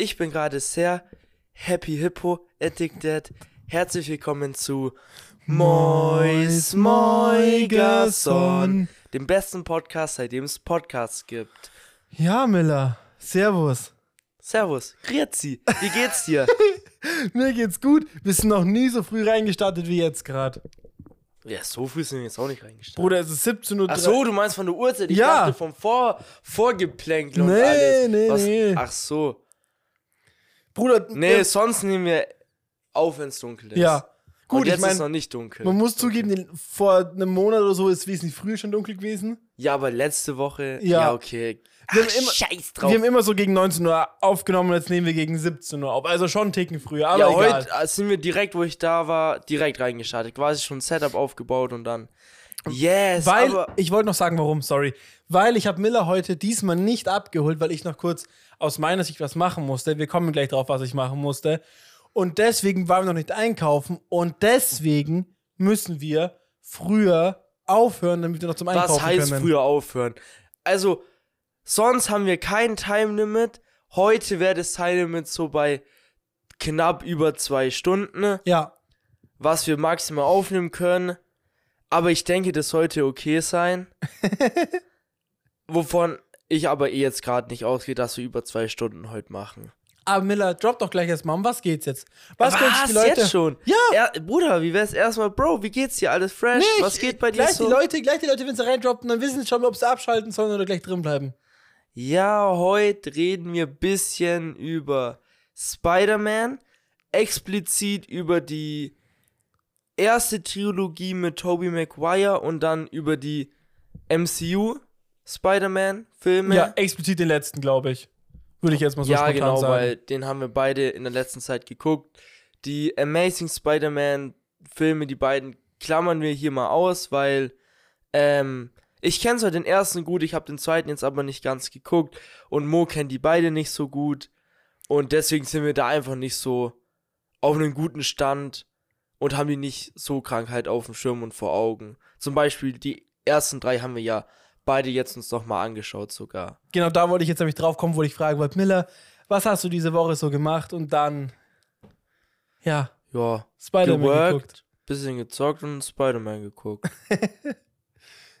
Ich bin gerade sehr happy hippo addicted. Herzlich willkommen zu Mois Moigerson, dem besten Podcast, seitdem es Podcasts gibt. Ja, Miller. Servus. Servus, Grüezi, wie geht's dir? Mir geht's gut. Wir sind noch nie so früh reingestartet wie jetzt gerade. ja, so früh sind wir jetzt auch nicht reingestartet. Bruder, es ist 17 Uhr. Ach so, du meinst von der Uhrzeit? Ich Ja. dachte vom Vor Vorgeplänkel und Nee, alles. nee, Was? nee. Ach so. Bruder, Nee, sonst nehmen wir auf, wenn es dunkel ist. ja. Gut, jetzt ich ist noch nicht dunkel. man muss zugeben, den- vor einem Monat oder so ist es wesentlich früher schon dunkel gewesen. Ja, aber letzte Woche. Ja. Ja, okay. Wir Ach, haben immer- Scheiß drauf. Wir haben immer so gegen 19 Uhr aufgenommen und jetzt nehmen wir gegen 17 Uhr auf. Also schon einen Ticken früher, aber ja, egal. heute äh, sind wir direkt, wo ich da war, direkt reingestartet. Quasi schon ein Setup aufgebaut und dann. Yes, Weil, ich wollte noch sagen, warum, sorry. Weil ich habe Miller heute diesmal nicht abgeholt, weil ich noch kurz aus meiner Sicht was machen musste. Wir kommen gleich drauf, was ich machen musste. Und deswegen waren wir noch nicht einkaufen. Und deswegen müssen wir früher aufhören, damit wir noch zum Einkaufen Was heißt können. früher aufhören? Also, sonst haben wir kein Time Limit. Heute wäre das Time Limit so bei knapp über zwei Stunden, Ja, was wir maximal aufnehmen können. Aber ich denke, das sollte okay sein. Wovon ich aber eh jetzt gerade nicht ausgehe, dass wir über zwei Stunden heute machen. aber Miller, drop doch gleich erstmal. Um was geht's jetzt? Was, können sich die Was? Leute. Jetzt schon? Ja. Er, Bruder, wie wär's erstmal, Bro, wie geht's dir? Alles fresh? Nee, was geht bei dir gleich so? Die Leute, gleich die Leute, wenn sie reindroppen, dann wissen sie schon, ob sie abschalten sollen oder gleich drin bleiben. Ja, heute reden wir bisschen über Spider-Man, explizit über die erste Trilogie mit Tobey Maguire und dann über die MCU Spider-Man-Filme. Ja, explizit den letzten, glaube ich. Würde ich jetzt mal so ja, spontan genau, sagen. weil den haben wir beide in der letzten Zeit geguckt. Die Amazing Spider-Man-Filme, die beiden klammern wir hier mal aus, weil ähm, ich kenne zwar den ersten gut, ich habe den zweiten jetzt aber nicht ganz geguckt und Mo kennt die beide nicht so gut und deswegen sind wir da einfach nicht so auf einem guten Stand und haben die nicht so Krankheit auf dem Schirm und vor Augen. Zum Beispiel die ersten drei haben wir ja beide jetzt uns noch mal angeschaut sogar. Genau, da wollte ich jetzt nämlich drauf kommen, wo ich fragen wollte, Miller, was hast du diese Woche so gemacht? Und dann, ja, Ja, Spider-Man geguckt. bisschen gezockt und Spider-Man geguckt.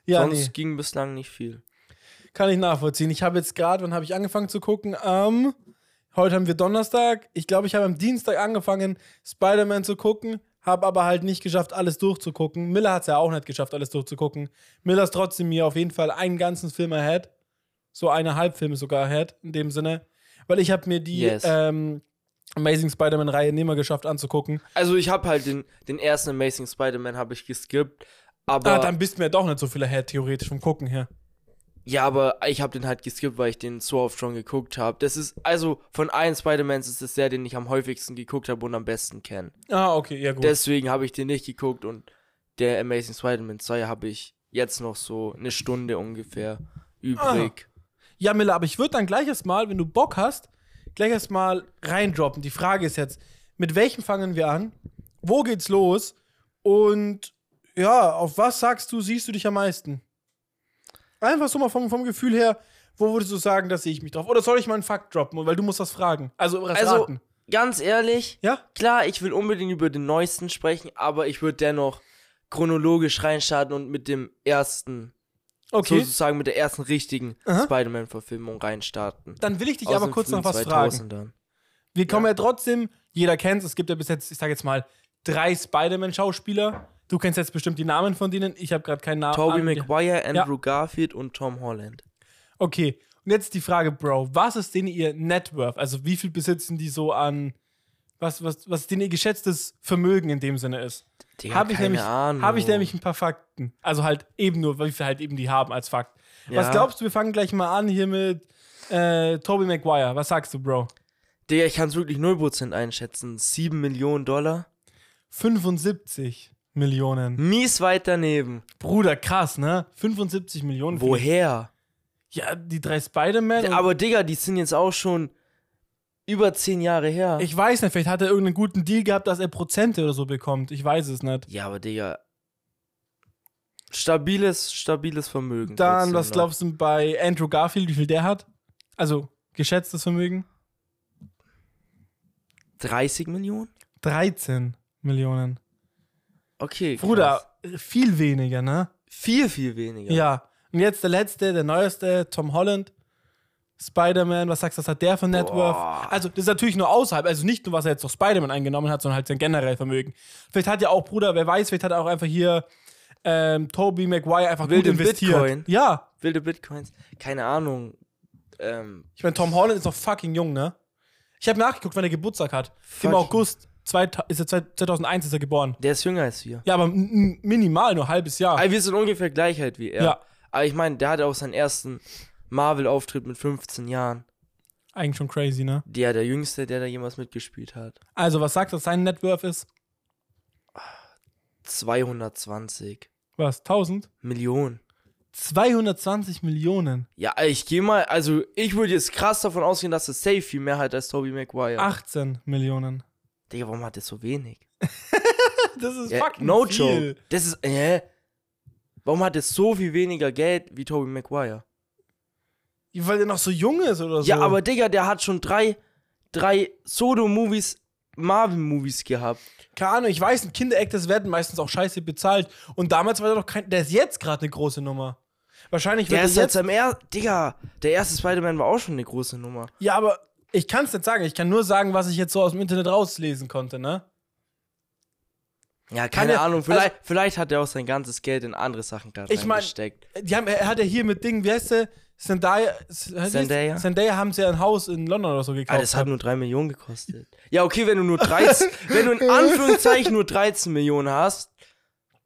Ja, Sonst nee, ging bislang nicht viel. kann ich nachvollziehen. Ich habe jetzt gerade, wann habe ich angefangen zu gucken? Am, heute haben wir Donnerstag. Ich glaube, ich habe am Dienstag angefangen, Spider-Man zu gucken, habe aber halt nicht geschafft, alles durchzugucken. Miller hat es ja auch nicht geschafft, alles durchzugucken. Miller ist trotzdem mir auf jeden Fall einen ganzen Film ahead. So eineinhalb Filme sogar ahead, in dem Sinne. Weil ich habe mir die Yes. ähm, Amazing Spider-Man-Reihe nicht mehr geschafft anzugucken. Also ich habe halt den, den ersten Amazing Spider-Man habe ich geskippt, aber Ah, dann bist du mir doch nicht so viel ahead, theoretisch, vom Gucken her. Ja, aber ich habe den halt geskippt, weil ich den so oft schon geguckt habe. Das ist also von allen Spider-Mans ist es der, den ich am häufigsten geguckt habe und am besten kenne. Ah, okay, ja gut. Deswegen habe ich den nicht geguckt und der Amazing Spider-Man 2 habe ich jetzt noch so eine Stunde ungefähr übrig. ja, Miller, aber ich würde dann gleich erstmal, wenn du Bock hast, gleich erstmal reindroppen. Die Frage ist jetzt, mit welchem fangen wir an? Wo geht's los? Und ja, auf was sagst du, siehst du dich am meisten? Einfach so mal vom, vom Gefühl her, wo würdest du sagen, da sehe ich mich drauf? Oder soll ich mal einen Fakt droppen, weil du musst was fragen? Also, was Also raten. ganz ehrlich, Ja? Klar, ich will unbedingt über den neuesten sprechen, aber ich würde dennoch chronologisch reinstarten und mit dem ersten, Okay. sozusagen mit der ersten richtigen. Spider-Man-Verfilmung reinstarten. Dann will ich dich Aus aber kurz noch was fragen. 2000ern. Wir kommen ja. trotzdem, jeder kennt es, es gibt ja bis jetzt, ich sag jetzt mal, drei Spider-Man-Schauspieler. Du kennst jetzt bestimmt die Namen von denen. Ich habe gerade keinen Namen. Tobey Maguire, Andrew Garfield und Tom Holland. Okay, und jetzt die Frage, Bro, was ist denn ihr Net Worth? Also wie viel besitzen die so an, was, was, was denn ihr geschätztes Vermögen in dem Sinne ist? Habe ich, keine nämlich, Ahnung. hab ich nämlich ein paar Fakten. Also halt eben nur, wie viel halt eben die haben als Fakt. Was Ja. glaubst du, wir fangen gleich mal an hier mit äh, Tobey Maguire. Was sagst du, Bro? Digga, ich kann es wirklich 0% einschätzen. 7 Millionen Dollar? 75 Millionen. Mies weit daneben. Bruder, krass, ne? 75 Millionen. Woher? Ja, die drei Spider-Man. Aber Digga, die sind jetzt auch schon über 10 Jahre her. Ich weiß nicht, vielleicht hat er irgendeinen guten Deal gehabt, dass er Prozente oder so bekommt. Ich weiß es nicht. ja, aber Digga. Stabiles, stabiles Vermögen. Dann, was glaubst du bei Andrew Garfield, wie viel der hat? Also, geschätztes Vermögen? 30 Millionen? 13 Millionen. Okay. krass. Bruder, viel weniger, ne? Viel, viel weniger. Ja. Und jetzt der letzte, der neueste, Tom Holland. Spider-Man, was sagst du, was hat der für Net Worth? Also, das ist natürlich nur außerhalb, also nicht nur, was er jetzt auf Spider-Man eingenommen hat, sondern halt sein generell Vermögen. Vielleicht hat ja auch, Bruder, wer weiß, vielleicht hat er auch einfach hier ähm, Toby Maguire einfach Wilde gut investiert. Bitcoin. Ja. Wilde Bitcoins. Keine Ahnung. Ähm, Ich meine, Tom Holland ist noch fucking jung, ne? Ich habe nachgeguckt, wann er Geburtstag hat. Im Fucking- August 2000 ist er, zwei- 2001 ist er geboren. der ist jünger als wir. Ja, aber minimal, nur ein halbes Jahr. Aber wir sind ungefähr gleich alt wie er. Ja. Aber ich meine, der hatte auch seinen ersten Marvel-Auftritt mit 15 Jahren. Eigentlich schon crazy, ne? Der, der Jüngste, der da jemals mitgespielt hat. Also, was sagst du, was sein Net Worth ist? 220 Was, 1000? Millionen. 220 Millionen. Ja, ich gehe mal, also ich würde jetzt krass davon ausgehen, dass es safe viel mehr hat als Toby Maguire. 18 Millionen. Digga, warum hat der so wenig? Das ist Ja, fucking no viel. joke. Das ist, hä? Warum hat er so viel weniger Geld wie Toby Maguire? Weil der noch so jung ist oder so. Ja, aber Digga, der hat schon drei, drei Solo-Movies, Marvel-Movies gehabt. Keine Ahnung, ich weiß, Kinder-Actors werden meistens auch scheiße bezahlt. Und damals war der doch kein. Der ist jetzt gerade eine große Nummer. Wahrscheinlich wird Der er ist jetzt jetzt. am er Digga, der erste Spider-Man war auch schon eine große Nummer. Ja, aber ich kann es nicht sagen. Ich kann nur sagen, was ich jetzt so aus dem Internet rauslesen konnte, ne? Ja, keine ja- Ahnung. Vielleicht, vielleicht hat er auch sein ganzes Geld in andere Sachen gerade Ich mein, reingesteckt. Die haben, er hat ja hier mit Dingen, wie heißt der? Zendaya. Zendaya? Zendaya haben sie ja ein Haus in London oder so gekauft. Ah, das hat nur 3 Millionen gekostet. Ja, okay, wenn du nur 13, wenn du in Anführungszeichen nur 13 Millionen hast,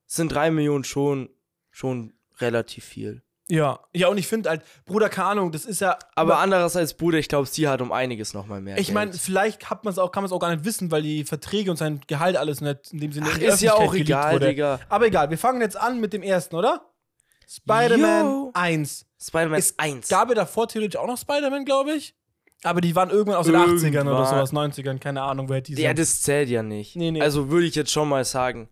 sind 3 Millionen schon, schon relativ viel. Ja. Ja, und ich finde halt, Bruder, keine Ahnung, das ist ja. Aber andererseits, Bruder, ich glaube, sie hat um einiges nochmal mehr. Ich meine, vielleicht hat man's auch, kann man es auch gar nicht wissen, weil die Verträge und sein Gehalt alles nicht in dem Sinne Ach, in ist ja auch egal, wurde. Digga. Aber egal, wir fangen jetzt an mit dem ersten, oder? Spider-Man Yo. 1. Spider-Man Es 1. Gab ja davor theoretisch auch noch Spider-Man, glaube ich. Aber die waren irgendwann aus den 80ern oder Irgendwann. sowas, 90ern, keine Ahnung, wer die Ja, sind. das zählt ja nicht. Nee, nee. Also würde ich jetzt schon mal sagen.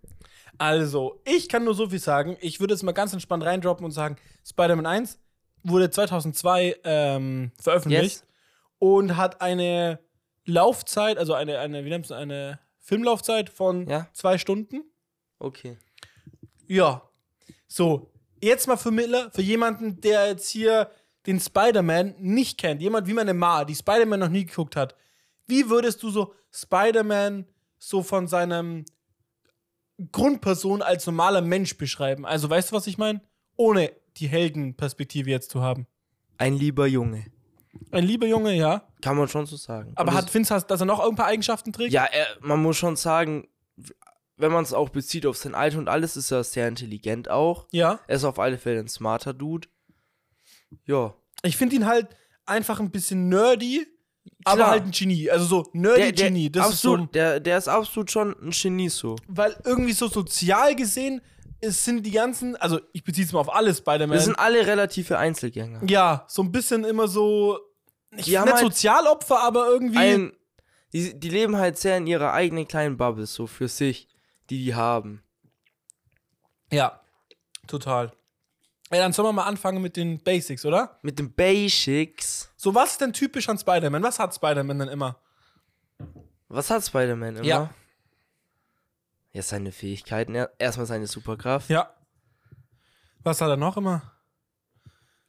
Also, ich kann nur so viel sagen. Ich würde jetzt mal ganz entspannt reindroppen und sagen, Spider-Man 1 wurde 2002 ähm, veröffentlicht Yes. und hat eine Laufzeit, also eine, eine wie nennt man eine Filmlaufzeit von Ja. zwei Stunden. Okay. Ja. So, jetzt mal für Mittler, für jemanden, der jetzt hier den Spider-Man nicht kennt, jemand wie meine Ma, die Spider-Man noch nie geguckt hat. Wie würdest du so Spider-Man so von seinem Grundperson als normaler Mensch beschreiben? Also, weißt du, was ich meine? Ohne die Heldenperspektive jetzt zu haben. Ein lieber Junge. Ein lieber Junge, ja. Kann man schon so sagen. Aber Und hat Vince, dass er noch ein paar Eigenschaften trägt? Ja, er, man muss schon sagen, wenn man es auch bezieht auf sein Alter und alles, ist er sehr intelligent auch. Ja. Er ist auf alle Fälle ein smarter Dude. Ja. Ich finde ihn halt einfach ein bisschen nerdy, aber Klar. halt ein Genie. Also so nerdy Der, der, Genie. Das ist so absolut, der, der ist absolut schon ein Genie so. weil irgendwie so sozial gesehen es sind die ganzen, also ich beziehe es mal auf alle Spider-Man. Wir sind alle relative Einzelgänger. ja, so ein bisschen immer so nicht, Die nicht halt Sozialopfer, aber irgendwie Ein, die, die leben halt sehr in ihrer eigenen kleinen Bubble, so für sich, die die haben. ja, total. Ja, dann sollen wir mal anfangen mit den Basics, oder? Mit den Basics. So, was ist denn typisch an Spider-Man? Was hat Spider-Man denn immer? Was hat Spider-Man immer? Ja. Ja, seine Fähigkeiten. Er- Erstmal seine Superkraft. Ja. Was hat er noch immer?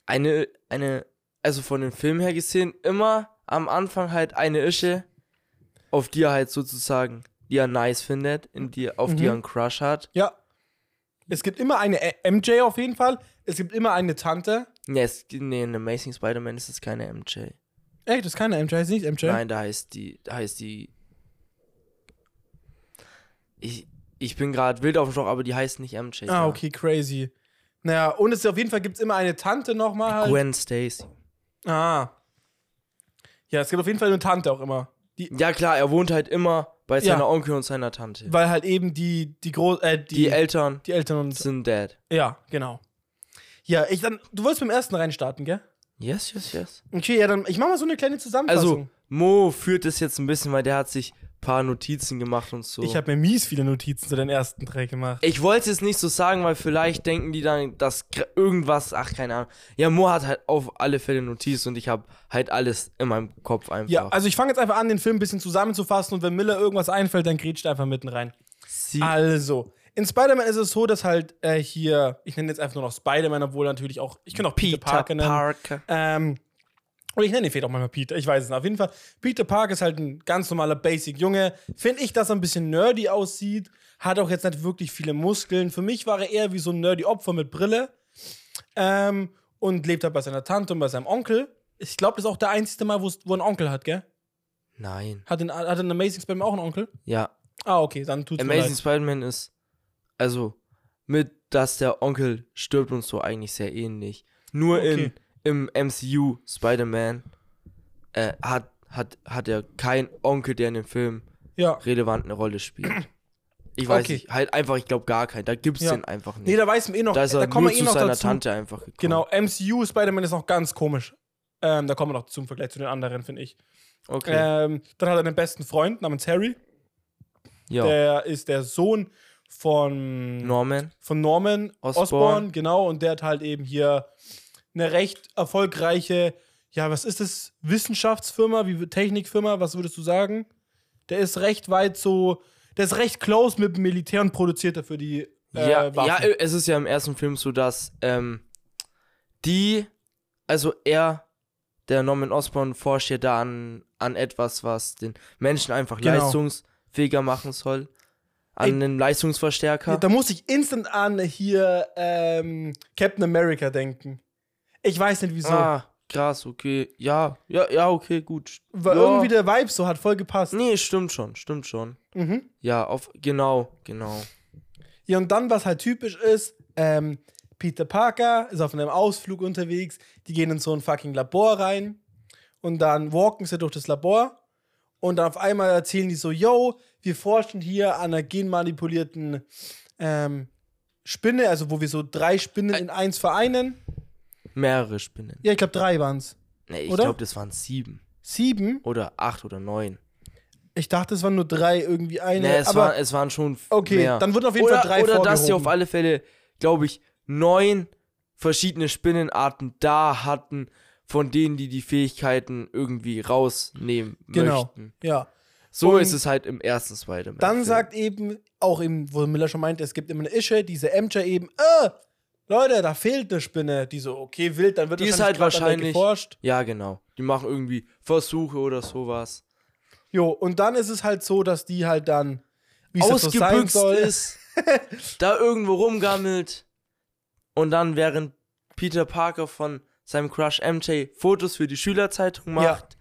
Eine, eine, also von dem Film her gesehen, immer am Anfang halt eine Ische, auf die er halt sozusagen, die er nice findet, in die, auf die Mhm. er einen Crush hat. Ja. Es gibt immer eine Ä- MJ auf jeden Fall. Es gibt immer eine Tante. Nee, es, nee, in Amazing Spider-Man ist es keine MJ. Echt, das ist keine MJ, ist nicht MJ? Nein, da heißt die, da heißt die. Ich, ich bin gerade wild auf dem Stock, aber die heißt nicht MJ. Ah, da. okay, crazy. Naja, und es auf jeden Fall gibt es immer eine Tante nochmal halt. Gwen Stacy. Ah. Ja, es gibt auf jeden Fall eine Tante auch immer. Die, Ja klar, er wohnt halt immer bei Ja. seiner Onkel und seiner Tante. weil halt eben die, die Groß, äh, die, Die Eltern die Eltern und. sind dead. Ja, genau. Ja, ich dann, du wolltest mit dem ersten reinstarten, gell? Yes, yes, yes. Okay, ja, dann, ich mach mal so eine kleine Zusammenfassung. Also, Mo führt es jetzt ein bisschen, weil der hat sich paar Notizen gemacht und so. Ich habe mir mies viele Notizen zu den ersten drei gemacht. Ich wollte es nicht so sagen, weil vielleicht denken die dann, dass irgendwas, ach keine Ahnung. Ja, Mo hat halt auf alle Fälle Notiz und ich habe halt alles in meinem Kopf einfach. Ja, also ich fange jetzt einfach an, den Film ein bisschen zusammenzufassen und wenn Miller irgendwas einfällt, dann grätscht einfach mitten rein. Sie, Also, in Spider-Man ist es so, dass halt äh, hier, ich nenne jetzt einfach nur noch Spider-Man, obwohl natürlich auch, ich kann auch Peter, Parker nennen. Parker. Ähm, und ich nenne ihn vielleicht auch manchmal Peter, ich weiß es nicht. Auf jeden Fall, Peter Parker ist halt ein ganz normaler Basic-Junge. Finde ich, dass er ein bisschen nerdy aussieht. Hat auch jetzt nicht wirklich viele Muskeln. Für mich war er eher wie so ein nerdy Opfer mit Brille. Ähm, und lebt halt bei seiner Tante und bei seinem Onkel. Ich glaube, das ist auch der einzige Mal, wo er einen Onkel hat, gell? Nein. Hat in, hat in Amazing Spider-Man auch einen Onkel? Ja, Ah, okay, dann tut's mir Amazing leid. Spider-Man ist, also, mit, dass der Onkel stirbt und so eigentlich sehr ähnlich. Nur Okay. in, im MCU Spider-Man äh, hat, hat, hat er keinen Onkel, der in dem Film Ja. relevant eine Rolle spielt. Ich weiß Okay. nicht, halt einfach, ich glaube gar keinen. Da gibt's Ja. den einfach nicht. Nee, da weiß man eh noch, da ist er da kommen wir eh zu noch seiner dazu. Tante einfach gekommen. Genau, MCU Spider-Man ist noch ganz komisch. Ähm, da kommen wir noch zum Vergleich zu den anderen, finde ich. Okay. Ähm, dann hat er einen besten Freund namens Harry. ja. Der ist der Sohn von, Norman. von Norman Osborn. Osborn. genau. Und der hat halt eben hier eine recht erfolgreiche, ja, was ist das? Wissenschaftsfirma, wie Technikfirma, was würdest du sagen? Der ist recht weit so, der ist recht close mit dem Militär und produziert dafür die äh, ja, Waffen. ja, es ist ja im ersten Film so, dass ähm, die, also er, der Norman Osborn, forscht ja da an, an etwas, was den Menschen einfach Genau. leistungsfähiger machen soll. An Ey, einen Leistungsverstärker. Da muss ich instant an hier ähm, Captain America denken. Ich weiß nicht wieso. Ah, krass, okay. Ja, ja, ja, okay, gut. Weil ja. irgendwie der Vibe so hat voll gepasst. Nee, stimmt schon, stimmt schon. Mhm. Ja, auf, genau, genau. Ja, und dann, was halt typisch ist, ähm, Peter Parker ist auf einem Ausflug unterwegs, die gehen in so ein fucking Labor rein und dann walken sie durch das Labor und dann auf einmal erzählen die so, yo, wir forschen hier an einer genmanipulierten ähm, Spinne, also wo wir so drei Spinnen in eins vereinen. Mehrere Spinnen. Ja, ich glaube drei waren's. Nee, ich glaube, das waren sieben. Sieben? Oder acht oder neun. Ich dachte, es waren nur drei, irgendwie eine. Nee, es, aber waren, es waren schon okay, mehr. dann wird auf jeden oder, Fall drei Oder dass vorgehoben. auf alle Fälle, glaube ich, neun verschiedene Spinnenarten da hatten, von denen die die Fähigkeiten irgendwie rausnehmen Genau, möchten. ja. So Und ist es halt im ersten Spider-Man. Dann sagt eben, auch eben, wo Miller schon meinte, es gibt immer eine Ische, diese MJ eben, äh, Leute, da fehlt eine Spinne. Die so, okay, wild, dann wird Die ist wahrscheinlich halt wahrscheinlich- geforscht. Ja, genau. Die machen irgendwie Versuche oder sowas. Jo, und dann ist es halt so, dass die halt dann, das so Ausgebüxt soll, ist, da irgendwo rumgammelt und dann während Peter Parker von seinem Crush MJ Fotos für die Schülerzeitung Ja. macht,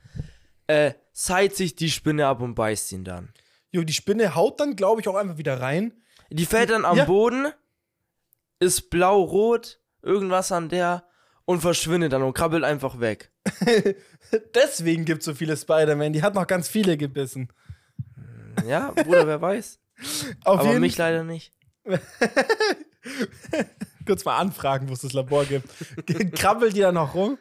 äh, seit sich die Spinne ab und beißt ihn dann. jo, die Spinne haut dann, glaube ich, auch einfach wieder rein. Die fällt dann am Ja. Boden, ist blau-rot, irgendwas an der und verschwindet dann und krabbelt einfach weg. Deswegen gibt es so viele Spider-Man. Die hat noch ganz viele gebissen. Ja, Bruder, wer weiß. Auf Aber mich leider nicht. kurz mal anfragen, wo es das Labor gibt. Krabbelt die da noch rum?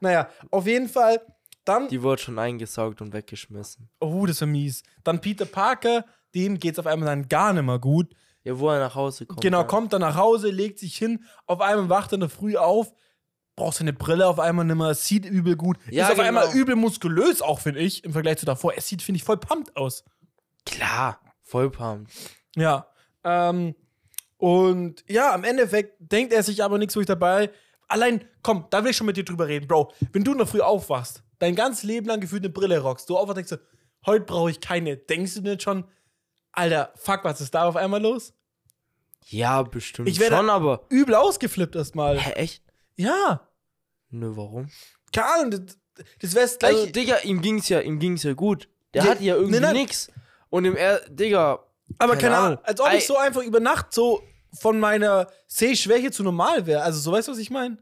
Naja, auf jeden Fall. Dann Die wurde schon eingesaugt und weggeschmissen. Oh, das war mies. Dann Peter Parker, dem geht's auf einmal dann gar nicht mehr gut. Ja, wo er nach Hause kommt. genau, ja. kommt dann nach Hause, legt sich hin, auf einmal wacht er in der Früh auf, braucht seine Brille auf einmal nicht mehr, sieht übel gut, Ja, ist auf genau. einmal übel muskulös auch, finde ich, im Vergleich zu davor. Er sieht, finde ich, voll pumped aus. Klar, voll pumped. Ja. Ähm, und ja, am Endeffekt denkt er sich aber nichts wirklich dabei. Allein, komm, da will ich schon mit dir drüber reden, Bro. Wenn du in der Früh aufwachst, dein ganzes Leben lang gefühlt eine Brille rockst, du aufwachst und denkst, so, heute brauche ich keine. Denkst du nicht schon, Alter, fuck, was ist da auf einmal los? Ja, bestimmt Ich werde- schon, aber. Übel ausgeflippt erstmal. Hä, echt? Ja, Nö, warum? keine Ahnung, das, das wäre das gleiche. Also, Digga, ihm ging's ja, ihm ging's ja gut. Der Ja, hatte ja irgendwie nein. nix. Und im er Digga. aber keine keine Ahnung, Ahnung. als ob ich so einfach über Nacht so von meiner Sehschwäche zu normal wäre. Also, so weißt du, was ich meine?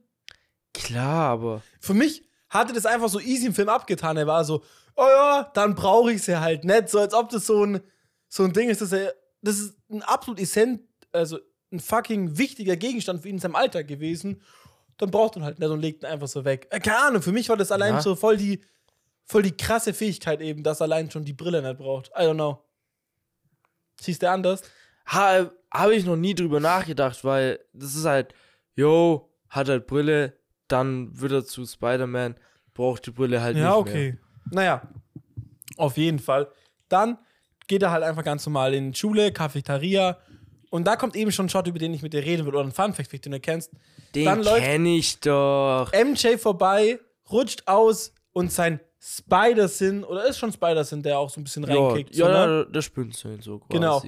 Klar, aber. Für mich hatte das einfach so easy im Film abgetan. Er war so, oh ja, dann brauche ich sie halt nicht. So als ob das so ein, so ein Ding ist, dass er, das ist ein absolut essent, also ein fucking wichtiger Gegenstand für ihn in seinem Alltag gewesen. Dann braucht er ihn halt nicht und legt ihn einfach so weg. Äh, keine Ahnung, für mich war das allein Ja. so voll die, voll die krasse Fähigkeit eben, dass er allein schon die Brille nicht braucht. I don't know. Siehst du anders? Ha, Habe ich noch nie drüber nachgedacht, weil das ist halt, yo, hat halt Brille, dann wird er zu Spider-Man, braucht die Brille halt Ja, nicht okay. Naja, auf jeden Fall. Dann geht er halt einfach ganz normal in die Schule, Cafeteria. Und da kommt eben schon ein Shot, über den ich mit dir reden will, oder ein Funfact, den du kennst. dann Den läuft- kenn ich doch. MJ vorbei, rutscht aus und sein Spider-Sin, oder ist schon Spider-Sin, der auch so ein bisschen Ja, reinkickt. ja, so, ne? ja, das spinnt halt so quasi. Genau.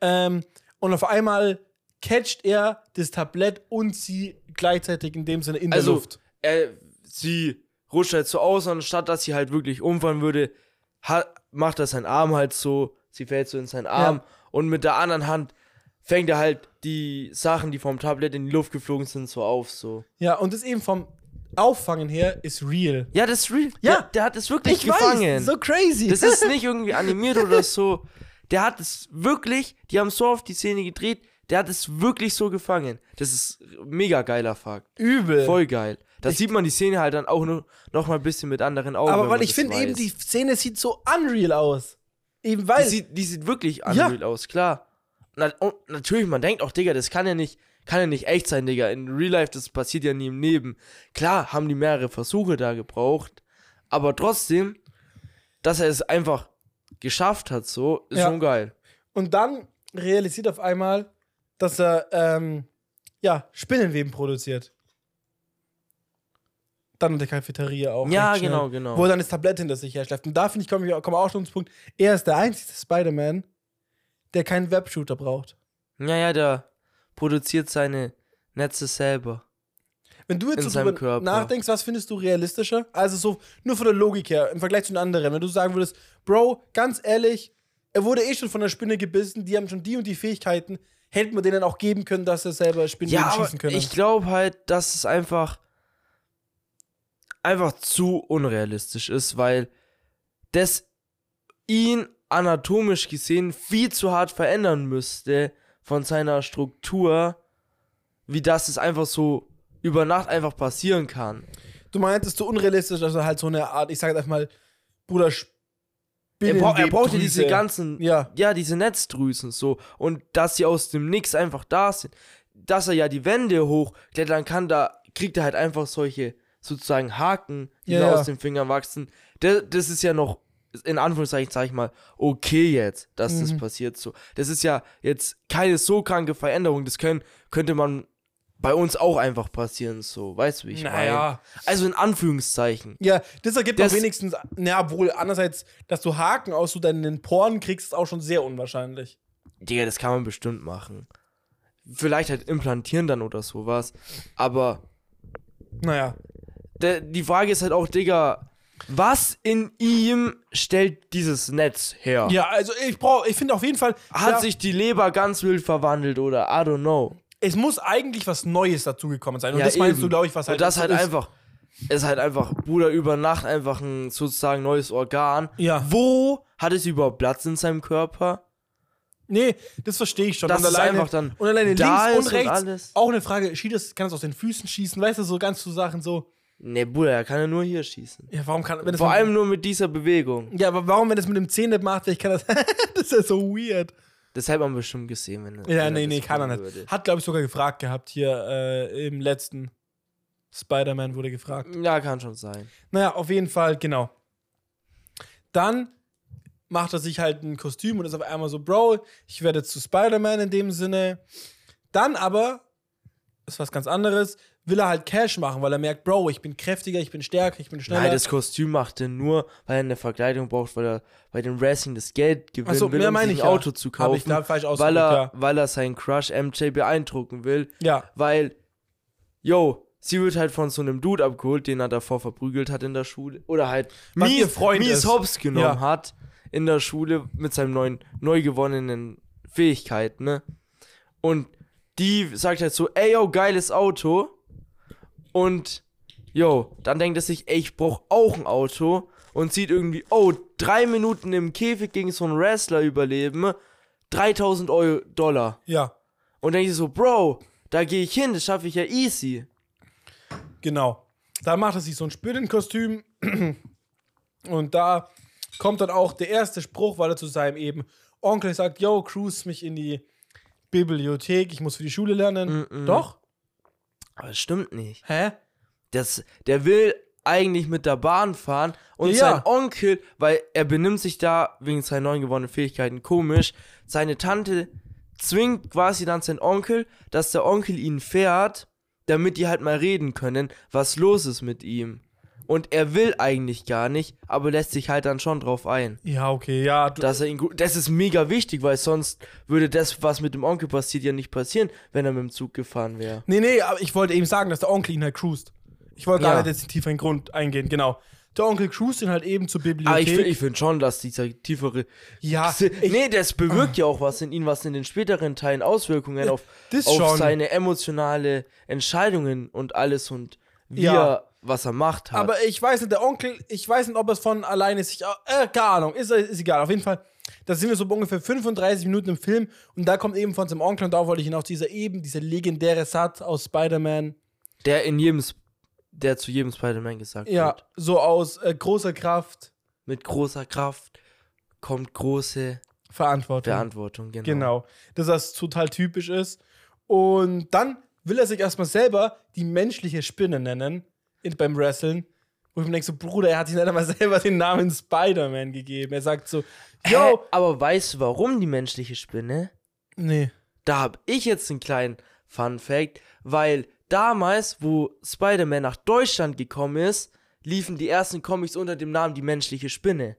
ähm, und auf einmal catcht er das Tablett und sie gleichzeitig in dem Sinne in der Also, Luft. er, sie rutscht halt so aus, anstatt dass sie halt wirklich umfallen würde, hat, macht er seinen Arm halt so, sie fällt so in seinen Arm und mit der anderen Hand fängt er halt die Sachen, die vom Tablett in die Luft geflogen sind, so auf, so. Ja, und das eben vom Auffangen her ist real. Ja, das ist real. Ja. der, der hat es wirklich Ich gefangen. weiß, so crazy. das ist nicht irgendwie animiert oder so. Der hat es wirklich, die haben so auf die Szene gedreht, der hat es wirklich so gefangen. Das ist mega geiler Fakt. übel. Voll geil. Da sieht man die Szene halt dann auch noch, noch mal ein bisschen mit anderen Augen. Aber weil ich finde eben, die Szene sieht so unreal aus. Eben Die weil. sieht, die sieht wirklich Ja. unreal aus, klar. Na, und natürlich, man denkt auch, Digga, das kann ja nicht, kann ja nicht echt sein, Digga. In Real Life, das passiert ja nie im Leben. Klar, haben die mehrere Versuche da gebraucht, aber trotzdem, dass er es einfach geschafft hat, so, ist Ja. schon geil. Und dann realisiert auf einmal, dass er ähm, ja, Spinnenweben produziert. Dann in der Cafeteria auch. Ja, schnell, genau, genau. Wo er dann das Tablett hinter sich herschleppt. Und da finde ich, komme komm auch schon zum Punkt, er ist der einzige Spider-Man, der keinen Webshooter braucht. Ja, ja, der produziert seine Netze selber. Wenn du jetzt so drüber nachdenkst, was findest du realistischer? Also so nur von der Logik her, im Vergleich zu den anderen. Wenn du sagen würdest, Bro, ganz ehrlich, er wurde eh schon von der Spinne gebissen, die haben schon die und die Fähigkeiten, hätte man denen auch geben können, dass er selber Spinnen Ja, schießen können. ich glaube halt, dass es einfach einfach zu unrealistisch ist, weil das ihn anatomisch gesehen viel zu hart verändern müsste von seiner Struktur, wie das es einfach so über Nacht einfach passieren kann. Du meintest so unrealistisch, dass er halt so eine Art, ich sage einfach mal, Bruder, Er, bra er braucht ja diese ganzen, Ja. ja, diese Netzdrüsen so und dass sie aus dem Nix einfach da sind, dass er ja die Wände hochklettern kann, da kriegt er halt einfach solche sozusagen Haken, die Ja, ja. aus den Fingern wachsen. Das, das ist ja noch in Anführungszeichen sag ich mal okay jetzt, dass das Mhm. passiert so. Das ist ja jetzt keine so kranke Veränderung, das können, könnte man bei uns auch einfach passieren so, weißt du, wie ich Naja. meine? Also in Anführungszeichen. Ja, das ergibt Das- auch wenigstens, naja, wohl, andererseits, dass du Haken aus so deinen Poren kriegst, ist auch schon sehr unwahrscheinlich. Digga, das kann man bestimmt machen. Vielleicht halt implantieren dann oder sowas. Aber Naja. Die Frage ist halt auch, Digga, was in ihm stellt dieses Netz her? Ja, also ich brauche, ich finde auf jeden Fall, Hat ja, sich die Leber ganz wild verwandelt oder I don't know. es muss eigentlich was Neues dazugekommen sein. Und Ja, das meinst eben. du, glaube ich, was halt Und das halt ist. einfach, ist halt einfach, Bruder, über Nacht einfach ein sozusagen neues Organ. Ja. Wo hat es überhaupt Platz in seinem Körper? Nee, das verstehe ich schon. Dass und es alleine, einfach dann und alleine da links ist und und rechts. alles. Auch eine Frage, schießt das, kann es aus den Füßen schießen? Weißt du, so ganz so Sachen so. Ne, Bruder, er kann ja nur hier schießen. Ja, warum kann wenn Vor allem nur mit dieser Bewegung. Ja, aber warum, wenn das mit dem Zehen nicht macht, ich kann das. das ist ja so weird. Das hätte man bestimmt gesehen, wenn wenn Ja, nee, nee, das kann er nicht. würde. Hat, glaube ich, sogar gefragt gehabt hier äh, im letzten Spider-Man wurde gefragt. Ja, kann schon sein. Naja, auf jeden Fall, genau. Dann macht er sich halt ein Kostüm und ist auf einmal so, Bro, ich werde zu Spider-Man in dem Sinne. Dann aber, ist was ganz anderes, will er halt Cash machen, weil er merkt, Bro, ich bin kräftiger, ich bin stärker, ich bin schneller. Nein, das Kostüm macht er nur, weil er eine Verkleidung braucht, weil er bei dem Racing das Geld gewinnen so, will, um sich ich ein ja. Auto zu Hab ich kaufen. da falsch weil er, ja. weil er seinen Crush MJ beeindrucken will. Ja, Weil, yo, sie wird halt von so einem Dude abgeholt, den er davor verprügelt hat in der Schule. Oder halt mies, Freund mies ist. Hops genommen Ja. hat in der Schule mit seinem neuen, neu gewonnenen Fähigkeiten, ne? Und die sagt halt so, ey, yo, geiles Auto. Und, yo, dann denkt er sich, ey, ich brauch auch ein Auto. Und sieht irgendwie, oh, drei Minuten im Käfig gegen so einen Wrestler überleben. 3000 Euro, Dollar. ja, Und dann denke ich so, Bro, da gehe ich hin, das schaffe ich ja easy. genau. Dann macht er sich so ein Spinnenkostüm. Und da kommt dann auch der erste Spruch, weil er zu seinem eben Onkel sagt, yo, cruise mich in die Bibliothek, ich muss für die Schule lernen. Mm, mm. Doch? Aber das stimmt nicht. Hä? Das, der will eigentlich mit der Bahn fahren und Ja. sein Onkel, weil er benimmt sich da wegen seinen neuen gewonnenen Fähigkeiten komisch, seine Tante zwingt quasi dann seinen Onkel, dass der Onkel ihn fährt, damit die halt mal reden können, was los ist mit ihm. Und er will eigentlich gar nicht, aber lässt sich halt dann schon drauf ein. Ja, okay, ja. Du, Dass er ihn gut. Das ist mega wichtig, weil sonst würde das, was mit dem Onkel passiert, ja nicht passieren, wenn er mit dem Zug gefahren wäre. nee, nee, aber ich wollte eben sagen, dass der Onkel ihn halt cruist. Ich wollte Ja. gar nicht jetzt in den tieferen Grund eingehen, genau. Der Onkel cruist ihn halt eben zur Bibliothek. Aber ich finde find schon, dass dieser tiefere. ja, Si- ich, nee, das bewirkt ja auch was in ihm, was in den späteren Teilen Auswirkungen auf, auf seine emotionale Entscheidungen und alles und wie Ja. er, was er macht hat. Aber ich weiß nicht, der Onkel, ich weiß nicht, ob es von alleine sich. Äh, keine Ahnung, ist, ist egal. Auf jeden Fall, da sind wir so ungefähr 35 Minuten im Film und da kommt eben von seinem Onkel und da wollte ich hinaus dieser eben, dieser legendäre Satz aus Spider-Man. der in jedem, der zu jedem Spider-Man gesagt Ja, wird. so aus äh, großer Kraft, Mit großer Kraft kommt große Verantwortung. Verantwortung, genau. Genau. Dass das total typisch ist. Und dann will er sich erstmal selber die menschliche Spinne nennen beim Wrestling. Wo ich mir denke, so, Bruder, er hat sich nicht einmal selber den Namen Spider-Man gegeben. Er sagt so, yo, Aber weißt du, warum die menschliche Spinne? nee. Da habe ich jetzt einen kleinen Fun Fact, weil damals, wo Spider-Man nach Deutschland gekommen ist, liefen die ersten Comics unter dem Namen Die menschliche Spinne.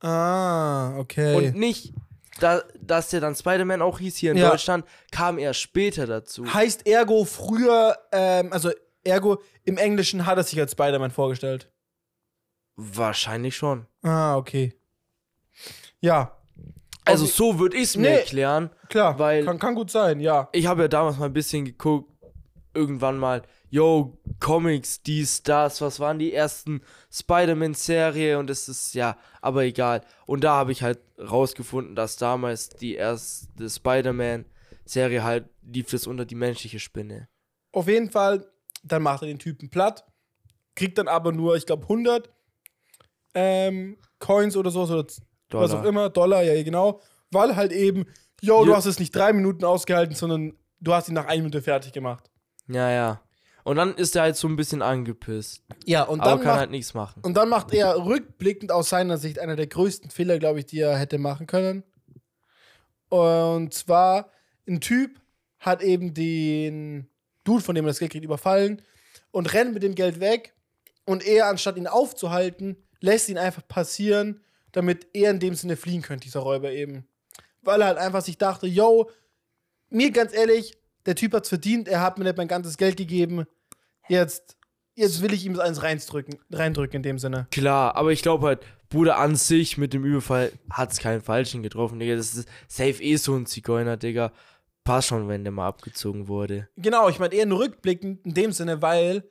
Ah, okay. Und nicht, da, dass der dann Spider-Man auch hieß hier in Ja. Deutschland, kam er später dazu. heißt Ergo früher, ähm, also Ergo im Englischen hat er sich als Spider-Man vorgestellt. Wahrscheinlich schon. Ah, okay. Ja, Also Auf- so würde ich es mir Nee. erklären. klar. Weil- kann, kann gut sein, ja. Ich habe ja damals mal ein bisschen geguckt, irgendwann mal, yo, Comics, dies, das, was waren die ersten Spider-Man-Serie und es ist, ja, aber egal. Und da habe ich halt rausgefunden, dass damals die erste Spider-Man-Serie halt lief das unter die menschliche Spinne. Auf jeden Fall, dann macht er den Typen platt, kriegt dann aber nur, ich glaube, 100 ähm, Coins oder so, oder was auch immer, Dollar, ja, genau, weil halt eben, yo, du hast es nicht drei Minuten ausgehalten, sondern du hast ihn nach einer Minute fertig gemacht. Ja, ja. Und dann ist er halt so ein bisschen angepisst. Ja, und aber dann, kann macht, halt nichts machen. und dann macht er rückblickend aus seiner Sicht einer der größten Fehler, glaube ich, die er hätte machen können. Und zwar, ein Typ hat eben den Dude, von dem er das Geld kriegt, überfallen und rennt mit dem Geld weg. Und er, anstatt ihn aufzuhalten, lässt ihn einfach passieren, damit er in dem Sinne fliehen könnte, dieser Räuber eben. Weil er halt einfach sich dachte, yo, mir ganz ehrlich, der Typ hat's verdient, er hat mir nicht mein ganzes Geld gegeben. Jetzt, jetzt will ich ihm eins reindrücken, reindrücken in dem Sinne. Klar, aber ich glaube halt, Bruder an sich mit dem Überfall hat es keinen Falschen getroffen, Digga. Das ist safe eh so ein Zigeuner, Digga. Passt schon, wenn der mal abgezogen wurde. Genau, ich meine eher nur rückblickend in dem Sinne, weil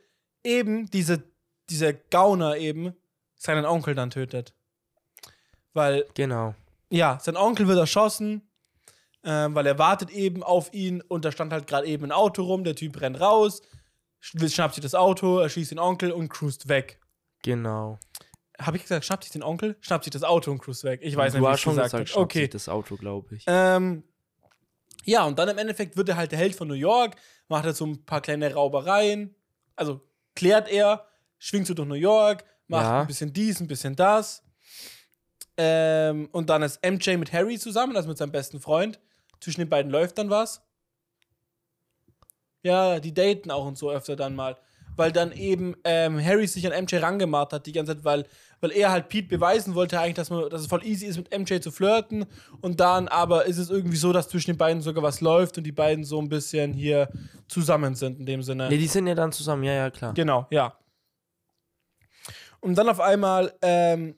eben diese, dieser Gauner eben seinen Onkel dann tötet. Weil, Genau. ja, sein Onkel wird erschossen, ähm, weil er wartet eben auf ihn und da stand halt gerade eben ein Auto rum, der Typ rennt raus, sch- schnappt sich das Auto, erschießt den Onkel und cruist weg. Genau. Habe ich gesagt, schnappt sich den Onkel? Schnappt sich das Auto und cruist weg. Ich weiß du nicht, hast ich schon gesagt gesagt, habe. schnappt Okay. sich das Auto, glaube ich. Ähm, ja, und dann im Endeffekt wird er halt der Held von New York, macht er so ein paar kleine Raubereien, also klärt er, schwingt so durch New York, macht Ja. ein bisschen dies, ein bisschen das. Ähm, und dann ist MJ mit Harry zusammen, also mit seinem besten Freund. Zwischen den beiden läuft dann was. Ja, die daten auch und so öfter dann mal. Weil dann eben ähm, Harry sich an MJ rangemacht hat die ganze Zeit, weil, weil er halt Pete beweisen wollte eigentlich, dass, man, dass es voll easy ist, mit MJ zu flirten. Und dann aber ist es irgendwie so, dass zwischen den beiden sogar was läuft und die beiden so ein bisschen hier zusammen sind in dem Sinne. Ne, die sind ja dann zusammen, ja, ja, klar. Genau, ja. Und dann auf einmal ähm,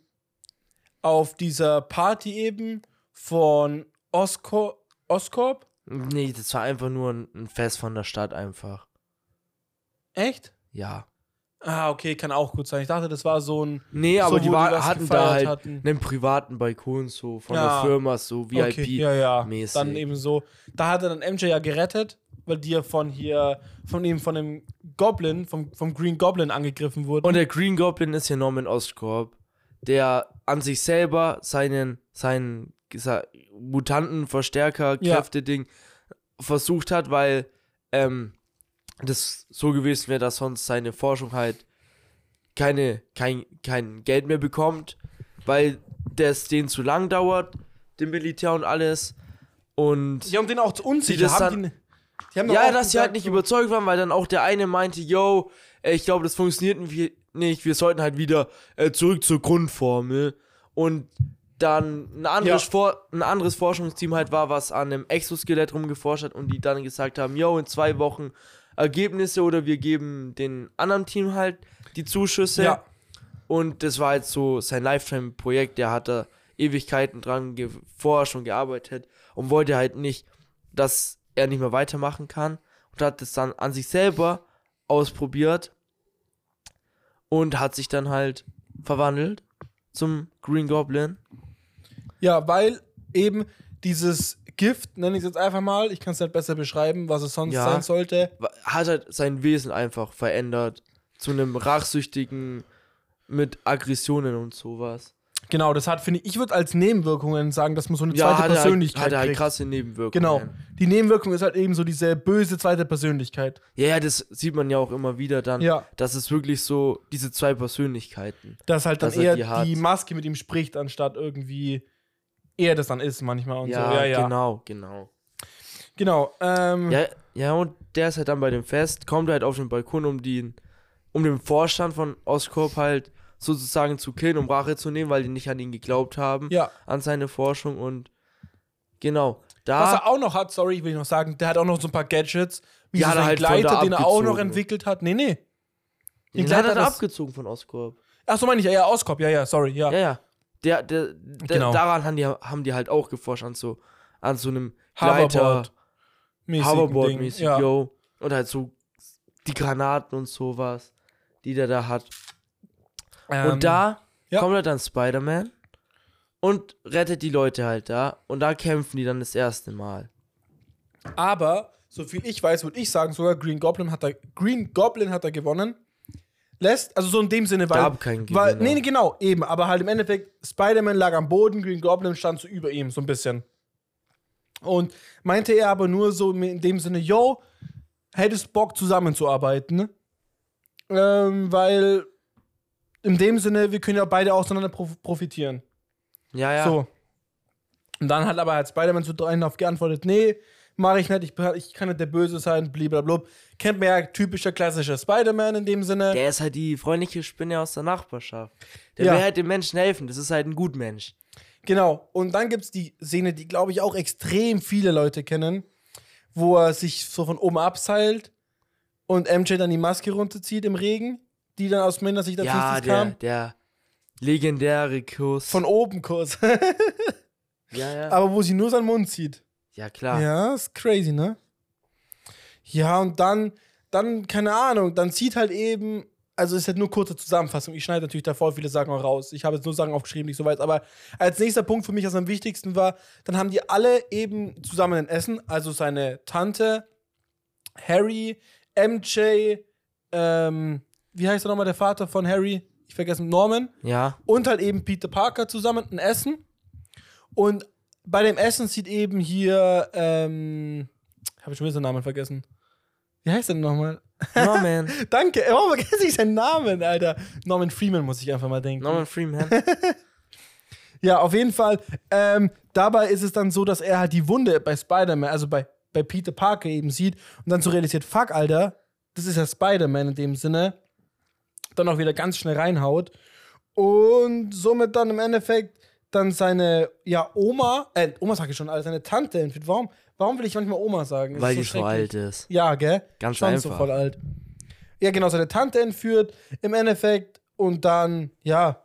auf dieser Party eben von Osco Oscorp. Nee, das war einfach nur ein Fest von der Stadt einfach. Echt? Ja. Ah, okay, kann auch gut sein. Ich dachte, das war so ein. Nee, So, aber die die war, was hatten da halt hatten. einen privaten Balkon so von Ja. der Firma, so VIP. Okay, ja, ja. Dann eben so. Da hat er dann MJ ja gerettet, weil die ja von hier, von ihm, von dem Goblin, vom, vom Green Goblin angegriffen wurden. Und der Green Goblin ist ja Norman Oscorp. der an sich selber seinen, seinen gesa- Mutantenverstärker, Ja. Versucht hat, weil ähm, das so gewesen wäre, dass sonst seine Forschung halt keine, kein, kein Geld mehr bekommt, weil das denen zu lang dauert, dem Militär und alles. Und Ja, und denen auch zu Die unsicher. das Haben dann- die, die haben doch ja, dass sie halt nicht so- überzeugt waren, weil dann auch der eine meinte, yo, ich glaube, das funktioniert nicht, nicht, wir sollten halt wieder äh, zurück zur Grundformel. Und dann ein anderes, Ja. Ein anderes Forschungsteam halt war, was an einem Exoskelett rumgeforscht hat und die dann gesagt haben, yo, in zwei Wochen Ergebnisse oder wir geben den anderen Team halt die Zuschüsse. Ja. Und das war jetzt so sein Lifetime-Projekt, der hat da Ewigkeiten dran geforscht und gearbeitet und wollte halt nicht, dass er nicht mehr weitermachen kann und hat es dann an sich selber ausprobiert und hat sich dann halt verwandelt zum Green Goblin. Ja, weil eben dieses Gift, nenne ich es jetzt einfach mal, ich kann es nicht besser beschreiben, was es sonst Ja. sein sollte. Hat halt sein Wesen einfach verändert zu einem rachsüchtigen mit Aggressionen und sowas. Genau, das hat, finde ich, ich würde als Nebenwirkungen sagen, dass man so eine Ja, zweite hat halt, Persönlichkeit hat er halt krasse Nebenwirkungen. Genau. Die Nebenwirkung ist halt eben so diese böse zweite Persönlichkeit. Ja, ja, das sieht man ja auch immer wieder dann. Ja. Das ist wirklich so, diese zwei Persönlichkeiten. Dass halt dann Dass er eher die hat. die Maske mit ihm spricht, anstatt irgendwie er das dann ist manchmal und Ja, so. Ja, ja. genau, genau. Genau. Ähm, Ja, ja, und der ist halt dann bei dem Fest, kommt halt auf den Balkon, um den, um den Vorstand von Oscorp halt sozusagen zu killen, um Rache zu nehmen, weil die nicht an ihn geglaubt haben, ja. an seine Forschung und genau. Was Da, er auch noch hat, sorry, will ich noch sagen, der hat auch noch so ein paar Gadgets, wie Die so er halt Gleiter, den er auch noch entwickelt hat. Nee, nee. den Gleiter hat er abgezogen von Oscorp. Ach so meine ich, ja, ja, Oscorp, ja, ja, sorry, ja. Ja, ja. Der, der, der Genau. daran haben die, haben die halt auch geforscht, an so, an so einem Gleiter. Hoverboard-mäßig, ja. yo. Und halt so die Granaten und sowas, die der da hat. Ähm, und da ja. kommt halt dann Spider-Man und rettet die Leute halt da. Und da kämpfen die dann das erste Mal. Aber, so viel ich weiß, würde ich sagen, sogar Green Goblin hat er, Green Goblin hat er gewonnen. Lässt, also so in dem Sinne, weil. Gab keinen weil Gewinner. nee, nee, genau, eben. Aber halt im Endeffekt, Spider-Man lag am Boden, Green Goblin stand so über ihm, so ein bisschen. Und meinte er aber nur so in dem Sinne, yo, hättest Bock zusammenzuarbeiten. Ähm, weil in dem Sinne, wir können ja beide auseinander prof profitieren. Ja, ja. So. Und dann hat aber halt Spider-Man zu dreien auf geantwortet, nee, mache ich nicht, ich, ich kann nicht der Böse sein, blablabla. Kennt man ja typischer klassischer Spider-Man in dem Sinne. Der ist halt die freundliche Spinne aus der Nachbarschaft. Der Ja. will halt den Menschen helfen. Das ist halt ein Gutmensch. Genau. Und dann gibt es die Szene, die, glaube ich, auch extrem viele Leute kennen, wo er sich so von oben abseilt und MJ dann die Maske runterzieht im Regen, die dann aus meiner Sicht als Ja, nächstes der, kam. der legendäre Kuss. Von oben kurz. ja, ja. aber wo sie nur seinen Mund zieht. ja, klar. Ja, ist crazy, ne? Ja, und dann, dann, keine Ahnung, dann zieht halt eben, also ist halt nur kurze Zusammenfassung. Ich schneide natürlich da voll viele Sachen auch raus. Ich habe jetzt nur Sachen aufgeschrieben, nicht so weit. Aber als nächster Punkt für mich, was am wichtigsten war, dann haben die alle eben zusammen ein Essen. Also seine Tante, Harry, MJ, ähm, wie heißt er nochmal der Vater von Harry? Ich vergesse Norman Ja. und halt eben Peter Parker zusammen ein Essen. Und bei dem Essen sieht eben hier, ähm, habe ich schon wieder seinen Namen vergessen. Wie heißt der denn nochmal? Norman. Danke, warum vergesse ich seinen Namen, Alter? Norman Freeman muss ich einfach mal denken. Norman Freeman. Ja, auf jeden Fall. Ähm, dabei ist es dann so, dass er halt die Wunde bei Spider-Man, also bei, bei Peter Parker eben sieht und dann so realisiert, fuck, Alter, das ist ja Spider-Man in dem Sinne. Dann auch wieder ganz schnell reinhaut. Und somit dann im Endeffekt dann seine, ja, Oma, äh, Oma sag ich schon, Alter, seine Tante entführt. Warum, warum will ich manchmal Oma sagen? Das weil ist die so alt ist. Ja, gell? Ganz Schon so einfach. voll alt. Ja, genau, seine Tante entführt im Endeffekt und dann, ja,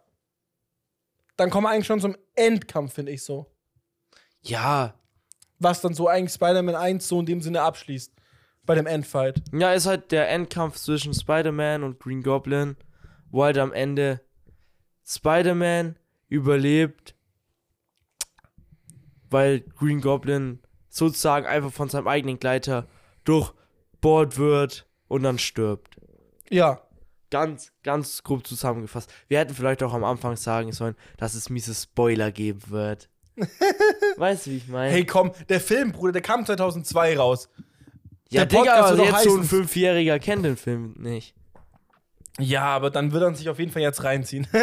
dann kommen wir eigentlich schon zum Endkampf, finde ich so. Ja. Was dann so eigentlich Spider-Man 1 so in dem Sinne abschließt. Bei dem Endfight. Ja, ist halt der Endkampf zwischen Spider-Man und Green Goblin, wo halt am Ende Spider-Man überlebt, weil Green Goblin sozusagen einfach von seinem eigenen Gleiter durchbohrt wird und dann stirbt. Ja. ganz, ganz grob zusammengefasst. Wir hätten vielleicht auch am Anfang sagen sollen, dass es miese Spoiler geben wird. weißt du, wie ich meine? Hey, komm, der Film, Bruder, der kam 2002 raus. ja, der Digga, aber jetzt so ein Fünfjähriger kennt den Film nicht. Ja, aber dann wird er sich auf jeden Fall jetzt reinziehen.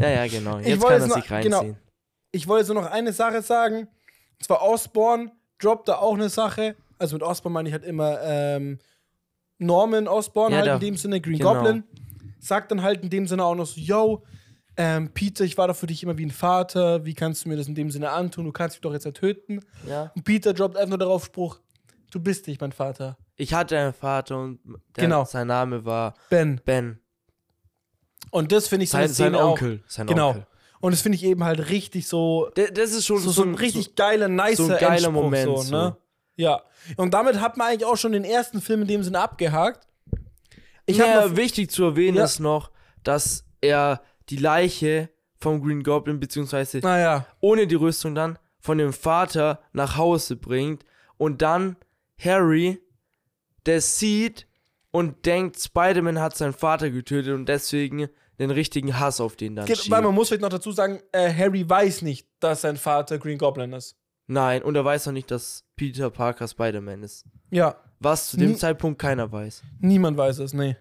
Ja, ja, genau. Ich Jetzt wollte kann er sich noch- genau. reinziehen. ich wollte nur noch eine Sache sagen. Und zwar Osborne droppt da auch eine Sache. Also mit Osborne meine ich halt immer ähm, Norman Osborne, Ja, halt der- in dem Sinne Green genau. Goblin. Sagt dann halt in dem Sinne auch noch so, yo, ähm, Peter, ich war doch für dich immer wie ein Vater. Wie kannst du mir das in dem Sinne antun? Du kannst mich doch jetzt ja töten. Ja. Und Peter droppt einfach nur darauf Spruch, du bist nicht mein Vater. Ich hatte einen Vater und der, Genau. sein Name war Ben. Ben. Und das finde ich so eine Sein, sein Szene Onkel. Sein Genau. Und das finde ich eben halt richtig so, D- Das ist schon so, so ein richtig geiler, nicer so ein geiler Endspruch, Moment, So, ne? so. Ja. Und damit hat man eigentlich auch schon den ersten Film in dem Sinne abgehakt. Ich ja, habe wichtig zu erwähnen Ja. ist noch, dass er die Leiche vom Green Goblin, beziehungsweise naja, ohne die Rüstung dann, von dem Vater nach Hause bringt und dann Harry das sieht und denkt, Spider-Man hat seinen Vater getötet und deswegen den richtigen Hass auf den dann schiebt. weil man muss vielleicht noch dazu sagen, äh, Harry weiß nicht, dass sein Vater Green Goblin ist. Nein, und er weiß noch nicht, dass Peter Parker Spider-Man ist. Ja, Was zu dem Nie- Zeitpunkt keiner weiß. niemand weiß es, nee.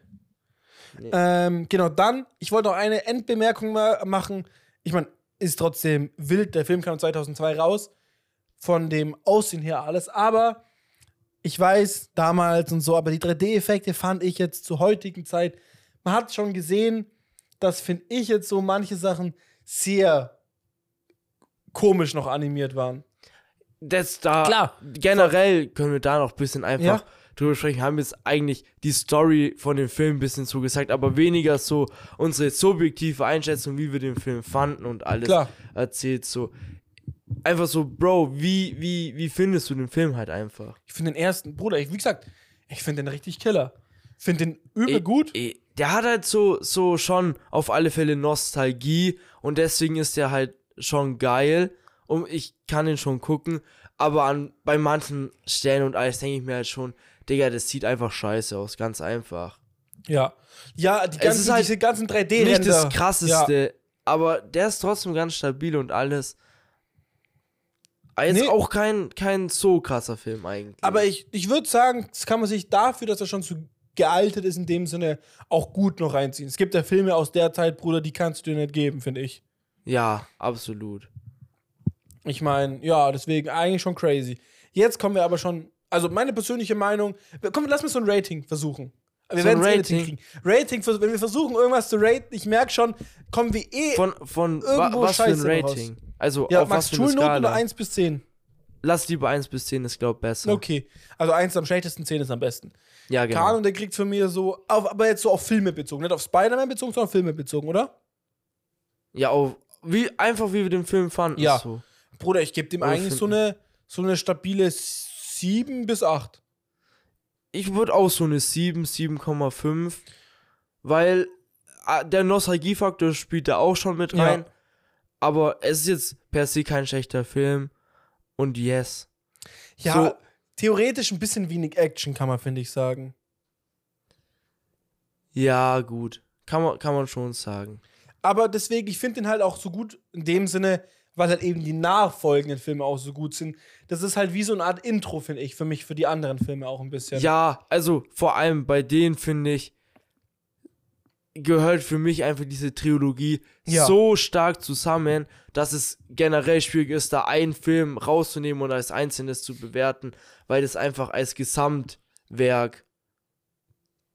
Nee. Ähm, genau, dann, ich wollte noch eine Endbemerkung ma machen. Ich meine, ist trotzdem wild, der Film kam 2002 raus, von dem Aussehen her alles, aber ich weiß damals und so, aber die 3D-Effekte fand ich jetzt zur heutigen Zeit, man hat schon gesehen, dass finde ich jetzt so manche Sachen sehr komisch noch animiert waren. Das da Klar. generell können wir da noch ein bisschen einfach Ja. drüber sprechen. Haben jetzt eigentlich die Story von dem Film ein bisschen zugesagt, aber weniger so unsere subjektive Einschätzung, wie wir den Film fanden und alles Klar. erzählt. So einfach so, Bro, wie, wie, wie findest du den Film halt einfach? Ich finde den ersten, Bruder, ich, wie gesagt, ich finde den richtig killer. Finde den übel gut. Der hat halt so, so schon auf alle Fälle Nostalgie und deswegen ist der halt schon geil. Und ich kann ihn schon gucken, aber an, bei manchen Stellen und alles denke ich mir halt schon, Digga, das sieht einfach scheiße aus, ganz einfach. Ja. Ja, die ganzen, ist halt diese ganzen 3D-Ränder. Nicht das Ja. krasseste, aber der ist trotzdem ganz stabil und alles. Jetzt Nee. auch kein, kein so krasser Film eigentlich. Aber ich, ich würde sagen, das kann man sich dafür, dass er schon zu gealtert ist, in dem Sinne auch gut noch reinziehen. Es gibt ja Filme aus der Zeit, Bruder, die kannst du dir nicht geben, finde ich. ja, absolut. Ich meine, ja, deswegen eigentlich schon crazy. Jetzt kommen wir aber schon, also meine persönliche Meinung, komm, lass mal so ein Rating versuchen. Wir So ein werden es eh Rating? Rating, vers- wenn wir versuchen, irgendwas zu raten, ich merke schon, kommen wir eh. Von, von wa Irgendwo was für ein Scheiße raus. Rating? Also ja, auf Max was für eine Schulnoten Skala? oder 1 bis 10? Lass lieber 1 bis 10, ist glaub besser. Okay. Also 1 ist am schlechtesten, 10 ist am besten. Ja, genau. Kahn und der kriegt von mir so, auf, aber jetzt so auf Filme bezogen. Nicht auf Spider-Man bezogen, sondern auf Filme bezogen, oder? Ja, auf, wie, einfach wie wir den Film fanden. Ja. So. Bruder, ich gebe dem Oder eigentlich so eine, so eine stabile 7 bis 8. Ich würde auch so eine 7, 7,5, weil ah, der Nostalgiefaktor spielt da auch schon mit Ja. rein. Aber es ist jetzt per se kein schlechter Film. Und yes. Ja, So- theoretisch ein bisschen wenig Action, kann man, finde ich, sagen. Ja, gut. Kann man, kann man schon sagen. Aber deswegen, ich finde den halt auch so gut in dem Sinne, weil halt eben die nachfolgenden Filme auch so gut sind. Das ist halt wie so eine Art Intro, finde ich, für mich, für die anderen Filme auch ein bisschen. Ja, also vor allem bei denen finde ich, gehört für mich einfach diese Trilogie Ja. so stark zusammen, dass es generell schwierig ist, da einen Film rauszunehmen und als einzelnes zu bewerten, weil das einfach als Gesamtwerk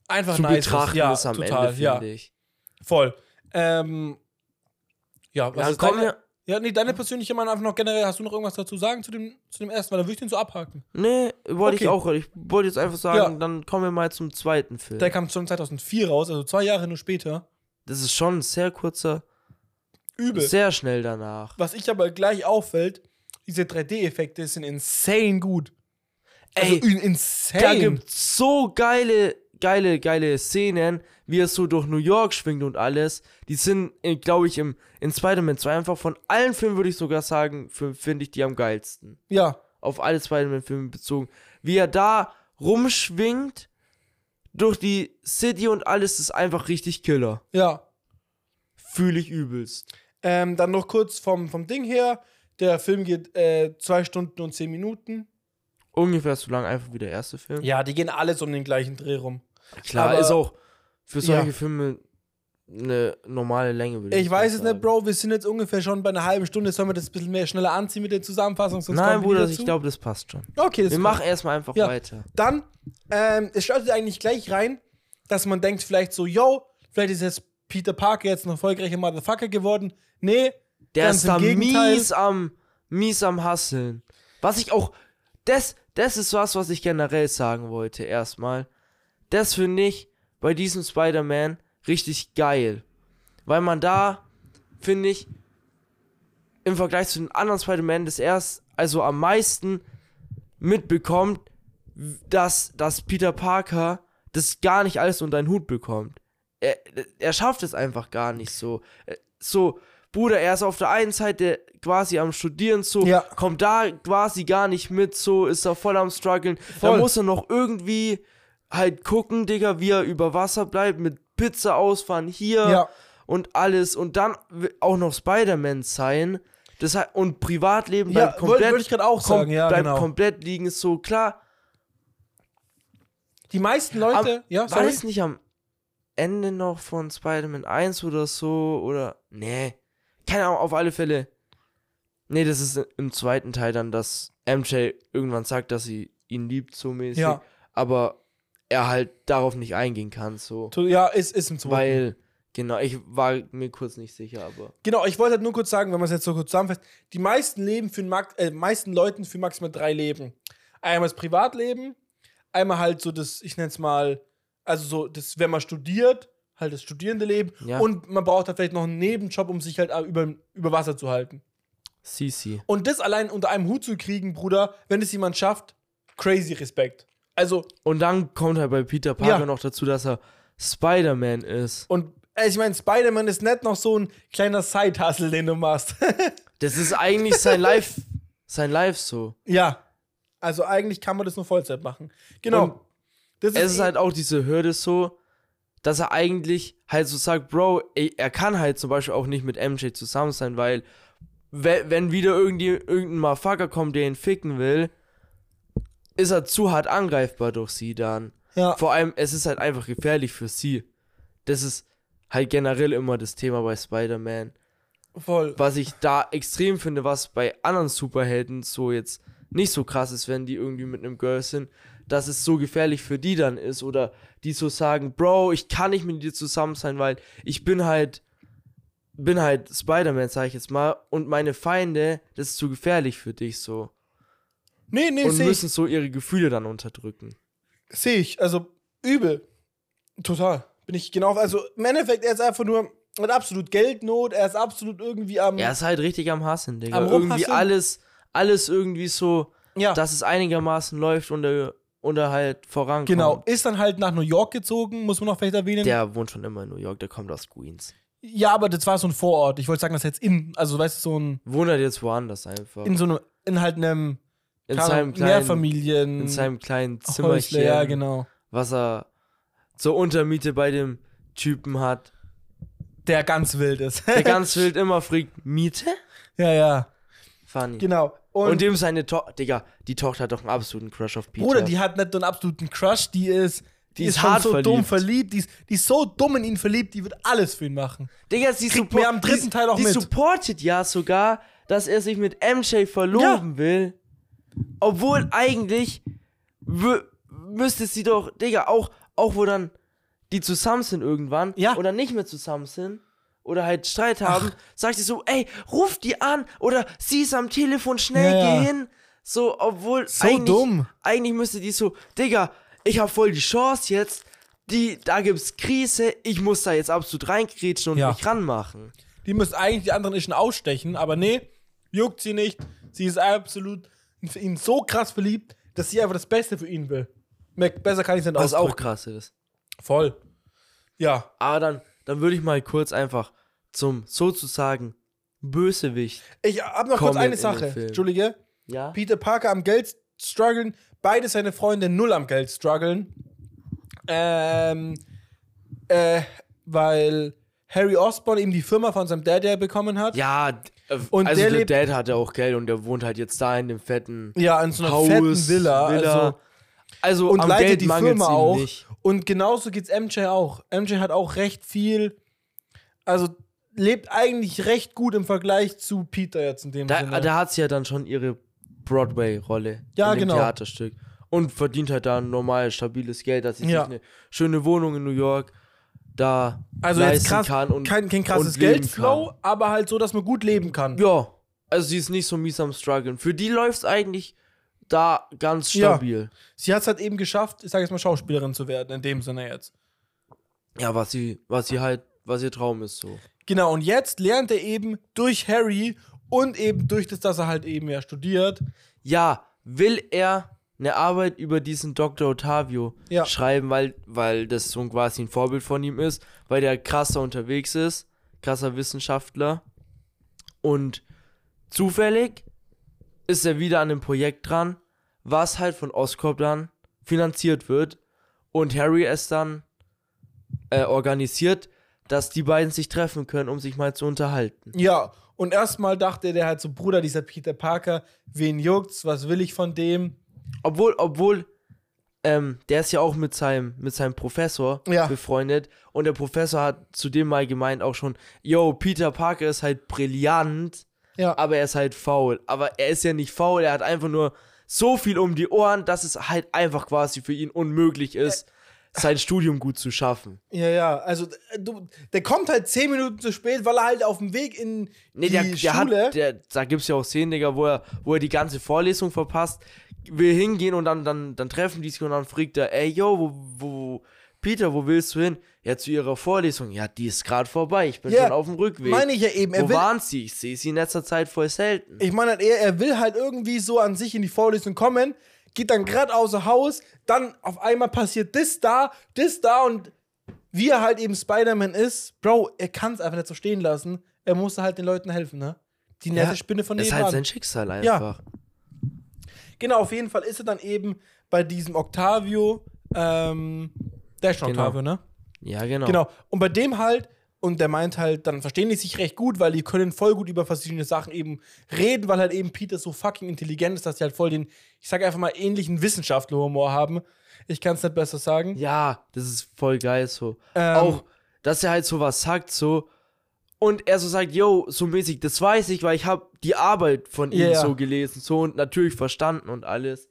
Einfach zu nice ist. betrachten ja, ist am total, Ende, ja, finde ich. voll. Ähm, ja, was Dann ist kommen deine. Ja, nee, deine persönliche Meinung einfach noch generell, hast du noch irgendwas dazu sagen zu dem, zu dem ersten, weil dann würde ich den so abhaken. Nee, wollte Okay. ich auch. Ich wollte jetzt einfach sagen, Ja. dann kommen wir mal zum zweiten Film. Der kam schon 2004 raus, also zwei Jahre nur später. das ist schon ein sehr kurzer, Übel. sehr schnell danach. Was ich aber gleich auffällt, diese 3D-Effekte sind insane gut. Also Ey, in- insane. Da gibt's so geile, geile, geile Szenen, wie er so durch New York schwingt und alles. Die sind, glaube ich, im, in Spider-Man 2 einfach von allen Filmen, würde ich sogar sagen, finde ich die am geilsten. ja, Auf alle Spider-Man-Filme bezogen. Wie er da rumschwingt, durch die City und alles ist einfach richtig Killer. Ja. Fühle ich übelst. Ähm, dann noch kurz vom, vom Ding her. Der Film geht äh, zwei Stunden und zehn Minuten. Ungefähr so lang einfach wie der erste Film. Ja, die gehen alles um den gleichen Dreh rum. Klar, aber- ist auch für solche Ja. Filme eine normale Länge, würde Ich mal weiß es nicht, Bro. Wir sind jetzt ungefähr schon bei einer halben Stunde. Sollen wir das ein bisschen mehr schneller anziehen mit der Zusammenfassung? Sonst Nein, Bruder, ich glaube, das passt schon. Okay, das Wir machen erstmal einfach Ja. weiter. Dann, ähm, es startet eigentlich gleich rein, dass man denkt vielleicht so, yo, vielleicht ist jetzt Peter Parker jetzt ein erfolgreicher Motherfucker geworden. Nee, Der ist da Gegenteil. mies am, mies am Hasseln. Was ich auch, das, das ist was, was ich generell sagen wollte, erstmal. Das finde ich bei diesem Spider-Man richtig geil. Weil man da, finde ich, im Vergleich zu den anderen Spider-Man das erst, also am meisten mitbekommt, dass, dass Peter Parker das gar nicht alles unter einen Hut bekommt. Er, er schafft es einfach gar nicht so. Äh, So, Bruder, er ist auf der einen Seite quasi am Studieren, so, Ja. kommt da quasi gar nicht mit, so, ist er voll am struggeln. Da muss er noch irgendwie halt gucken, Digga, wie er über Wasser bleibt, mit Pizza ausfahren hier Ja. und alles und dann auch noch Spider-Man sein. Das heißt, und Privatleben Ja, bleibt wollte- komplett, wollte ich gerade auch sagen, ja, bleibt genau. komplett liegen, ist so klar. Die meisten Am, Leute, ja, war sorry. das nicht am Ende noch von Spider-Man 1 oder so? Oder. Nee. Keine Ahnung, auf alle Fälle. Nee, das ist im zweiten Teil dann, dass MJ irgendwann sagt, dass sie ihn liebt, so mäßig. Ja. Aber er halt darauf nicht eingehen kann, so. Ja, ist, ist im zweiten. Weil, genau, ich war mir kurz nicht sicher, aber. Genau, ich wollte halt nur kurz sagen, wenn man es jetzt so kurz zusammenfasst, die meisten Leben für Max, äh, meisten Leuten für maximal drei Leben. Einmal das Privatleben, einmal halt so das, ich nenne es mal, also so das, wenn man studiert, halt das studierende Leben Ja. und man braucht halt vielleicht noch einen Nebenjob, um sich halt über, über Wasser zu halten. Sisi. Und das allein unter einem Hut zu kriegen, Bruder, wenn es jemand schafft, crazy Respekt. Also, Und dann kommt halt bei Peter Parker Ja. noch dazu, dass er Spider-Man ist. und äh, ich meine, Spider-Man ist nicht noch so ein kleiner Side-Hustle, den du machst. Das ist eigentlich sein Live, sein Live so. Ja. Also eigentlich kann man das nur Vollzeit machen. Genau. Das es ist halt auch diese Hürde so, dass er eigentlich halt so sagt, Bro, ey, er kann halt zum Beispiel auch nicht mit MJ zusammen sein, weil we- wenn wieder irgendwie irgendein Motherfucker kommt, der ihn ficken will, ist er zu hart angreifbar durch sie dann. ja. Vor allem, es ist halt einfach gefährlich für sie. Das ist halt generell immer das Thema bei Spider-Man. voll. Was ich da extrem finde, was bei anderen Superhelden so jetzt nicht so krass ist, wenn die irgendwie mit einem Girl sind, dass es so gefährlich für die dann ist oder die so sagen, Bro, ich kann nicht mit dir zusammen sein, weil ich bin halt bin halt Spider-Man, sag ich jetzt mal, und meine Feinde, das ist zu gefährlich für dich so. Nee, nee, und müssen ich. so ihre Gefühle dann unterdrücken. Sehe ich. Also übel. Total. Bin ich genau. Also im Endeffekt, er ist einfach nur hat absolut Geldnot. Er ist absolut irgendwie am. Er ist halt richtig am Hassen, Digga. Am irgendwie alles, alles irgendwie so, ja. dass es einigermaßen läuft und er, und er halt vorankommt. genau. Ist dann halt nach New York gezogen, muss man noch vielleicht erwähnen. Der wohnt schon immer in New York, der kommt aus Queens. ja, aber das war so ein Vorort. Ich wollte sagen, das jetzt in. Also weißt du, so ein. Wohnt halt jetzt woanders einfach. In so einem. In halt einem. In keine seinem kleinen, Mehrfamilien. in seinem kleinen Häusle, Zimmerchen, Ja, genau. was er zur Untermiete bei dem Typen hat. Der ganz wild ist. Der ganz wild immer fragt, Miete? ja, ja. Funny. Genau. Und, dem seine Tochter, Digga, die Tochter hat doch einen absoluten Crush auf Peter. Bruder, die hat nicht nur einen absoluten Crush, die ist, die, Die ist, ist hart so verliebt. dumm verliebt, die ist, die ist so dumm in ihn verliebt, die wird alles für ihn machen. Digga, sie mir am dritten die, Teil auch die mit. supportet ja sogar, dass er sich mit MJ verloben will. Obwohl eigentlich müsste sie doch, Digga, auch, auch wo dann die zusammen sind irgendwann Ja. oder nicht mehr zusammen sind oder halt Streit haben, sagt sie so, ey, ruf die an oder sie ist am Telefon, schnell Ja, ja. geh hin. So, obwohl So eigentlich, dumm. eigentlich müsste die so, Digga, ich hab voll die Chance jetzt, die, da gibt's Krise, ich muss da jetzt absolut reinkrätschen und Ja. mich ranmachen. Die müsste eigentlich die anderen Ischen ausstechen, aber nee, juckt sie nicht. Sie ist absolut in ihn so krass verliebt, dass sie einfach das Beste für ihn will. Besser kann ich es nicht Was auch krass ist. Voll. Ja. Aber dann, dann würde ich mal kurz einfach zum sozusagen Bösewicht. Ich hab noch kurz eine Sache. Entschuldige. Ja? Peter Parker am Geld strugglen, beide seine Freunde null am Geld strugglen. Ähm, äh, weil Harry Osborn eben die Firma von seinem Dad bekommen hat. Ja, Und also der der lebt- Dad hat ja auch Geld und der wohnt halt jetzt da in dem fetten Ja, in so einer Haus, fetten Villa. Also, Also und am leitet Geld die Firma auch. nicht. Und genauso geht's MJ auch. MJ hat auch recht viel, also lebt eigentlich recht gut im Vergleich zu Peter jetzt in dem Da, Sinne. da hat sie ja dann schon ihre Broadway-Rolle Ja, in dem genau. Theaterstück. Und verdient halt da ein normal, stabiles Geld, dass sie Ja. sich eine schöne Wohnung in New York da also leisten krass, kann. Und, kein, kein krasses Geldflow, aber halt so, dass man gut leben kann. Ja, also sie ist nicht so mies am struggeln. Für die läuft's eigentlich da ganz Ja. stabil. Sie hat es halt eben geschafft, ich sage jetzt mal Schauspielerin zu werden, in dem Sinne jetzt. Ja, was sie, was sie halt, was ihr Traum ist so. Genau, und jetzt lernt er eben durch Harry und eben durch das, dass er halt eben ja studiert. Ja, will er eine Arbeit über diesen Dr. Ottavio Ja. schreiben, weil, weil das so quasi ein Vorbild von ihm ist, weil der krasser unterwegs ist, krasser Wissenschaftler. Und zufällig ist er wieder an einem Projekt dran, was halt von Oscorp dann finanziert wird. Und Harry es dann äh, organisiert, dass die beiden sich treffen können, um sich mal zu unterhalten. Ja, und erstmal dachte der halt so, Bruder, dieser Peter Parker, wen juckt's, was will ich von dem? Obwohl, obwohl, ähm, der ist ja auch mit seinem, mit seinem Professor Ja. befreundet. Und der Professor hat zu dem mal gemeint auch schon, yo, Peter Parker ist halt brillant, Ja, aber er ist halt faul. Aber er ist ja nicht faul, er hat einfach nur so viel um die Ohren, dass es halt einfach quasi für ihn unmöglich ist, sein Studium gut zu schaffen. ja, ja, also äh, du, der kommt halt zehn Minuten zu spät, weil er halt auf dem Weg in Nee, die der, der Schule... hat, der, da gibt's ja auch Szenen, Digga, wo er, wo er die ganze Vorlesung verpasst, will hingehen und dann, dann, dann treffen die sich und dann fragt er, ey, yo, wo, wo, Peter, wo willst du hin? Ja, zu ihrer Vorlesung. Ja, die ist gerade vorbei, ich bin Ja, schon auf dem Rückweg. meine ich ja eben, er wo will- waren sie? Ich sehe sie in letzter Zeit voll selten. Ich meine, halt eher, er will halt irgendwie so an sich in die Vorlesung kommen, geht dann gerade außer Haus, dann auf einmal passiert das da, das da und wie er halt eben Spider-Man ist, Bro, er kann es einfach nicht so stehen lassen. Er muss halt den Leuten helfen, ne? Die nette Ja, Spinne von das ist nebenan. halt sein Schicksal Ja. Genau, auf jeden Fall ist er dann eben bei diesem Octavio, ähm, der ist schon Genau. Octavio, ne? Ja, genau. Genau. Und bei dem halt, und der meint halt, dann verstehen die sich recht gut, weil die können voll gut über verschiedene Sachen eben reden, weil halt eben Peter so fucking intelligent ist, dass die halt voll den, ich sag einfach mal, ähnlichen Wissenschaftlerhumor haben. Ich kann es nicht besser sagen. Ja, das ist voll geil so. Ähm, auch, dass er halt sowas sagt, so. Und er so sagt, yo, so mäßig, das weiß ich, weil ich habe die Arbeit von ihm Ja, ja. so gelesen, so und natürlich verstanden und alles.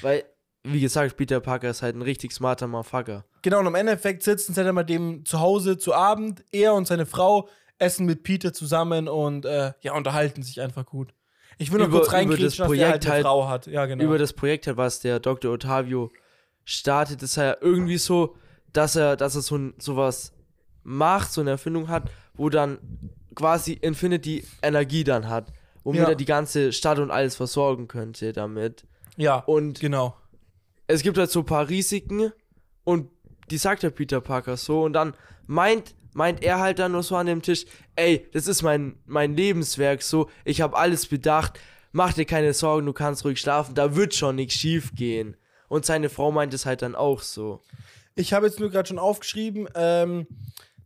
Weil, wie gesagt, Peter Parker ist halt ein richtig smarter Motherfucker. Genau, und im Endeffekt sitzen sie dann bei dem zu Hause zu Abend. Er und seine Frau essen mit Peter zusammen und äh, ja, unterhalten sich einfach gut. Ich will noch Über- kurz reinkriegen, dass der halt eine halt- Frau hat. Ja, genau. Über das Projekt halt, was der Dr. Ottavio startet, ist er irgendwie so, dass er, dass er so ein, sowas macht, so eine Erfindung hat, wo dann quasi Infinity Energie dann hat, womit Ja. er die ganze Stadt und alles versorgen könnte damit. ja, Und genau. es gibt halt so ein paar Risiken und die sagt der Peter Parker so und dann meint meint er halt dann nur so an dem Tisch, ey, das ist mein mein Lebenswerk so, ich habe alles bedacht, mach dir keine Sorgen, du kannst ruhig schlafen, da wird schon nichts schief gehen. Und seine Frau meint es halt dann auch so. Ich habe jetzt nur gerade schon aufgeschrieben, ähm,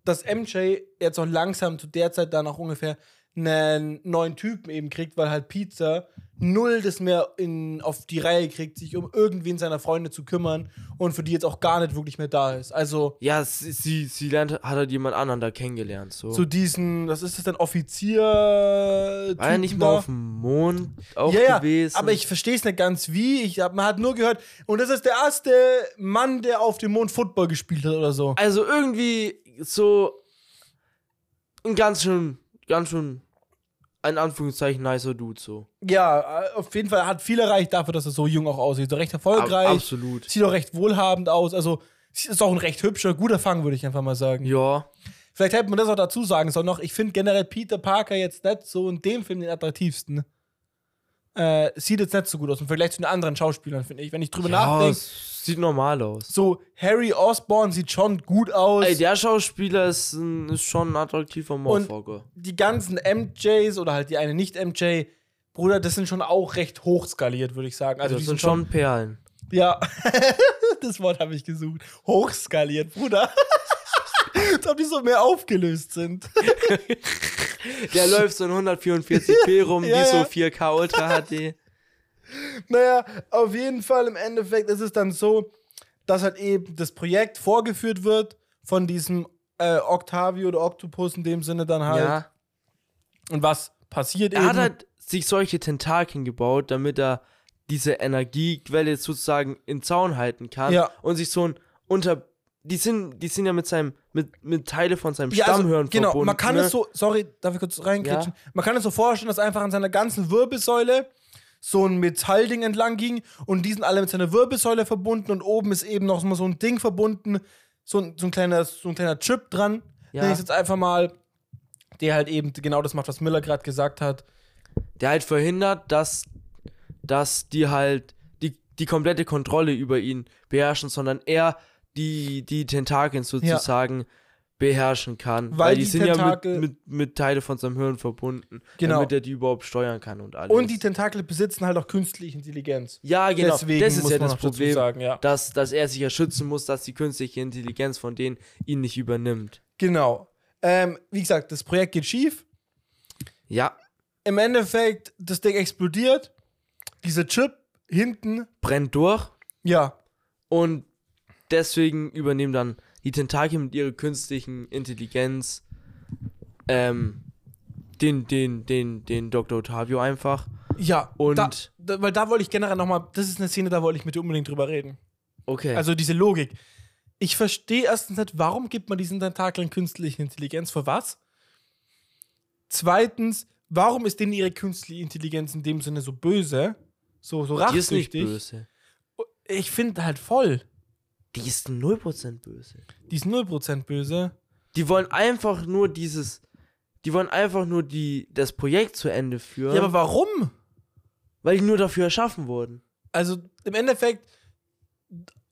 dass MJ jetzt auch langsam zu der Zeit dann auch ungefähr einen neuen Typen eben kriegt, weil halt Pizza null das mehr in, auf die Reihe kriegt, sich um irgendwen seiner Freunde zu kümmern und für die jetzt auch gar nicht wirklich mehr da ist. Also Ja, sie, sie, sie lernt, hat halt jemand anderen da kennengelernt, so. zu diesen, was ist das denn, Offizier? War er nicht mal auf dem Mond auch ja, ja, gewesen? aber ich verstehe es nicht ganz wie. Ich hab, man hat nur gehört, und das ist der erste Mann, der auf dem Mond Football gespielt hat oder so. Also irgendwie so ein ganz schön, ganz schön, ein Anführungszeichen, nicer Dude so. Ja, äh, auf jeden Fall hat viel erreicht dafür, dass er so jung auch aussieht. So recht Ab, erfolgreich, absolut. sieht auch recht wohlhabend aus. Also ist auch ein recht hübscher, guter Fang, würde ich einfach mal sagen. Ja, Vielleicht hätte man das auch dazu sagen sollen noch. Ich finde generell Peter Parker jetzt nicht so in dem Film den attraktivsten. Äh, sieht jetzt nicht so gut aus im Vergleich zu den anderen Schauspielern, finde ich. Wenn ich drüber ja nachdenke, sieht normal aus. so Harry Osborn sieht schon gut aus. Ey, der Schauspieler ist, ein, ist schon ein attraktiver Motherfucker. die ganzen MJs oder halt die eine Nicht-MJ, Bruder, das sind schon auch recht hoch skaliert, würde ich sagen. Also das die sind schon Perlen. Ja. das Wort habe ich gesucht. Hochskaliert, Bruder. Als ob die so mehr aufgelöst sind. Der läuft so in 144p rum, Ja, wie so ja. 4K Ultra HD. Naja, auf jeden Fall im Endeffekt ist es dann so, dass halt eben das Projekt vorgeführt wird von diesem äh, Octavio oder Octopus in dem Sinne dann halt. Ja. Und was passiert Er eben. hat halt sich solche Tentakeln gebaut, damit er diese Energiequelle sozusagen in Zaun halten kann Ja. und sich so ein unter die sind die sind ja mit seinem mit mit Teile von seinem Ja, also, Stammhirn genau, verbunden. man kann ne? es so, sorry, darf ich kurz reinkritschen? Ja. Man kann es so vorstellen, dass einfach an seiner ganzen Wirbelsäule so ein Metallding entlang ging und die sind alle mit seiner Wirbelsäule verbunden und oben ist eben noch mal so ein Ding verbunden, so ein, so ein, kleiner, so ein kleiner Chip dran. Ja. Nenne ich jetzt einfach mal, der halt eben genau das macht, was Miller gerade gesagt hat. der halt verhindert, dass dass die halt die die komplette Kontrolle über ihn beherrschen, sondern er die die Tentakeln sozusagen beherrschen kann, Weil die, die sind Tentakel- ja mit, mit mit Teile von seinem Hirn verbunden, Genau. damit er die überhaupt steuern kann und alles. Und die Tentakel besitzen halt auch künstliche Intelligenz. Ja, genau. Deswegen das ist muss ja man das Problem, sagen, ja. dass, dass er sich ja schützen muss, dass die künstliche Intelligenz von denen ihn nicht übernimmt. Genau. Ähm, wie gesagt, das Projekt geht schief. Ja, Im Endeffekt, das Ding explodiert. Dieser Chip hinten, brennt durch ja, und deswegen übernehmen dann die Tentakel mit ihrer künstlichen Intelligenz ähm, den, den, den, den Dr. Otavio einfach. Ja, Und- da, da, weil da wollte ich generell nochmal, das ist eine Szene, da wollte ich mit dir unbedingt drüber reden. Okay. Also diese Logik. Ich verstehe erstens nicht, warum gibt man diesen Tentakeln künstliche Intelligenz? Für was? Zweitens, warum ist denn ihre künstliche Intelligenz in dem Sinne so böse? So, so die ist nicht rachsüchtig? böse. Ich finde halt voll. Die ist 0% böse. Die ist 0% böse. Die wollen einfach nur dieses. Die wollen einfach nur die, das Projekt zu Ende führen, Ja, aber warum? weil die nur dafür erschaffen wurden. Also im Endeffekt,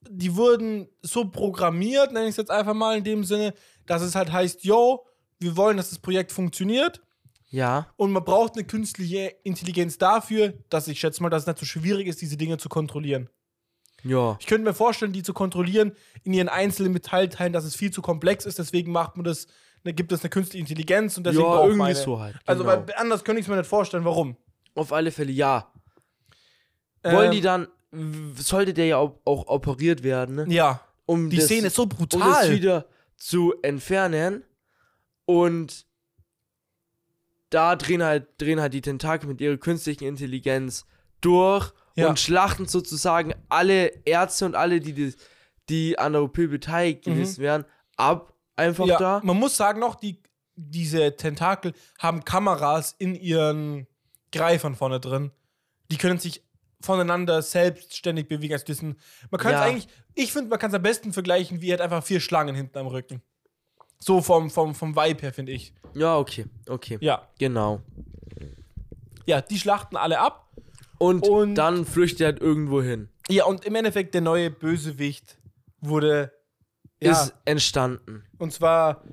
die wurden so programmiert, nenne ich es jetzt einfach mal in dem Sinne, dass es halt heißt, yo, wir wollen, dass das Projekt funktioniert Ja. und man braucht eine künstliche Intelligenz dafür, dass ich schätze mal, dass es nicht so schwierig ist, diese Dinge zu kontrollieren. Ja. Ich könnte mir vorstellen, die zu kontrollieren in ihren einzelnen Metallteilen, dass es viel zu komplex ist, deswegen macht man das, ne, gibt es eine künstliche Intelligenz und deswegen Ja, irgendwie man eine. so halt. Also genau. weil anders könnte ich es mir nicht vorstellen, warum. Auf alle Fälle ja. Wollen Ähm, die dann, sollte der ja auch, auch operiert werden, ne? Ja, um die das, Szene ist so um das brutal. wieder zu entfernen und da drehen halt, drehen halt die Tentakel mit ihrer künstlichen Intelligenz durch Ja. und schlachten sozusagen alle Ärzte und alle, die, die, an der OP beteiligt gewesen wären, ab. Einfach Mhm. ja, da. Man muss sagen noch, die, diese Tentakel haben Kameras in ihren Greifern vorne drin. Die können sich voneinander selbstständig bewegen. Also sind, man kann es Ja. eigentlich, ich finde, man kann es am besten vergleichen, wie halt einfach vier Schlangen hinten am Rücken. So vom, vom, vom Vibe her, finde ich. Ja, okay, okay. Ja. Genau. Ja, die schlachten alle ab. Und, Und- dann flüchtet er halt irgendwo hin. Ja, und im Endeffekt der neue Bösewicht wurde. Ja, Ist entstanden. und zwar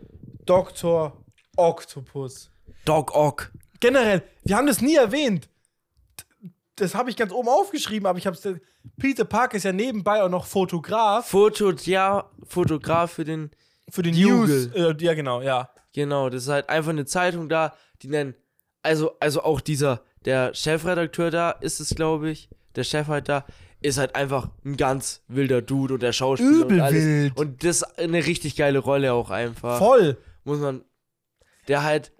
Dr. Octopus. Doc Ock. Generell, wir haben das nie erwähnt. Das habe ich ganz oben aufgeschrieben, aber ich habe es. Peter Parker ist ja nebenbei auch noch Fotograf Foto, ja, Fotograf für den. für den. News. Äh, ja, genau, ja. Genau, das ist halt einfach eine Zeitung da, die nennen. Also, also auch dieser, der Chefredakteur da ist es, glaube ich. Der Chef halt da, ist halt einfach ein ganz wilder Dude und der Schauspieler Übel und alles. wild. Und das ist eine richtig geile Rolle auch einfach. Voll. Muss man. Der halt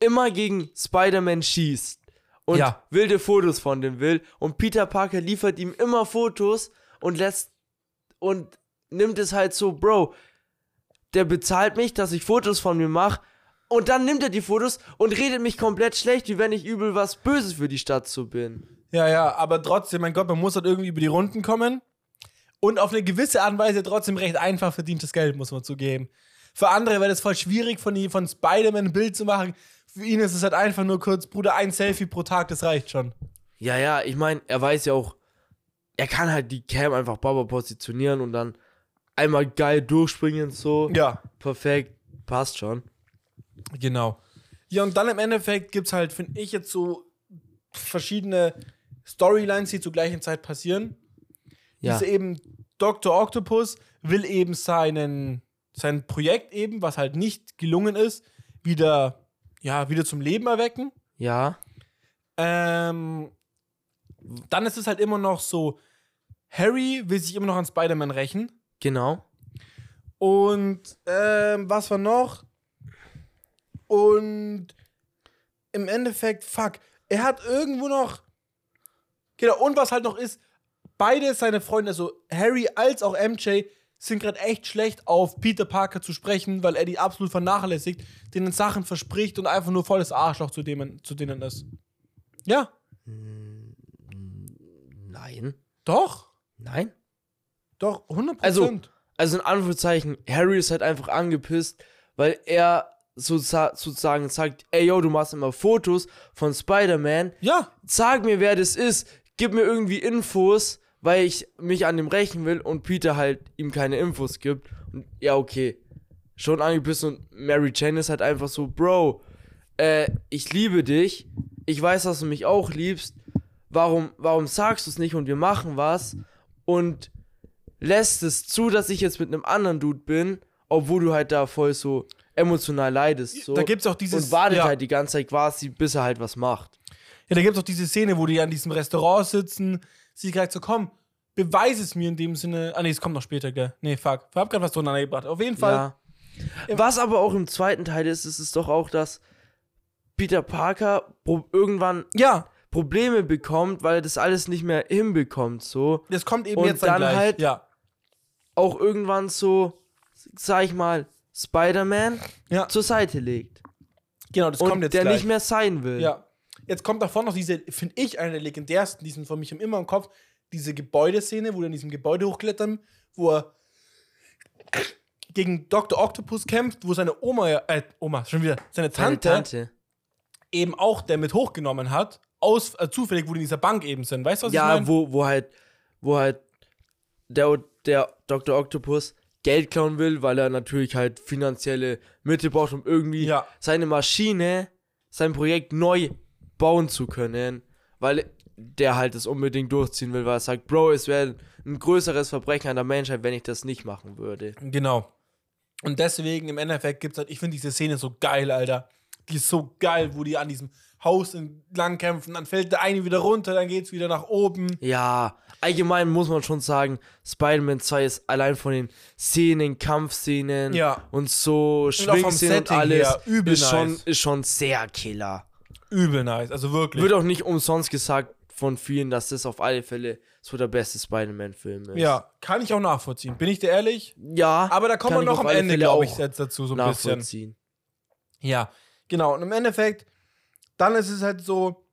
immer gegen Spider-Man schießt und Ja. wilde Fotos von dem will. Und Peter Parker liefert ihm immer Fotos und lässt und nimmt es halt so, Bro, der bezahlt mich, dass ich Fotos von mir mache. Und dann nimmt er die Fotos und redet mich komplett schlecht, wie wenn ich übel was Böses für die Stadt so bin. Ja, ja, aber trotzdem, mein Gott, man muss halt irgendwie über die Runden kommen. Und auf eine gewisse Art und Weise trotzdem recht einfach verdientes Geld, muss man zugeben. Für andere wäre das voll schwierig, von, von Spider-Man ein Bild zu machen. Für ihn ist es halt einfach nur kurz, Bruder, ein Selfie pro Tag, das reicht schon. Ja, ja, ich meine, er weiß ja auch, er kann halt die Cam einfach Baba positionieren und dann einmal geil durchspringen, so. Ja. Perfekt, passt schon. Genau. Ja, und dann im Endeffekt gibt es halt, finde ich, jetzt so verschiedene Storylines, die zur gleichen Zeit passieren. Ja. Diese eben Dr. Octopus will eben seinen, sein Projekt eben, was halt nicht gelungen ist, wieder, ja, wieder zum Leben erwecken. Ja. Ähm, dann ist es halt immer noch so, Harry will sich immer noch an Spider-Man rächen. Genau. Und ähm, was war noch? Und im Endeffekt, fuck, er hat irgendwo noch. Genau, und was halt noch ist, beide seine Freunde, also Harry als auch MJ, sind gerade echt schlecht auf Peter Parker zu sprechen, weil er die absolut vernachlässigt, denen Sachen verspricht und einfach nur volles Arschloch zu, dem, zu denen ist. Ja, Nein. doch, Nein. doch, 100%. Also, also in Anführungszeichen, Harry ist halt einfach angepisst, weil er sozusagen sagt, ey yo, du machst immer Fotos von Spider-Man, ja, sag mir, wer das ist, gib mir irgendwie Infos, weil ich mich an dem rächen will und Peter halt ihm keine Infos gibt. Und ja, okay. Schon angepisst und Mary Jane ist halt einfach so, Bro, äh, ich liebe dich. Ich weiß, dass du mich auch liebst. Warum, warum sagst du es nicht und wir machen was? Und lässt es zu, dass ich jetzt mit einem anderen Dude bin, obwohl du halt da voll so emotional leidest. So. da gibt's auch dieses. und wartet ja. halt die ganze Zeit quasi, bis er halt was macht. Ja, da gibt es auch diese Szene, wo die an diesem Restaurant sitzen. Sie sagt so, komm, beweis es mir in dem Sinne. Ah, nee, es kommt noch später, gell? Nee, fuck. Ich hab grad was durcheinander gebracht. Auf jeden Fall. Ja. Was aber auch im zweiten Teil ist, ist es doch auch, dass Peter Parker irgendwann Ja, Probleme bekommt, weil er das alles nicht mehr hinbekommt. So. das kommt eben Und jetzt dann, dann gleich. halt- Ja. Auch irgendwann so, sag ich mal, Spider-Man Ja, zur Seite legt. genau, das und kommt jetzt der gleich. nicht mehr sein will. Ja. Jetzt kommt davon noch diese, finde ich, eine der legendärsten, die sind von mich immer im Kopf, diese Gebäudeszene, wo er in diesem Gebäude hochklettern, wo er gegen Dr. Octopus kämpft, wo seine Oma, ja- äh, Oma, schon wieder, seine Seine Tante, Tante. eben auch der mit hochgenommen hat, aus, äh, zufällig, wo die in dieser Bank eben sind. Weißt du, was ich Ja, meine? wo, wo halt, wo halt der, der Dr. Octopus Geld klauen will, weil er natürlich halt finanzielle Mittel braucht, um irgendwie Ja. seine Maschine, sein Projekt neu bauen zu können, weil der halt das unbedingt durchziehen will, weil er sagt, Bro, es wäre ein größeres Verbrechen an der Menschheit, wenn ich das nicht machen würde. Genau. Und deswegen im Endeffekt gibt es halt, ich finde diese Szene so geil, Alter. Die ist so geil, wo die an diesem Haus entlang kämpfen, dann fällt der eine wieder runter, dann geht's wieder nach oben. Ja, allgemein muss man schon sagen, Spider-Man 2 ist allein von den Szenen, Kampfszenen Ja. und so Schwingszenen und Setting alles her übel ist, schon, nice. ist schon sehr killer. Übel nice, also wirklich. Wird auch nicht umsonst gesagt von vielen, dass das auf alle Fälle so der beste Spider-Man-Film ist. ja, kann ich auch nachvollziehen. Bin ich dir ehrlich? Ja. Aber da kommen wir noch am Ende, glaube ich, dazu so ein bisschen. Ja, genau. Und im Endeffekt, dann ist es halt so,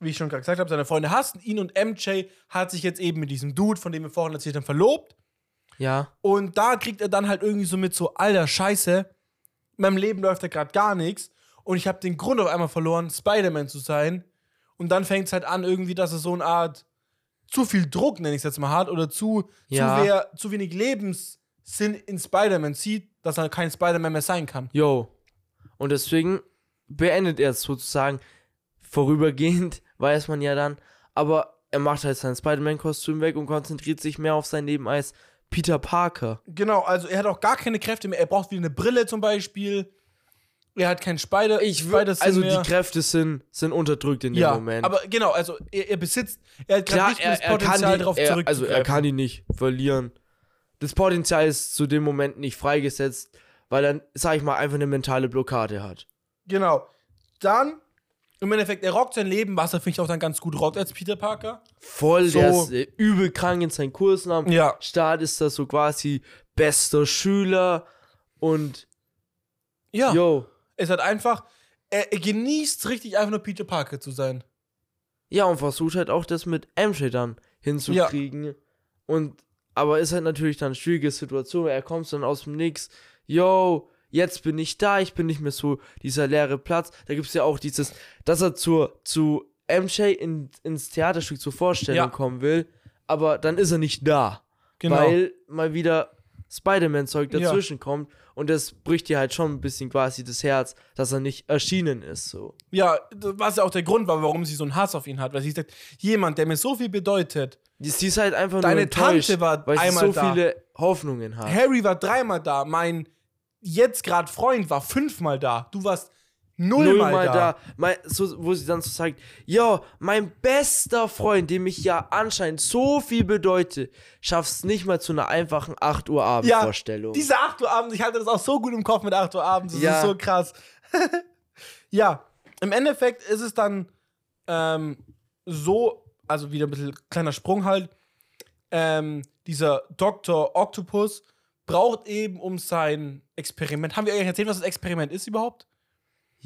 wie ich schon gerade gesagt habe, seine Freunde hassen ihn und MJ hat sich jetzt eben mit diesem Dude, von dem wir vorhin erzählt haben, verlobt. Ja. Und da kriegt er dann halt irgendwie so mit so, alter Scheiße, in meinem Leben läuft da gerade gar nichts. Und ich habe den Grund auf einmal verloren, Spider-Man zu sein. Und dann fängt es halt an, irgendwie, dass er so eine Art zu viel Druck, nenne ich es jetzt mal hart, oder zu, Ja. zu, wer, zu wenig Lebenssinn in Spider-Man sieht, dass er kein Spider-Man mehr sein kann. Yo. Und deswegen beendet er es sozusagen vorübergehend, weiß man ja dann. Aber er macht halt sein Spider-Man-Kostüm weg und konzentriert sich mehr auf sein Leben als Peter Parker. Genau, also er hat auch gar keine Kräfte mehr. Er braucht wieder eine Brille zum Beispiel. Er hat keinen Spider. Ich würde, also mehr. die Kräfte sind, sind unterdrückt in dem ja, Moment. aber genau, also er, er besitzt, er hat Klar, nicht er, das kann Potenzial er, zurückzugreifen. also er kann die nicht verlieren. Das Potenzial ist zu dem Moment nicht freigesetzt, weil er, sag ich mal, einfach eine mentale Blockade hat. Genau. Dann, im Endeffekt, er rockt sein Leben, was er, finde ich, auch dann ganz gut rockt als Peter Parker. Voll, So. der ist äh, übel krank in seinen Kursen am Ja. Start ist das so quasi bester Schüler und Ja. yo. Es hat einfach, er, er genießt richtig einfach nur Peter Parker zu sein. Ja, und versucht halt auch das mit MJ dann hinzukriegen. Und aber ist halt natürlich dann eine schwierige Situation, er kommt dann aus dem Nix. Yo, jetzt bin ich da, ich bin nicht mehr so dieser leere Platz. Da gibt es ja auch dieses, dass er zur, zu MJ in, ins Theaterstück zur Vorstellung Ja. kommen will, aber dann ist er nicht da. Genau. Weil mal wieder Spider-Man-Zeug Ja. dazwischen kommt und das bricht dir halt schon ein bisschen quasi das Herz, dass er nicht erschienen ist, so. Ja, was ja auch der Grund war, warum sie so einen Hass auf ihn hat. Weil sie sagt, jemand, der mir so viel bedeutet, Sie ist halt einfach Deine nur Tante war weil sie einmal so da. viele Hoffnungen hat. Harry war dreimal da, mein jetzt gerade Freund war fünfmal da. Du warst nullmal Nullmal da. da. Mein, so, wo sie dann so sagt, ja, mein bester Freund, dem ich ja anscheinend so viel bedeute, schaff's nicht mal zu einer einfachen 8 Uhr Ja, Abendvorstellung. diese 8 Uhr abends, ich halte das auch so gut im Kopf mit 8 Uhr abends, das Ja. ist so krass. ja, im Endeffekt ist es dann ähm, so, also wieder ein bisschen kleiner Sprung halt, ähm, dieser Dr. Octopus braucht eben um sein Experiment, haben wir eigentlich erzählt, was das Experiment ist überhaupt?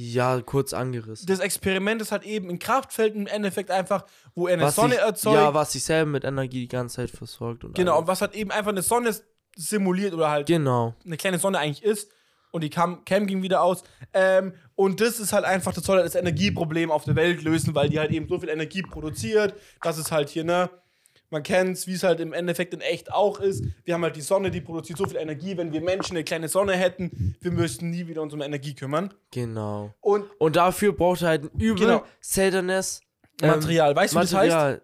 ja, kurz angerissen. Das Experiment ist halt eben ein Kraftfeld im Endeffekt einfach, wo er eine Was Sonne sich, erzeugt. Ja, was sich selber mit Energie die ganze Zeit versorgt. Und genau, alles. und was halt eben einfach eine Sonne simuliert oder halt Genau. eine kleine Sonne eigentlich ist. Und die Cam, Cam ging wieder aus. Ähm, und das ist halt einfach, das soll halt das Energieproblem auf der Welt lösen, weil die halt eben so viel Energie produziert. Das ist halt hier, ne? Man kennt's, wie es halt im Endeffekt in echt auch ist. Wir haben halt die Sonne, die produziert so viel Energie. Wenn wir Menschen eine kleine Sonne hätten, wir müssten nie wieder uns um Energie kümmern. Genau. Und Und dafür braucht er halt ein übel Genau. seltenes ähm, Material, weißt du, wie das heißt?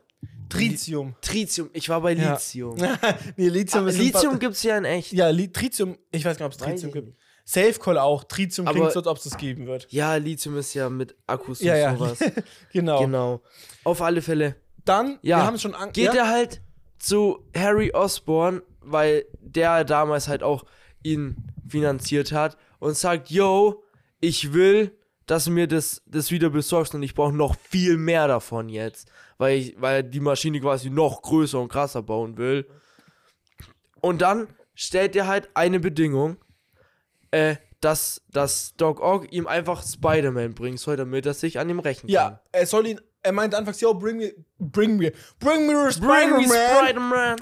Tritium. Tritium. Ich war bei Ja. Lithium. nee, Lithium Ah, ist Lithium gibt's ja in echt. Ja, Li Tritium, ich weiß gar nicht, ob es Tritium gibt. Safecoil auch. Tritium klingt so, als ob es das geben wird. Ja, Lithium ist ja mit Akkus Ja, und ja. sowas. Genau. Genau. Auf alle Fälle. Dann, Ja. wir haben es schon an Geht ja? er halt zu Harry Osborn, weil der damals halt auch ihn finanziert hat und sagt, yo, ich will, dass du mir das, das wieder besorgst und ich brauche noch viel mehr davon jetzt, weil ich, weil die Maschine quasi noch größer und krasser bauen will. Und dann stellt er halt eine Bedingung, äh, dass, dass Doc Ock ihm einfach Spider-Man bringen soll, damit er sich an ihm rächen kann. Ja, er soll ihn, er meinte anfangs, yo, bring me, bring me, bring me Bring me Spider-Man. Spider-Man!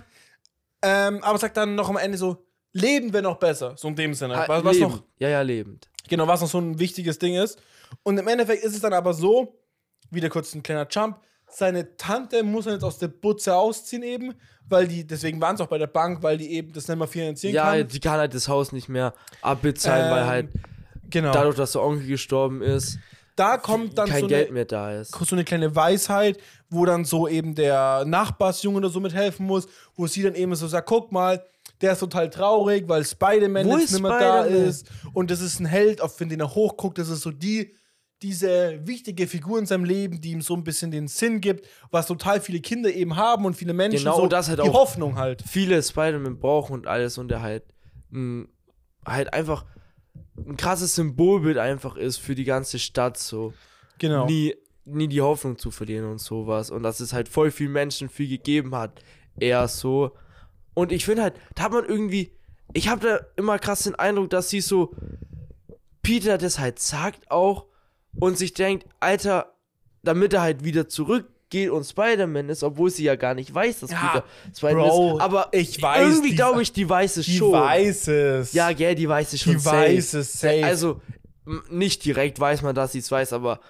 ähm, aber sagt dann noch am Ende so, leben wir noch besser, so in dem Sinne. Ah, was, was noch, Ja, ja, lebend. genau, was noch so ein wichtiges Ding ist. Und im Endeffekt ist es dann aber so, wieder kurz ein kleiner Jump, seine Tante muss er jetzt aus der Butze ausziehen eben, weil die, deswegen waren sie auch bei der Bank, weil die eben das nicht mehr finanzieren Ja, kann. die kann halt das Haus nicht mehr abbezahlen, weil Ähm, halt Genau. dadurch, dass der Onkel gestorben ist, da kommt dann kein so Geld eine, mehr da ist. so eine kleine Weisheit, wo dann so eben der Nachbarsjunge oder so mithelfen muss, wo sie dann eben so sagt, guck mal, der ist total traurig, weil Spider-Man jetzt nicht mehr da ist und das ist ein Held, auf den er hochguckt, das ist so die diese wichtige Figur in seinem Leben, die ihm so ein bisschen den Sinn gibt, was total viele Kinder eben haben und viele Menschen Genau, so das halt die auch- Hoffnung halt. Viele Spider-Man brauchen und alles und der halt mh, halt einfach ein krasses Symbolbild einfach ist für die ganze Stadt so. Genau. Nie, nie die Hoffnung zu verlieren und sowas. Und dass es halt voll vielen Menschen viel gegeben hat. Eher so. Und ich finde halt, da hat man irgendwie, ich habe da immer krass den Eindruck, dass sie so, Peter das halt sagt auch und sich denkt, Alter, damit er halt wieder zurückgeht und Spider-Man ist, obwohl sie ja gar nicht weiß, dass Ja, Peter Spider-Man ist. Aber ich weiß, irgendwie die- glaube ich, die weiß es die schon. weiß es. Ja, gell, die weiß es schon die safe. weiß es safe. Also, nicht direkt weiß man, dass sie es weiß, aber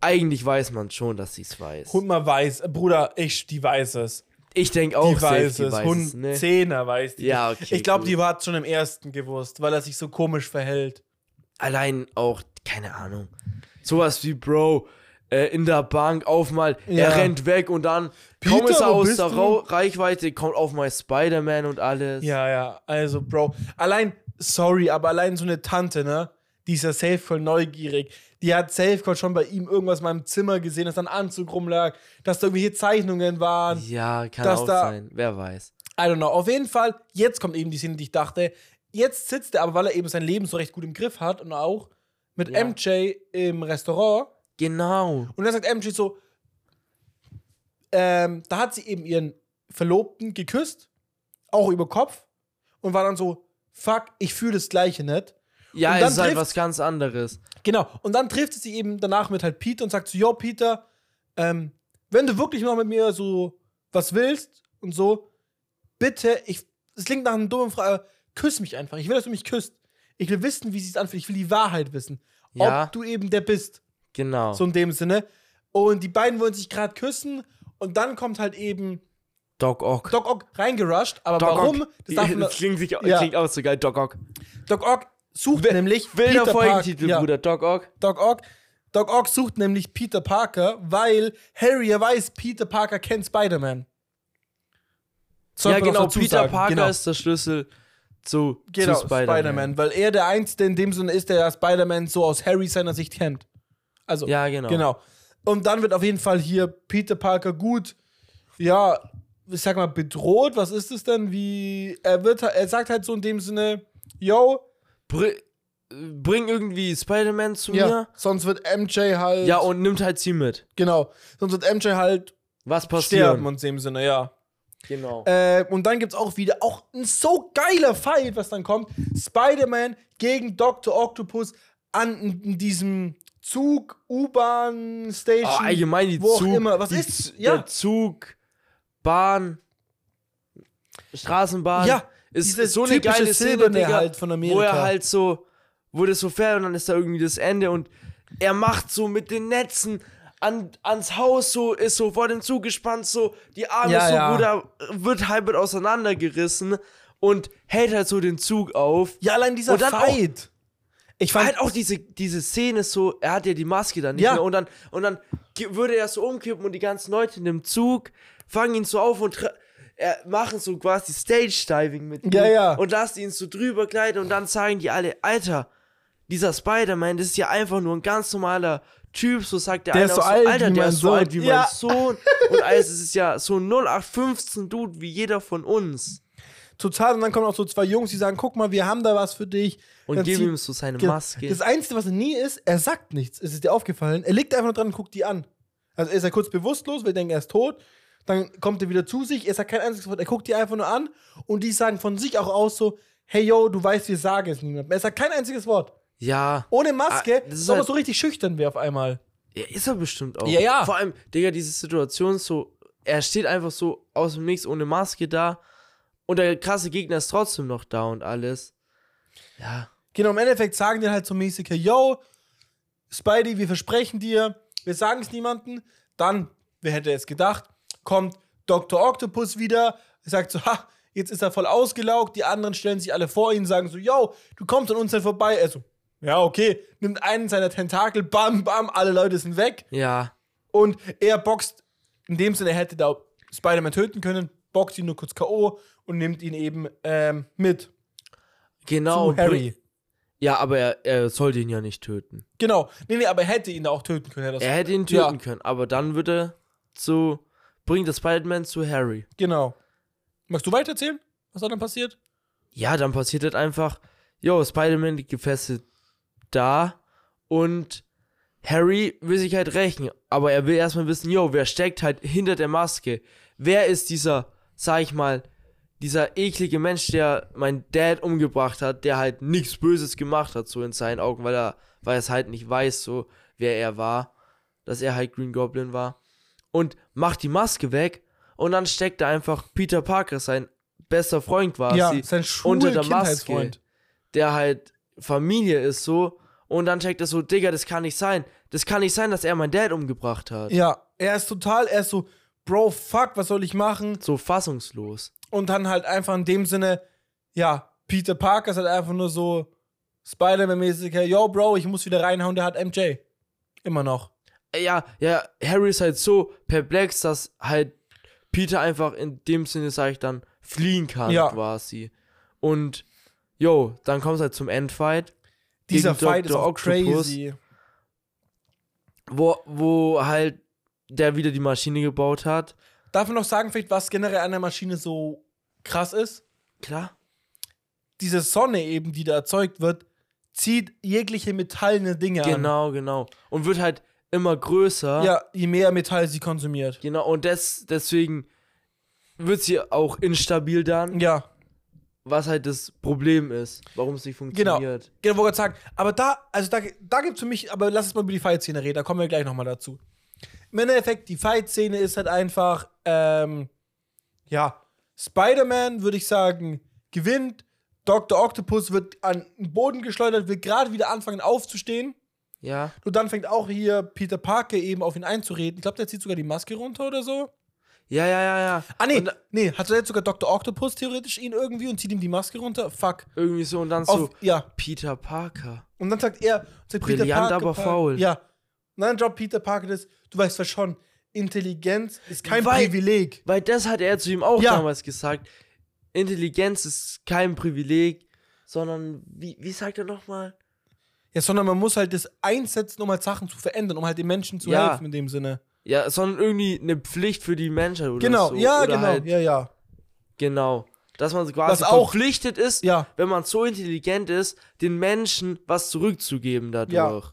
eigentlich weiß man schon, dass sie es weiß. Hund mal weiß, Bruder, ich, die weiß es. Ich denke auch, die safe, weiß die es. weiß Hund, es, ne? Zehner weiß die. Ja, okay, Ich glaube, die hat schon im ersten gewusst, weil er sich so komisch verhält. Allein auch, keine Ahnung. Sowas wie, Bro, äh, in der Bank auf mal, Ja. er rennt weg und dann Peter, kaum ist er aus der? Rau Reichweite, kommt auf mal Spider-Man und alles. Ja, ja, also, Bro. Allein, sorry, aber allein so eine Tante, ne? Die ist ja safe voll neugierig. Die hat safe schon bei ihm irgendwas in meinem Zimmer gesehen, dass da ein Anzug rumlag, dass da irgendwelche Zeichnungen waren. Ja, kann auch da- sein. Wer weiß. I don't know. Auf jeden Fall, jetzt kommt eben die Szene, die ich dachte. Jetzt sitzt er aber, weil er eben sein Leben so recht gut im Griff hat und auch mit Ja. MJ im Restaurant. Genau. Und dann sagt MJ so, ähm, da hat sie eben ihren Verlobten geküsst, auch über Kopf, und war dann so, fuck, ich fühle das Gleiche nicht. Ja, Und es dann ist halt trifft- was ganz anderes. Genau. Und dann trifft sie eben danach mit halt Peter und sagt so, yo, Peter, ähm, wenn du wirklich noch mit mir so was willst und so, bitte, ich, es klingt nach einer dummen Frage, küss mich einfach. Ich will, dass du mich küsst. Ich will wissen, wie es sich anfühlt. Ich will die Wahrheit wissen. Ja. Ob du eben der bist. Genau. So in dem Sinne. Und die beiden wollen sich gerade küssen und dann kommt halt eben Doc Ock. Doc Ock reingerusht. Aber Doc warum? Ock. Das darf man, das klingt, sich, Ja. klingt auch so geil, Doc Ock. Doc Ock sucht nämlich Wilder Peter Folgentitel, ja. Bruder, Doc Ock. Doc Ock. Doc Ock sucht nämlich Peter Parker, weil Harry ja weiß, Peter Parker kennt Spider-Man. Ja, genau, Peter sagen. Parker genau. ist der Schlüssel zu, Genau, zu Spider-Man. Spider-Man. weil er der Einzige in dem Sinne ist, der Spider-Man so aus Harry seiner Sicht kennt. Also, Ja, genau. genau. Und dann wird auf jeden Fall hier Peter Parker gut, ja, ich sag mal, bedroht. Was ist es denn? Wie, er wird, er sagt halt so in dem Sinne, yo, Br bring irgendwie Spider-Man zu ja, mir. sonst wird MJ halt, Ja, und nimmt halt sie mit. genau, sonst wird MJ halt Was passiert? sterben in dem Sinne, ja. Genau. Äh, und dann gibt's auch wieder auch ein so geiler Fight, was dann kommt. Spider-Man gegen Dr. Octopus an in diesem Zug, U-Bahn, Station. Oh, allgemein die wo auch Zug. immer. Was die, ist? Ja. Der Zug, Bahn, Straßenbahn. Ja, ist diese so eine geile Szene, Silberne Digga, halt von Amerika. wo er halt so, wo das so fährt und dann ist da irgendwie das Ende und er macht so mit den Netzen an, ans Haus so, ist so vor den Zug gespannt, so, die Arme Ja, so, ja. Bruder, wird halb mit auseinandergerissen und hält halt so den Zug auf. ja, allein dieser Und dann auch- Fight. Ich fand halt auch diese, diese Szene so, er hat ja die Maske dann nicht Ja. mehr und dann, und dann würde er so umkippen und die ganzen Leute in dem Zug fangen ihn so auf und machen so quasi Stage-Diving mit ihm Ja, ja. und lassen ihn so drüber gleiten und dann sagen die alle, Alter, dieser Spider-Man, das ist ja einfach nur ein ganz normaler Typ, so sagt der, Der eine ist so alt Alter, der ist so alt wie. Ja. mein Sohn und alles, es ist ja so ein 0815 Dude wie jeder von uns total. Und dann kommen auch so zwei Jungs, die sagen: Guck mal, wir haben da was für dich. Und geben ihm so seine Maske. Das Einzige, was er nie ist, er sagt nichts. Es ist dir aufgefallen. Er liegt einfach nur dran und guckt die an. Also er ist ja kurz bewusstlos, wir denken, er ist tot. Dann kommt er wieder zu sich, er sagt kein einziges Wort, er guckt die einfach nur an und die sagen von sich auch aus so, hey yo, du weißt, wir sagen es niemandem. Er sagt kein einziges Wort. ja, Ohne Maske, Ah, das ist aber halt- so richtig schüchtern wäre auf einmal. Ja, ist er bestimmt auch. Ja, ja. Vor allem, Digga, diese Situation so, er steht einfach so aus dem Nichts ohne Maske da und der krasse Gegner ist trotzdem noch da und alles. Ja. Genau, im Endeffekt sagen die halt so mäßig, hey, yo, Spidey, wir versprechen dir, wir sagen es niemandem. Dann, wer hätte es gedacht, kommt Dr. Octopus wieder, sagt so, ha, jetzt ist er voll ausgelaugt, die anderen stellen sich alle vor ihn, sagen so, yo, du kommst an uns dann vorbei. Er so, ja, okay, nimmt einen seiner Tentakel, bam, bam, alle Leute sind weg. Ja. Und er boxt, in dem Sinne, er hätte da Spider-Man töten können, boxt ihn nur kurz K.O. und nimmt ihn eben ähm, mit Genau. zu Harry. Ja, aber er, er sollte ihn ja nicht töten. Genau. Nee, nee, aber er hätte ihn da auch töten können. das- Er hätte ihn Ja. töten können, aber dann würde er zu, bringt das Spider-Man zu Harry. Genau. Magst du weiter erzählen, was da dann passiert? Ja, dann passiert halt einfach, jo, Spider-Man liegt gefesselt da und Harry will sich halt rächen, aber er will erstmal wissen, jo, wer steckt halt hinter der Maske? Wer ist dieser, sag ich mal, dieser eklige Mensch, der mein Dad umgebracht hat, der halt nichts Böses gemacht hat, so in seinen Augen, weil er, weil er es halt nicht weiß, so, wer er war, dass er halt Green Goblin war. Und macht die Maske weg und dann steckt da einfach Peter Parker, sein bester Freund quasi, ja, sein unter der Maske, der halt Familie ist so. Und dann checkt er so, Digga, das kann nicht sein. Das kann nicht sein, dass er meinen Dad umgebracht hat. Ja, er ist total, er ist so, Bro, fuck, was soll ich machen? So fassungslos. Und dann halt einfach in dem Sinne, ja, Peter Parker ist halt einfach nur so Spider-Man-mäßig, hey, yo, Bro, ich muss wieder reinhauen, der hat MJ. Immer noch. Äh, Ja, ja, Harry ist halt so perplex, dass halt Peter einfach in dem Sinne, sag ich dann, fliehen kann Ja. quasi. Und, yo, dann kommt es halt zum Endfight. Dieser Fight ist Dr. auch Octopus. crazy. wo, wo halt der wieder die Maschine gebaut hat. Darf man noch sagen, vielleicht, was generell an der Maschine so krass ist? Klar. Diese Sonne eben, die da erzeugt wird, zieht jegliche metallene Dinge an. Genau, genau. Und wird halt immer größer. Ja, je mehr Metall sie konsumiert. Genau, und des, deswegen wird sie auch instabil dann, Ja, was halt das Problem ist, warum es nicht funktioniert. genau, wollte ich sagen. Aber da, also da, da gibt es für mich, aber lass uns mal über die Fight-Szene reden, da kommen wir gleich nochmal dazu. Im Endeffekt, die Fight-Szene ist halt einfach, ähm, ja, Spider-Man, würde ich sagen, gewinnt. Dr. Octopus wird an den Boden geschleudert, will gerade wieder anfangen aufzustehen. Ja. Und dann fängt auch hier Peter Parker eben auf ihn einzureden. Ich glaube, der zieht sogar die Maske runter oder so. Ja, ja, ja, ja. Ah, nee, Und nee, hat er jetzt sogar Dr. Octopus theoretisch ihn irgendwie und zieht ihm die Maske runter? Fuck. irgendwie so und dann Auf, so ja. Peter Parker. Und dann sagt er, sagt Brillant, aber faul. Ja. Und dann droppt Peter Parker das, du weißt was schon, Intelligenz ist kein Weil- Privileg. Weil das hat er zu ihm auch Ja. damals gesagt. Intelligenz ist kein Privileg, sondern, wie, wie sagt er nochmal? Ja, sondern man muss halt das einsetzen, um halt Sachen zu verändern, um halt den Menschen zu Ja. helfen in dem Sinne. Ja, sondern irgendwie eine Pflicht für die Menschheit oder Genau, so. ja, oder genau, Halt, ja, ja. Genau. Dass man quasi Was auch- verpflichtet ist, Ja. wenn man so intelligent ist, den Menschen was zurückzugeben dadurch. Ja.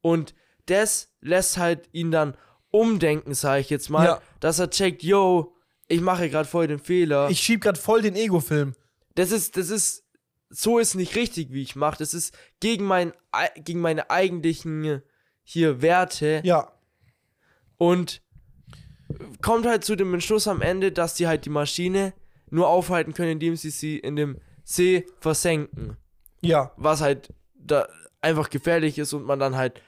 Und das lässt halt ihn dann umdenken, sage ich jetzt mal, Ja. dass er checkt, yo, ich mache gerade voll den Fehler. Ich schieb grad voll den Ego-Film. das ist, das ist, so ist nicht richtig, wie ich mache. Das ist gegen, mein, ei- gegen meine eigentlichen äh, hier Werte Ja. und kommt halt zu dem Entschluss am Ende, dass die halt die Maschine nur aufhalten können, indem sie sie in dem See versenken. Ja, Was halt da einfach gefährlich ist und man dann halt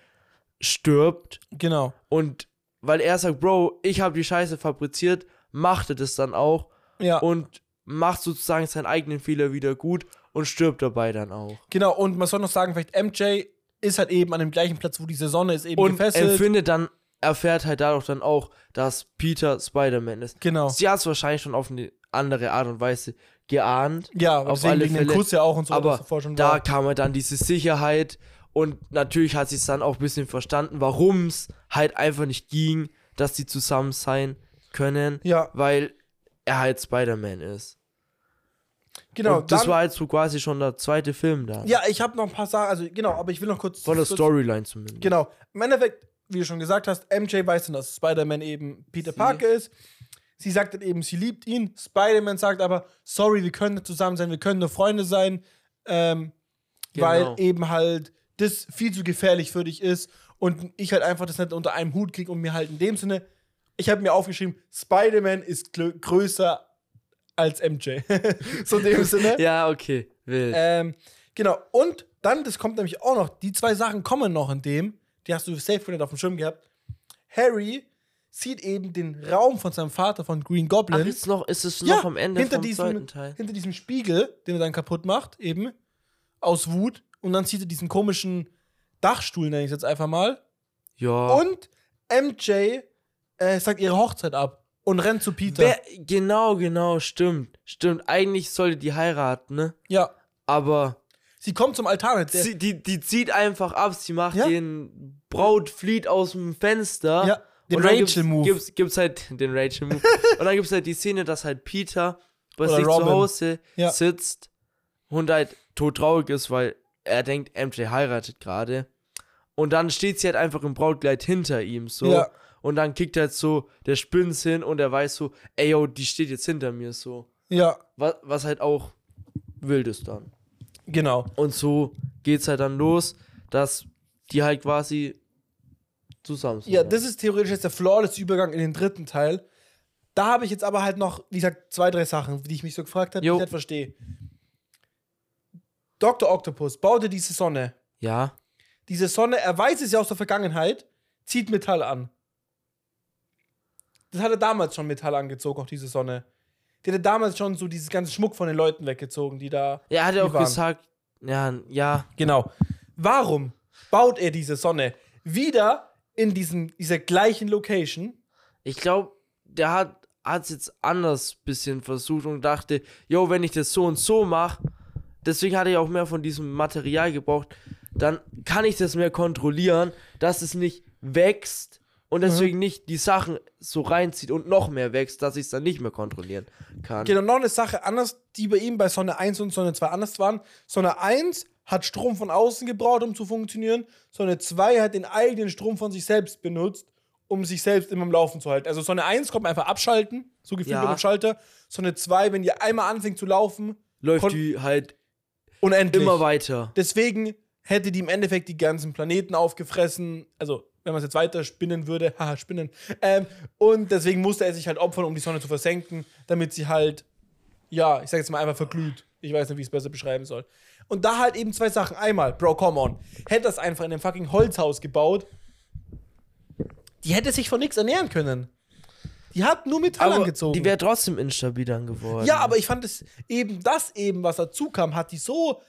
stirbt. genau. Und weil er sagt, Bro, ich habe die Scheiße fabriziert, macht er das dann auch Ja. und macht sozusagen seinen eigenen Fehler wieder gut und stirbt dabei dann auch. Genau, und man soll noch sagen, vielleicht MJ ist halt eben an dem gleichen Platz, wo diese Sonne ist, eben Und gefesselt. empfindet dann, erfährt halt dadurch dann auch, dass Peter Spider-Man ist. Genau. Sie hat es wahrscheinlich schon auf eine andere Art und Weise geahnt. Ja, auf alle Fälle. Kuss ja auch und so, aber da war. kam halt dann diese Sicherheit und natürlich hat sie es dann auch ein bisschen verstanden, warum es halt einfach nicht ging, dass die zusammen sein können, Ja, weil er halt Spider-Man ist. genau. und das dann, war halt so quasi schon der zweite Film da. ja, ich habe noch ein paar Sachen, also genau, aber ich will noch kurz. Von der kurz, Storyline zumindest. Genau. Im Endeffekt, wie du schon gesagt hast, MJ weiß dann, dass Spider-Man eben Peter Sie. Parker ist. Sie sagt dann eben, sie liebt ihn. Spider-Man sagt aber, sorry, wir können nicht zusammen sein, wir können nur Freunde sein, ähm, Genau. weil eben halt das viel zu gefährlich für dich ist und ich halt einfach das nicht unter einem Hut kriege und mir halt in dem Sinne, ich habe mir aufgeschrieben, Spider-Man ist größer als MJ. so in dem Sinne. Ja, okay. Wild. Ähm, genau, und dann, das kommt nämlich auch noch, die zwei Sachen kommen noch in dem, die hast du safe nicht auf dem Schirm gehabt. Harry sieht eben den Raum von seinem Vater von Green Ach, Goblin. ist, noch, ist es Ja, noch am Ende hinter vom diesem, zweiten Teil? hinter diesem Spiegel, den er dann kaputt macht, eben, aus Wut. Und dann sieht er diesen komischen Dachstuhl, nenne ich es jetzt einfach mal. Ja. Und MJ äh, sagt ihre Hochzeit ab und rennt zu Peter. Wer, genau, genau, stimmt. Stimmt. Eigentlich sollte die heiraten, ne? ja, Aber sie kommt zum Altar. Sie, die, die zieht einfach ab. Sie macht Ja. den Braut flieht aus dem Fenster. ja, den dann gibt's- Rachel-Move. Gibt's, gibt's halt den Rachel-Move. und dann gibt's halt die Szene, dass halt Peter bei sich zu Hause Ja. sitzt und halt todtraurig ist, weil er denkt, MJ heiratet gerade. Und dann steht sie halt einfach im Brautkleid hinter ihm, so. Ja. Und dann kickt halt so der Spins hin und er weiß so, ey, yo, die steht jetzt hinter mir, so. Ja, Was, was halt auch wild ist dann. genau. Und so geht's halt dann los, dass die halt quasi zusammen sind. Ja, das ist theoretisch jetzt der flawless Übergang in den dritten Teil. Da habe ich jetzt aber halt noch, wie gesagt, zwei, drei Sachen, die ich mich so gefragt habe, die ich nicht verstehe. Dr. Octopus baute diese Sonne. Ja. Diese Sonne, er weiß es ja aus der Vergangenheit, zieht Metall an. Das hat er damals schon Metall angezogen, auch diese Sonne. Die hat er damals schon so dieses ganze Schmuck von den Leuten weggezogen, die da. Ja, er hat ja die auch waren. gesagt, ja, ja, Genau. Warum baut er diese Sonne wieder in diesem, dieser gleichen Location? ich glaube, der hat es jetzt anders bisschen versucht und dachte, yo, wenn ich das so und so mache, deswegen hatte ich auch mehr von diesem Material gebraucht, dann kann ich das mehr kontrollieren, dass es nicht wächst und Mhm. deswegen nicht die Sachen so reinzieht und noch mehr wächst, dass ich es dann nicht mehr kontrollieren kann. Genau, noch eine Sache anders, die bei ihm bei Sonne 1 und Sonne 2 anders waren. Sonne 1 hat Strom von außen gebraucht, um zu funktionieren. Sonne 2 hat den eigenen Strom von sich selbst benutzt, um sich selbst immer am Laufen zu halten. Also Sonne 1 kommt einfach abschalten, so gefühlt Ja. mit dem Schalter. Sonne 2, wenn die einmal anfängt zu laufen, Läuft die halt unendlich. immer weiter. Deswegen hätte die im Endeffekt die ganzen Planeten aufgefressen. Also, wenn man es jetzt weiter spinnen würde, haha, spinnen. Ähm, und deswegen musste er sich halt opfern, um die Sonne zu versenken, damit sie halt, ja, ich sag jetzt mal einfach verglüht. Ich weiß nicht, wie ich es besser beschreiben soll. Und da halt eben zwei Sachen. Einmal, Bro, come on. Hätte das einfach in einem fucking Holzhaus gebaut, die hätte sich von nichts ernähren können. Die hat nur Metall Aber angezogen. die wäre trotzdem instabil dann geworden. ja, aber ich fand es eben das eben, was dazu kam, hat die so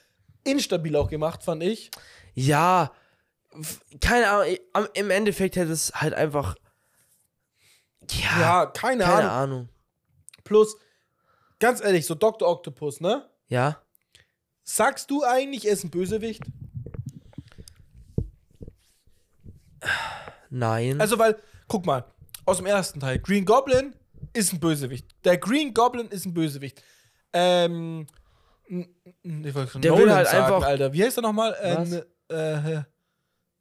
instabil auch gemacht, fand ich. Ja, keine Ahnung, im Endeffekt hätte es halt einfach. Ja, Ja, keine, keine Ahnung. Ahnung. Plus, ganz ehrlich, so Dr. Octopus, ne? Ja, Sagst du eigentlich, er ist ein Bösewicht? nein. Also, weil, guck mal, aus dem ersten Teil, Green Goblin ist ein Bösewicht. Der Green Goblin ist ein Bösewicht. Ähm, ich wollte schon Der will Nolan halt sagen, einfach- Alter. Wie heißt er nochmal? Was? Äh, äh,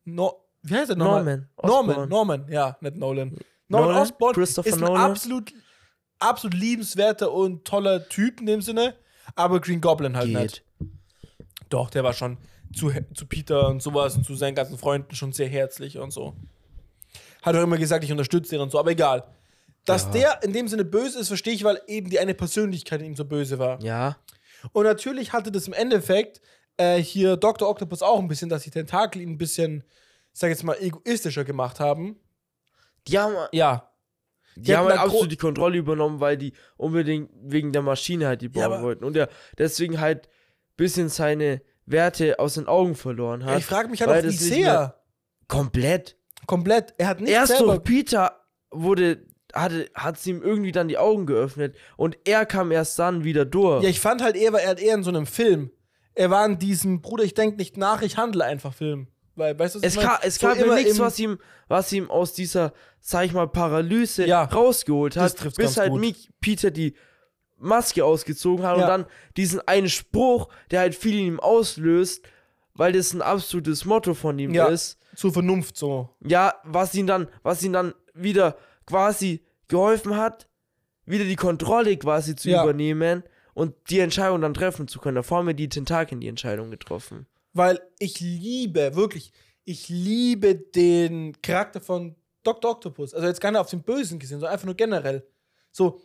no, wie heißt er nochmal? Norman. Norman, Osborn. Norman, ja, nicht Nolan. Norman Nolan? Osborn Christopher ist ein Nolan? absolut, absolut liebenswerter und toller Typ in dem Sinne, aber Green Goblin halt nicht. Geht. Doch, der war schon zu, zu Peter und sowas und zu seinen ganzen Freunden schon sehr herzlich und so. Hat auch immer gesagt, ich unterstütze den und so, aber egal. Dass Ja. der in dem Sinne böse ist, verstehe ich, weil eben die eine Persönlichkeit in ihm so böse war. Ja. Und natürlich hatte das im Endeffekt äh, hier Dr. Octopus auch ein bisschen, dass die Tentakel ihn ein bisschen, ich sag jetzt mal, egoistischer gemacht haben. Die haben, Ja. die haben hatten halt absolut die Kontrolle übernommen, weil die unbedingt wegen der Maschine halt die bauen Ja, wollten. Und er deswegen halt bisschen seine Werte aus den Augen verloren hat. ich frage mich halt auch, wie sehr. Komplett. Komplett. Er hat nicht Erst selber. durch Peter wurde, hatte, hat sie ihm irgendwie dann die Augen geöffnet und er kam erst dann wieder durch. Ja, ich fand halt eher, er hat eher in so einem Film. Er war in diesem Bruder, ich denk nicht nach, ich handle einfach Film. Weil, weißt du, was es, ka es gab ja immer nichts, was ihm, was ihm aus dieser, sag ich mal, Paralyse Ja, rausgeholt hat, bis halt. Mick, Peter die Maske ausgezogen hat Ja. und dann diesen einen Spruch, der halt viel in ihm auslöst, weil das ein absolutes Motto von ihm Ja. ist. Zur Vernunft so. Ja, was ihn dann, was ihn dann wieder quasi geholfen hat, wieder die Kontrolle quasi zu Ja. übernehmen und die Entscheidung dann treffen zu können. Davor haben wir die Tentakeln die Entscheidung getroffen. Weil ich liebe, wirklich, ich liebe den Charakter von Dr. Octopus. Also jetzt gar nicht auf den Bösen gesehen, sondern einfach nur generell. So,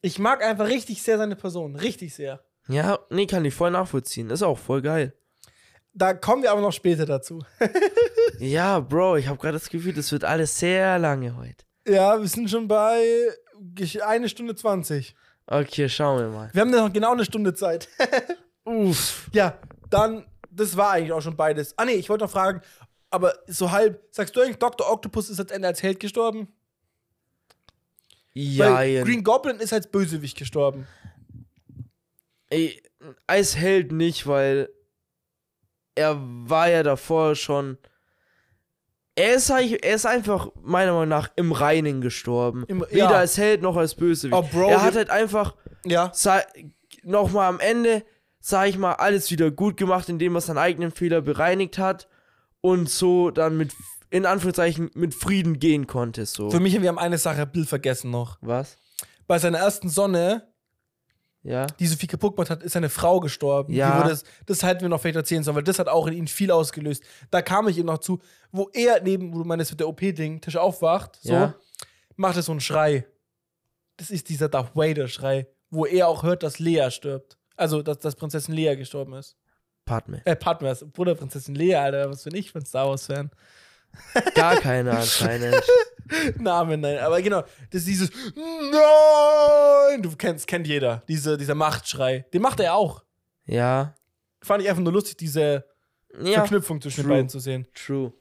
ich mag einfach richtig sehr seine Person. Richtig sehr. Ja, nee, kann ich voll nachvollziehen. Ist auch voll geil. Da kommen wir aber noch später dazu. Ja, Bro, ich habe gerade das Gefühl, das wird alles sehr lange heute. Ja, wir sind schon bei eine Stunde 20. Okay, schauen wir mal. Wir haben noch genau eine Stunde Zeit. Uff. Ja, dann, das war eigentlich auch schon beides. Ah, nee, ich wollte noch fragen, aber so halb, sagst du eigentlich, Dr. Octopus ist letztendlich als Held gestorben? Ja, Weil Green Goblin ist als Bösewicht gestorben. ey, als Held nicht, weil er war ja davor schon. Er ist, eigentlich- er ist einfach, meiner Meinung nach, im Reinen gestorben. Im- Weder ja. als Held noch als Bösewicht. Oh, Bro, er hat halt einfach Ja. nochmal am Ende, sag ich mal, alles wieder gut gemacht, indem er seinen eigenen Fehler bereinigt hat und so dann mit, in Anführungszeichen, mit Frieden gehen konnte. So. Für mich, wir haben eine Sache, Bill vergessen noch. Was? Bei seiner ersten Sonne, Ja? die so viel kaputt gemacht hat, ist seine Frau gestorben. Ja. Wurde, das, das hätten wir noch vielleicht erzählen sollen, weil das hat auch in ihm viel ausgelöst. Da kam ich ihm noch zu, wo er neben, wo du meinst, mit der OP-Ding, Tisch aufwacht, so, Ja. macht er so einen Schrei. Das ist dieser Darth Vader-Schrei, wo er auch hört, dass Lea stirbt. Also, dass, dass Prinzessin Lea gestorben ist. Padme. Äh, Padme, Bruder Prinzessin Lea, Alter, was bin ich für ein Star Wars-Fan? Gar keine anscheinend. Name, nein, aber genau, das ist dieses Nein! Du kennst, kennt jeder, diese, dieser Machtschrei. Den macht er auch. ja. Fand ich einfach nur lustig, diese Ja. Verknüpfung zwischen den true. beiden zu sehen. True.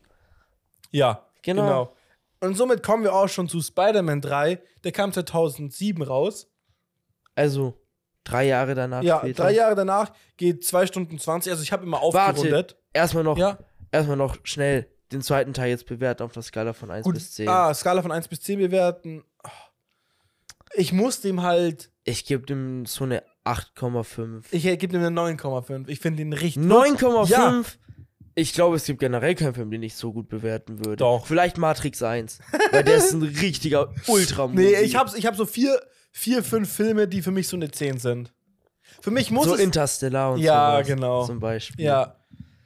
Ja, Genau. genau. Und somit kommen wir auch schon zu Spider-Man 3. Der kam 2007 raus. Also, drei Jahre danach ja, später. drei Jahre danach geht 2 Stunden 20. Also ich habe immer Warte, aufgerundet. erstmal noch, Ja, erstmal noch schnell den zweiten Teil jetzt bewerten auf der Skala von 1 gut. bis 10. Ah, Skala von 1 bis 10 bewerten. Ich muss dem halt. Ich gebe dem so eine 8,5. Ich gebe dem eine 9,5. Ich finde ihn richtig. 9,5? Ja. Ich glaube, es gibt generell keinen Film, den ich so gut bewerten würde. Doch. Vielleicht Matrix 1. weil der ist ein richtiger ultra Nee, ich habe ich hab so vier, vier, fünf Filme, die für mich so eine 10 sind. Für mich muss So es. Interstellar und Ja, sowas genau. Zum Beispiel. ja.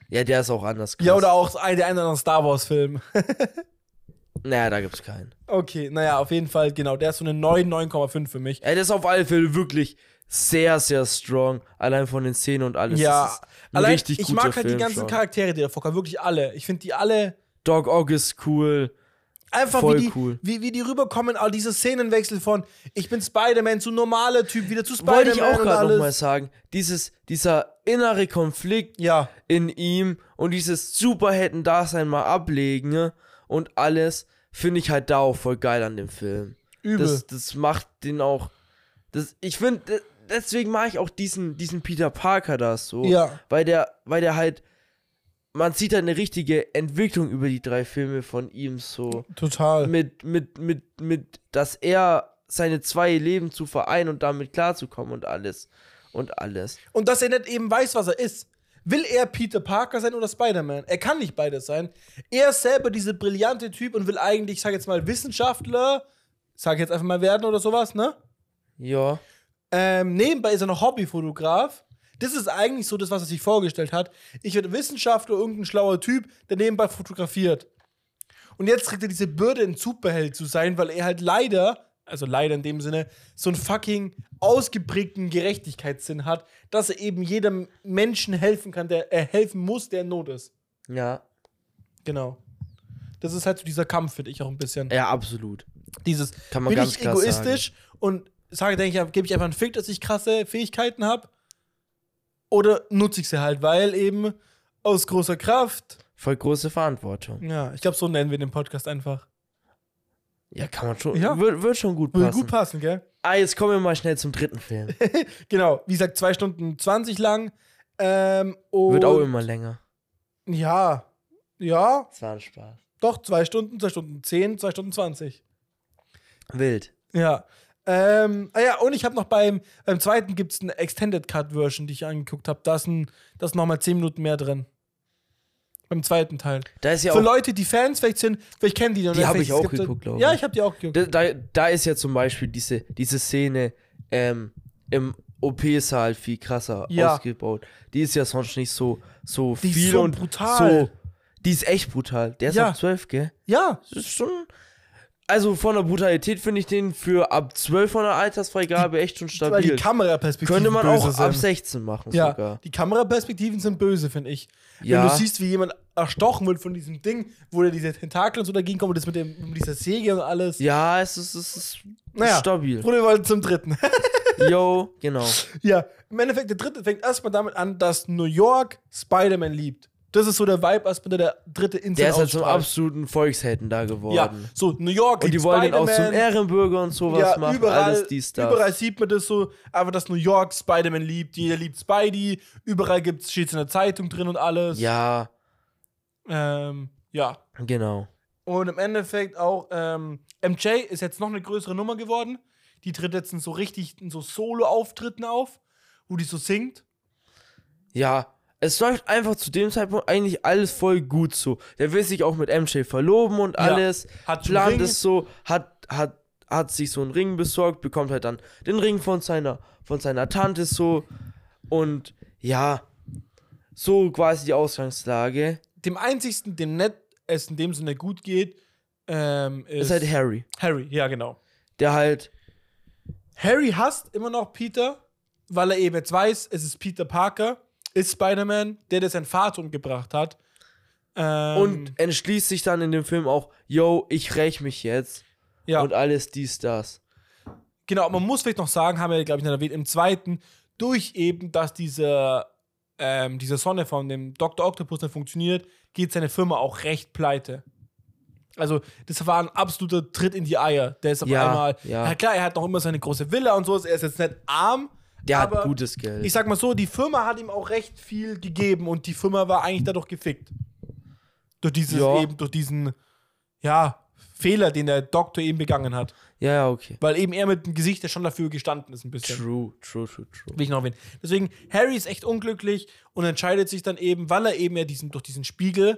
Ja, der ist auch anders krass. ja, oder auch ein, der eine oder andere Star Wars-Film. Naja, da gibt's keinen. Okay, naja, auf jeden Fall, genau. Der ist so eine 9, 9,5 für mich. Ja, der ist auf alle Fälle wirklich sehr, sehr strong. Allein von den Szenen und alles. ja, allein, richtig ich mag halt die ganzen schon. Charaktere, die da vorkommen. Wirklich alle. Ich finde die alle. Dog Ock ist cool. Einfach Voll wie, die, cool. wie, wie die rüberkommen, all diese Szenenwechsel von ich bin Spider-Man zu normaler Typ, wieder zu Spider-Man Wollte ich auch gerade nochmal sagen. Dieses, dieser innere Konflikt Ja, in ihm und dieses Superhelden-Dasein mal ablegen ne? und alles, finde ich halt da auch voll geil an dem Film. übel. Das, das macht den auch. Das, ich finde, deswegen mag ich auch diesen, diesen Peter Parker da so. ja, Weil der, weil der halt. Man sieht halt eine richtige Entwicklung über die drei Filme von ihm so. total. Mit, mit, mit, mit, dass er seine zwei Leben zu vereinen und damit klarzukommen und alles. Und alles. Und dass er nicht eben weiß, was er ist. Will er Peter Parker sein oder Spider-Man? Er kann nicht beides sein. Er ist selber dieser brillante Typ und will eigentlich, ich sag jetzt mal, Wissenschaftler, sag jetzt einfach mal werden oder sowas, ne? Ja. Ähm, nebenbei ist er noch Hobbyfotograf. Das ist eigentlich so das, was er sich vorgestellt hat. Ich werde Wissenschaftler, irgendein schlauer Typ, der nebenbei fotografiert. Und jetzt kriegt er diese Bürde, ein Superheld zu sein, weil er halt leider, also leider in dem Sinne, so einen fucking ausgeprägten Gerechtigkeitssinn hat, dass er eben jedem Menschen helfen kann, der er helfen muss, der in Not ist. Ja. Genau. Das ist halt so dieser Kampf, finde ich auch ein bisschen. Ja, absolut. Dieses Kann man bin ganz ich egoistisch und sage, denke ich, gebe ich einfach einen Fick, dass ich krasse Fähigkeiten habe? Oder nutze ich sie halt, weil eben aus großer Kraft. Voll große Verantwortung. Ja, ich glaube, so nennen wir den Podcast einfach. Ja, kann man schon. Ja. Wird, wird schon gut Würde passen. gut passen, gell? ah, jetzt kommen wir mal schnell zum dritten Film. Genau, wie gesagt, zwei Stunden 20 lang. Ähm, Wird auch immer länger. Ja, ja, Das war ein Spaß. doch, zwei Stunden, zwei Stunden 10, zwei Stunden 20. Wild. Ja. Ähm, ah ja, und ich habe noch beim, beim zweiten gibt es eine Extended Cut Version, die ich angeguckt habe. Da ist, ein, da ist nochmal 10 Minuten mehr drin. Beim zweiten Teil. Da ist ja Für auch. Leute, die Fans vielleicht sind, vielleicht kennen die noch Die nicht, hab vielleicht ich auch geguckt, glaub Ja, ich. ich habe die auch geguckt. Da, da, da ist ja zum Beispiel diese, diese Szene ähm, im OP-Saal viel krasser Ja. ausgebaut. Die ist ja sonst nicht so, so Die ist viel so und brutal. so. Die ist echt brutal. Der ist Ja. ab 12, gell? ja, Das ist schon. Also von der Brutalität finde ich den für ab 12 von der Altersfreigabe echt schon weil die stabil. Kameraperspektiven Könnte man auch ab sind. 16 machen Ja, sogar. die Kameraperspektiven sind böse, finde ich. Ja. Wenn du siehst, wie jemand erstochen wird von diesem Ding, wo da diese Tentakel und so dagegen kommen, das mit, dem, mit dieser Säge und alles. Ja, es ist, es ist Naja, stabil. Bruder, wir wollen zum dritten. Yo, genau. ja, im Endeffekt, der dritte fängt erstmal damit an, dass New York Spider-Man liebt. Das ist so der Vibe, als wenn der dritte Insel Der ist halt zum absoluten Volkshelden da geworden. Ja, so New York Und die wollen ihn auch zum. Ehrenbürger und sowas ja, machen. überall, alles dies, das. überall sieht man das so, aber dass New York Spider-Man liebt, jeder liebt Spidey, überall gibt's, steht in der Zeitung drin und alles. Ja, Ähm, ja. genau. Und im Endeffekt auch, ähm, MJ ist jetzt noch eine größere Nummer geworden. Die tritt jetzt in so richtig in so Solo-Auftritten auf, wo die so singt. Ja, es läuft einfach zu dem Zeitpunkt eigentlich alles voll gut so. Der will sich auch mit MJ verloben und alles. Hat schon plant es so, hat, hat, hat sich so einen Ring besorgt, bekommt halt dann den Ring von seiner, von seiner Tante so. Und ja, so quasi die Ausgangslage. Dem einzigsten, dem nicht es in dem Sinne gut geht, ähm, ist, Ist halt Harry. Harry, ja, genau. Der halt, Harry hasst immer noch Peter, weil er eben jetzt weiß, es ist Peter Parker, ist Spider-Man, der, der seinen Vater umgebracht hat. Ähm, und entschließt sich dann in dem Film auch, yo, ich räch mich jetzt. ja. Und alles dies, das. Genau, man muss vielleicht noch sagen, haben wir, glaube ich, nicht erwähnt, im zweiten, durch eben, dass diese, ähm, diese Sonne von dem Dr. Octopus nicht funktioniert, geht seine Firma auch recht pleite. Also, das war ein absoluter Tritt in die Eier. Der ist auf Ja, einmal. ja. Ja. klar, er hat noch immer seine große Villa und so. Er ist jetzt nicht arm. Der aber hat gutes Geld. Ich sag mal so, die Firma hat ihm auch recht viel gegeben und die Firma war eigentlich dadurch gefickt. Durch dieses Ja. eben, durch diesen, ja, Fehler, den der Doktor eben begangen hat. ja, ja, okay. Weil eben er mit dem Gesicht ja schon dafür gestanden ist, ein bisschen. True, true, true, true. Will ich noch erwähnen. Deswegen, Harry ist echt unglücklich und entscheidet sich dann eben, weil er eben ja diesen, durch diesen Spiegel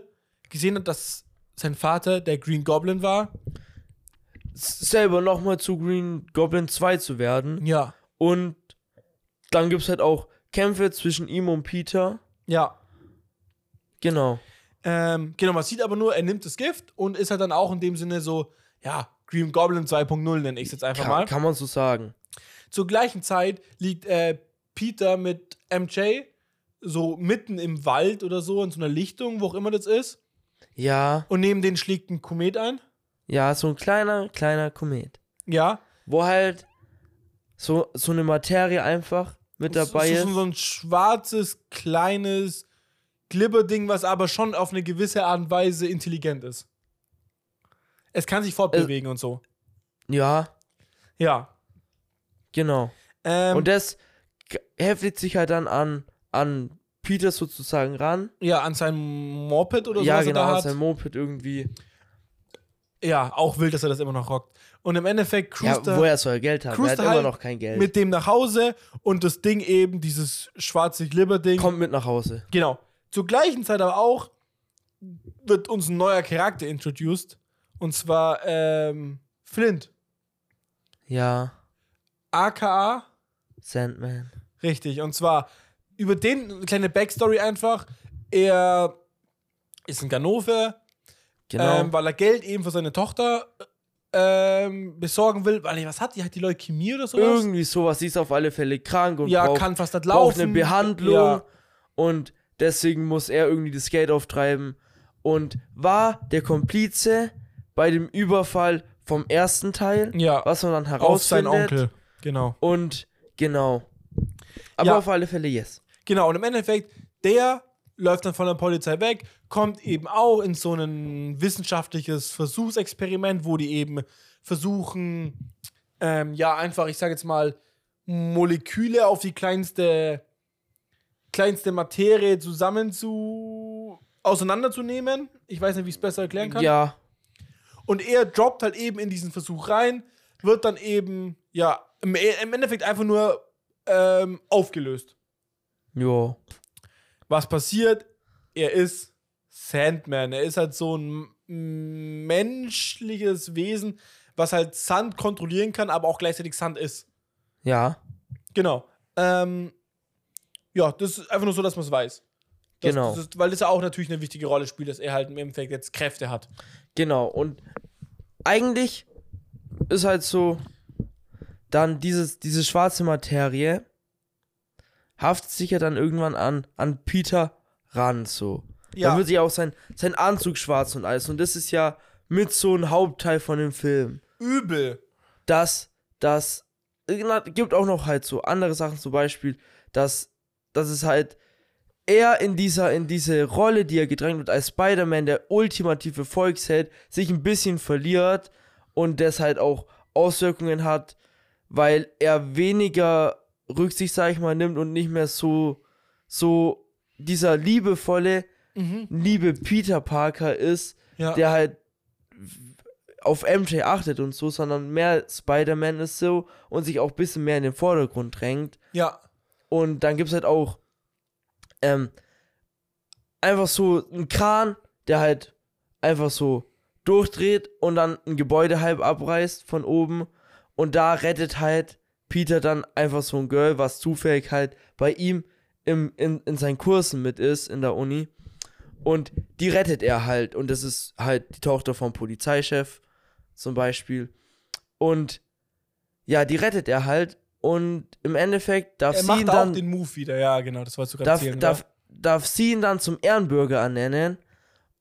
gesehen hat, dass sein Vater der Green Goblin war. selber nochmal zu Green Goblin 2 zu werden. Ja. Und dann gibt es halt auch Kämpfe zwischen ihm und Peter. Ja. Genau. Ähm, genau, man sieht aber nur, er nimmt das Gift und ist halt dann auch in dem Sinne so, ja, Green Goblin 2.0 nenne ich es jetzt einfach Kann, mal. kann man so sagen. Zur gleichen Zeit liegt äh, Peter mit MJ so mitten im Wald oder so, in so einer Lichtung, wo auch immer das ist. Ja, Und neben denen schlägt ein Komet ein. Ja, so ein kleiner, kleiner Komet. Ja. Wo halt so, so eine Materie einfach mit dabei ist. so, so ein schwarzes, kleines Glibberding, was aber schon auf eine gewisse Art und Weise intelligent ist. Es kann sich fortbewegen und so. Ja, Ja. genau. Ähm, Und das heftet sich halt dann an, an Peter sozusagen ran. ja, an seinem Moped oder so, ja, genau, an seinem Moped irgendwie. Ja, auch wild, dass er das immer noch rockt. Und im Endeffekt cruist Ja, er woher soll er Geld haben? Er hat er immer halt noch kein Geld. mit dem nach Hause und das Ding eben, dieses schwarze Glibberding. Kommt mit nach Hause. Genau. Zur gleichen Zeit aber auch wird uns ein neuer Charakter introduced. Und zwar ähm, Flint. Ja, AKA. Sandman. Richtig. Und zwar über den eine kleine Backstory einfach. Er ist ein Ganove, Genau. ähm, weil er Geld eben für seine Tochter ähm, besorgen will. Weil, was hat die? Hat die Leukämie oder sowas? Irgendwie sowas. Sie ist auf alle Fälle krank und ja, braucht, kann fast nicht braucht laufen. eine Behandlung. Ja, Und deswegen muss er irgendwie das Geld auftreiben. Und war der Komplize bei dem Überfall vom ersten Teil, ja was man dann auf seinen herausfindet. Onkel. Genau. Und genau. Aber Ja. auf alle Fälle yes. Genau, und im Endeffekt, der läuft dann von der Polizei weg, kommt eben auch in so ein wissenschaftliches Versuchsexperiment, wo die eben versuchen, ähm, ja, einfach, ich sage jetzt mal, Moleküle auf die kleinste, kleinste Materie zusammen zu auseinanderzunehmen. Ich weiß nicht, wie ich es besser erklären kann. Ja, Und er droppt halt eben in diesen Versuch rein, wird dann eben, ja, im, im Endeffekt einfach nur ähm, aufgelöst. jo. was passiert? Er ist Sandman. Er ist halt so ein menschliches Wesen, was halt Sand kontrollieren kann, aber auch gleichzeitig Sand ist. Ja, Genau. Ähm, ja, das ist einfach nur so, dass man es weiß. Das, Genau. Das ist, weil das ja auch natürlich eine wichtige Rolle spielt, dass er halt im Endeffekt jetzt Kräfte hat. genau. Und eigentlich ist halt so, dann dieses, diese schwarze Materie haftet sich ja dann irgendwann an, an Peter ran, so. Dann wird sich auch sein, sein Anzug schwarz und alles. Und das ist ja mit so ein Hauptteil von dem Film. übel. dass das na, gibt auch noch halt so andere Sachen zum Beispiel, dass dass es halt er in dieser in diese Rolle, die er gedrängt wird als Spider-Man, der ultimative Volksheld, sich ein bisschen verliert und das halt auch Auswirkungen hat, weil er weniger Rücksicht, sag ich mal, nimmt und nicht mehr so so dieser liebevolle, Mhm. liebe Peter Parker ist, Ja. der halt auf MJ achtet und so, sondern mehr Spider-Man ist so und sich auch ein bisschen mehr in den Vordergrund drängt. ja. Und dann gibt es halt auch ähm, einfach so einen Kran, der halt einfach so durchdreht und dann ein Gebäude halb abreißt von oben. Und da rettet halt Peter dann einfach so ein Girl, was zufällig halt bei ihm im, in, in seinen Kursen mit ist in der Uni. Und die rettet er halt. Und das ist halt die Tochter vom Polizeichef zum Beispiel. Und ja, die rettet er halt. Und im Endeffekt darf Er sie macht ihn da dann auch den Move wieder. Ja, genau, das wolltest du gerade darf, erzählen. darf, darf sie ihn dann zum Ehrenbürger ernennen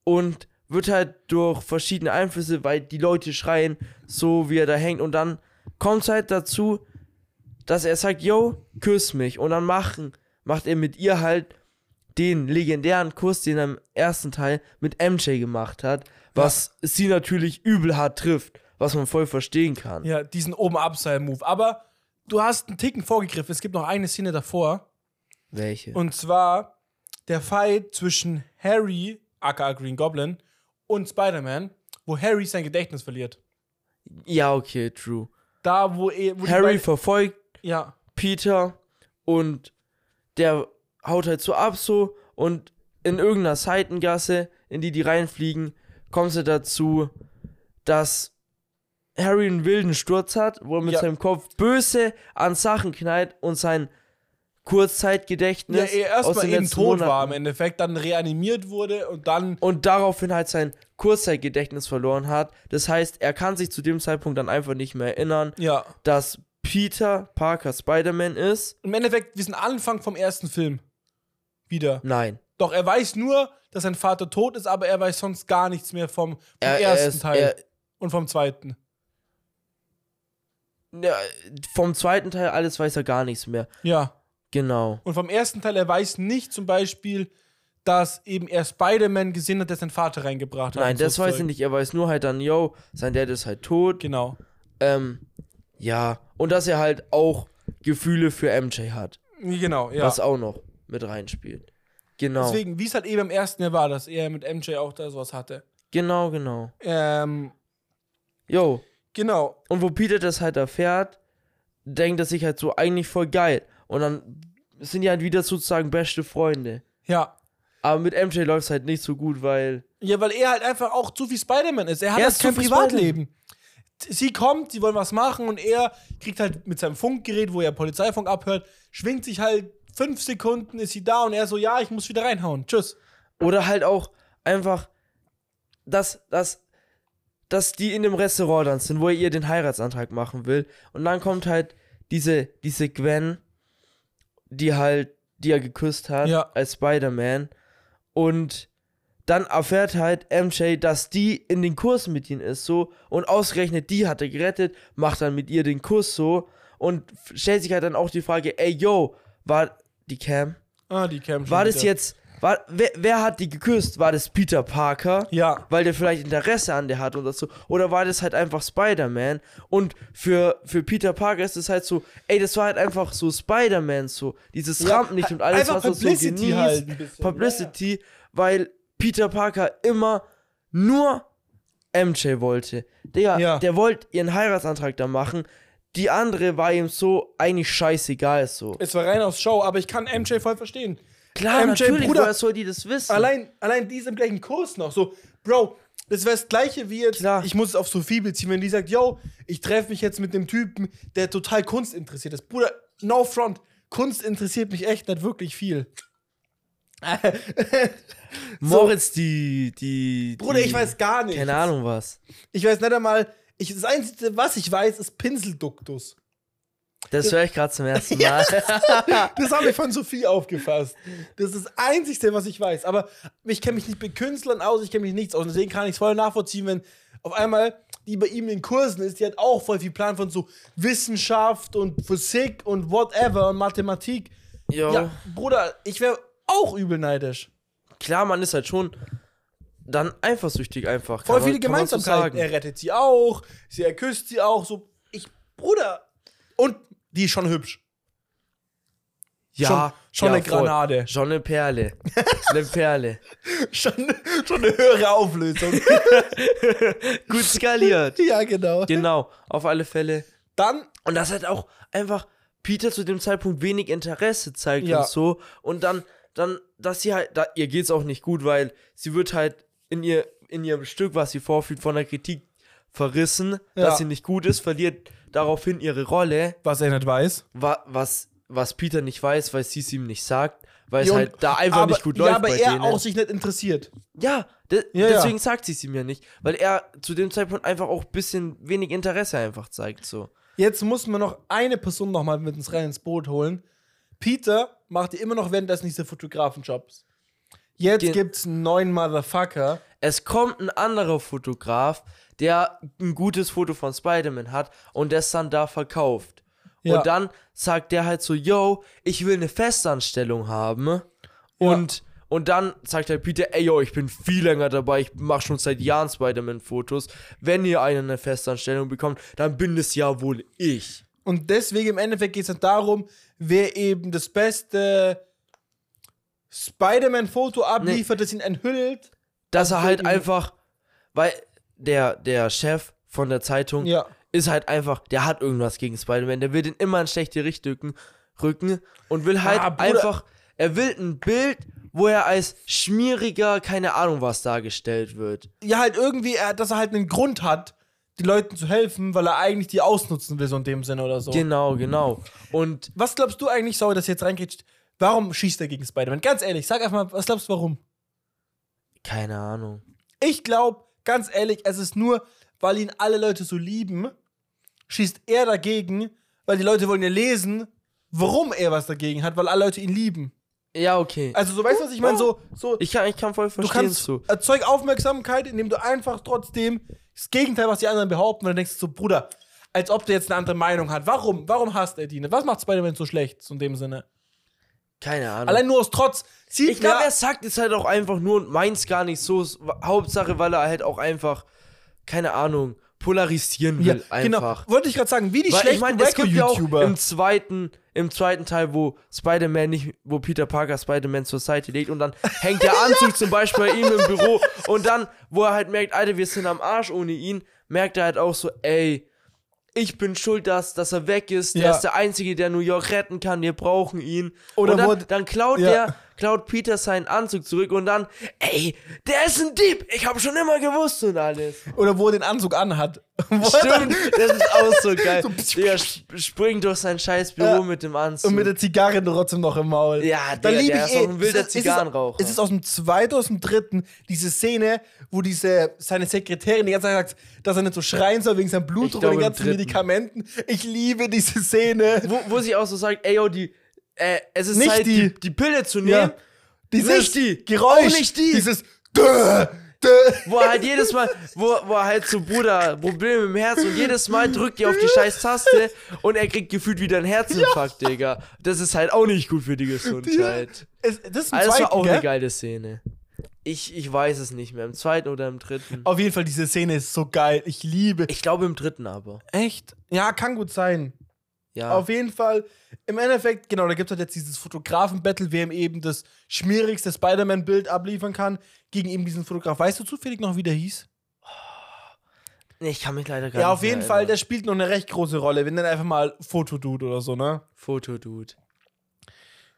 und wird halt durch verschiedene Einflüsse, weil die Leute schreien, so wie er da hängt und dann kommt es halt dazu, dass er sagt, yo, küss mich und dann machen, macht er mit ihr halt den legendären Kuss, den er im ersten Teil mit MJ gemacht hat, was sie natürlich übel hart trifft, was man voll verstehen kann. Ja, diesen oben upside move Aber du hast einen Ticken vorgegriffen. Es gibt noch eine Szene davor. Welche? Und zwar der Fight zwischen Harry, aka Green Goblin, und Spider-Man, wo Harry sein Gedächtnis verliert. ja, okay, true. Da, wo, er, wo Harry verfolgt Ja, Peter und der haut halt so ab so und in irgendeiner Seitengasse, in die die reinfliegen, kommt es dazu, dass Harry einen wilden Sturz hat, wo er mit Ja. seinem Kopf böse an Sachen knallt und sein Kurzzeitgedächtnis ja er aus erstmal den eben tot war Monaten im Endeffekt, dann reanimiert wurde und dann. und daraufhin halt sein Kurzzeitgedächtnis verloren hat. Das heißt, er kann sich zu dem Zeitpunkt dann einfach nicht mehr erinnern, Ja. dass Peter Parker Spider-Man ist. Im Endeffekt, wir sind Anfang vom ersten Film. Wieder. Nein. Doch er weiß nur, dass sein Vater tot ist, aber er weiß sonst gar nichts mehr vom, vom er, er ersten ist, Teil. Er, Und vom zweiten. Ja, vom zweiten Teil alles weiß er gar nichts mehr. Ja. Genau. Und vom ersten Teil, er weiß nicht zum Beispiel, dass eben er Spider-Man gesehen hat, der seinen Vater reingebracht hat. Nein, das weiß er nicht. Er weiß nur halt dann, yo, sein Dad ist halt tot. Genau. Ähm, ja. Und dass er halt auch Gefühle für MJ hat. Genau, ja. Was auch noch mit reinspielt. Genau. Deswegen, wie es halt eben im ersten Jahr war, dass er mit MJ auch da sowas hatte. Genau, genau. Ähm, Yo. genau. Und wo Peter das halt erfährt, denkt er sich halt so, eigentlich voll geil. Und dann sind die halt wieder sozusagen beste Freunde. Ja. Aber mit MJ läuft es halt nicht so gut, weil. Ja, weil er halt einfach auch zu viel Spider-Man ist. Er hat Er halt kein Privatleben. Sie kommt, sie wollen was machen und er kriegt halt mit seinem Funkgerät, wo er Polizeifunk abhört, schwingt sich halt fünf Sekunden, ist sie da und er so, ja, ich muss wieder reinhauen. Tschüss. Oder halt auch einfach, dass, dass, dass die in dem Restaurant dann sind, wo er ihr den Heiratsantrag machen will. Und dann kommt halt diese, diese Gwen, die halt, die er geküsst hat, Ja. als Spider-Man. Und dann erfährt halt MJ, dass die in den Kurs mit ihm ist, so. Und ausgerechnet die hat er gerettet, macht dann mit ihr den Kuss so. Und stellt sich halt dann auch die Frage, ey, yo, war die Cam? Ah, die Cam War das wieder. jetzt, war, wer, wer hat die geküsst? War das Peter Parker? Ja. Weil der vielleicht Interesse an der hat oder so. Oder war das halt einfach Spider-Man? Und für, für Peter Parker ist es halt so, ey, das war halt einfach so Spider-Man, so. Dieses Ja, Rampenlicht und alles, was er so Publicity genießt. halt ein bisschen. Publicity, weil Peter Parker immer nur MJ wollte. Digga, Ja. der wollte ihren Heiratsantrag da machen. Die andere war ihm so eigentlich scheißegal, so. Es war rein aus Show, aber ich kann MJ voll verstehen. Klar, MJ, natürlich, Bruder, woher soll die das wissen? Allein, allein die ist im gleichen Kurs noch. So, Bro, das wäre das gleiche wie jetzt, Klar. ich muss es auf Sophie beziehen, wenn die sagt, yo, ich treffe mich jetzt mit dem Typen, der total Kunst interessiert ist. Bruder, no front. Kunst interessiert mich echt nicht wirklich viel. Moritz, die, die. Bruder, die, ich weiß gar nicht. Keine Ahnung was. Ich weiß nicht einmal, ich, das Einzige, was ich weiß, ist Pinselduktus. Das höre ich gerade zum ersten Mal. Das habe ich von Sophie aufgefasst. Das ist das Einzige, was ich weiß. Aber ich kenne mich nicht mit Künstlern aus, ich kenne mich nichts aus. Deswegen kann ich es voll nachvollziehen, wenn auf einmal die bei ihm in Kursen ist, die hat auch voll viel Plan von so Wissenschaft und Physik und whatever und Mathematik. Jo. Ja, Bruder, ich wäre auch übel neidisch. Klar, man ist halt schon dann eifersüchtig einfach. Voll kann viele Gemeinsamkeiten. er rettet sie auch, sie er küsst sie auch. So, ich, Bruder. Und die ist schon hübsch. Ja, schon ja, eine voll. Granate. Schon eine Perle. eine Perle. Schon, schon eine höhere Auflösung. Gut skaliert. ja, genau. genau, auf alle Fälle. Dann Und das hat auch einfach Peter zu dem Zeitpunkt wenig Interesse zeigt Ja. und so. Und dann, dann, dass sie halt, da, ihr geht's auch nicht gut, weil sie wird halt in ihr, in ihrem Stück, was sie vorführt, von der Kritik verrissen, Ja. dass sie nicht gut ist, verliert daraufhin ihre Rolle, Was er nicht weiß. wa was, was Peter nicht weiß, weil sie es ihm nicht sagt, weil es Ja, halt da einfach aber, nicht gut ja, läuft aber bei er denen. auch sich nicht interessiert. ja, de Ja, ja. deswegen sagt sie es ihm ja nicht, weil er zu dem Zeitpunkt einfach auch ein bisschen wenig Interesse einfach zeigt, so. Jetzt muss man noch eine Person noch mal mit uns rein ins Boot holen. Peter macht ja immer noch währenddessen diese Fotografenjobs. Jetzt Ge- gibt's einen neuen Motherfucker. Es kommt ein anderer Fotograf, der ein gutes Foto von Spider-Man hat und das dann da verkauft. Ja. Und dann sagt der halt so, yo, ich will eine Festanstellung haben. Und, und dann sagt halt Peter, ey, yo, ich bin viel länger dabei, ich mache schon seit Jahren Spider-Man-Fotos. Wenn ihr eine, eine Festanstellung bekommt, dann bin es ja wohl ich. Und deswegen im Endeffekt geht es dann darum, wer eben das beste Spider-Man-Foto abliefert, das ihn enthüllt. Dass er halt einfach, weil der, der Chef von der Zeitung Ja. ist halt einfach, der hat irgendwas gegen Spider-Man, der will den immer in schlechte Richtung rücken und will halt Ah, einfach, er will ein Bild, wo er als schmieriger, keine Ahnung was dargestellt wird. Ja, halt irgendwie, dass er halt einen Grund hat, die Leuten zu helfen, weil er eigentlich die ausnutzen will, so in dem Sinne oder so. Genau, genau. Und Was glaubst du eigentlich, sorry, dass ich jetzt reingeht, warum schießt er gegen Spider-Man? Ganz ehrlich, sag einfach mal, was glaubst du, warum? keine Ahnung. Ich glaube, ganz ehrlich, es ist nur, weil ihn alle Leute so lieben, schießt er dagegen, weil die Leute wollen ja lesen, warum er was dagegen hat, weil alle Leute ihn lieben. Ja, okay. Also, so weißt du, was ich meine? So, so, Ich kann, ich kann voll du verstehen kannst so. erzeug Aufmerksamkeit, indem du einfach trotzdem das Gegenteil, was die anderen behaupten, weil du denkst so, Bruder, als ob der jetzt eine andere Meinung hat. Warum? Warum hasst er die? Was macht Spider-Man so schlecht, so in dem Sinne? Keine Ahnung. Allein nur aus Trotz. Sieht ich glaube, ja- er sagt es halt auch einfach nur und meint's gar nicht so. Hauptsache, weil er halt auch einfach, keine Ahnung, polarisieren ja, will genau. einfach. Wollte ich gerade sagen, wie die Weil ich schlechten meine, es gibt ja auch YouTuber. im zweiten, im zweiten Teil, wo Spider-Man nicht, wo Peter Parker Spider-Man zur Seite legt und dann hängt der Anzug zum Beispiel bei ihm im Büro und dann, wo er halt merkt, Alter, wir sind am Arsch ohne ihn, merkt er halt auch so, ey, ich bin schuld, dass, dass er weg ist. Der Ja. ist der Einzige, der New York retten kann. Wir brauchen ihn. Oder und dann, dann klaut Ja. der, klaut Peter seinen Anzug zurück und dann, ey, der ist ein Dieb. Ich habe schon immer gewusst und alles. Oder wo er den Anzug anhat. Stimmt, das ist auch so geil. So- der sp springt durch sein scheiß Büro Ja. mit dem Anzug. Und mit der Zigarre trotzdem noch im Maul. Ja, da Digga, liebe der ich ist eh. auch ein wilder ist- es ist- Zigarrenraucher. Es ist aus dem zweiten, aus dem dritten, diese Szene, wo diese, seine Sekretärin die ganze Zeit sagt, dass er nicht so schreien soll wegen seinem Blutdruck und den ganzen. Medikamenten. Ich liebe diese Szene. wo, wo sie auch so sagt, ey, yo, die, äh, es ist Nicht Zeit, die. die. die Pille zu nehmen. Ja. Dieses Nicht die. Geräusch. Auch nicht die. Dieses Dö, Dö. Wo er halt jedes Mal, wo, wo er halt so, Bruder, Probleme im Herz und jedes Mal drückt er auf die scheiß Taste und er kriegt gefühlt wieder einen Herzinfarkt, Digga. Das ist halt auch nicht gut für die Gesundheit. Es, das ist ein Also, das war auch gell? eine geile Szene. Ich, ich weiß es nicht mehr, im zweiten oder im dritten. Auf jeden Fall, diese Szene ist so geil. Ich liebe. Ich glaube im dritten aber. Echt? Ja, kann gut sein. Ja. Auf jeden Fall, im Endeffekt, genau, da gibt es halt jetzt dieses Fotografen-Battle, wer ihm eben das schmierigste Spider-Man-Bild abliefern kann, gegen eben diesen Fotograf. Weißt du zufällig noch, wie der hieß? Nee, ich kann mich leider gar Ja, nicht auf jeden Fall, der spielt noch eine recht große Rolle. Wir nennen einfach mal Fotodude oder so, ne? Fotodude.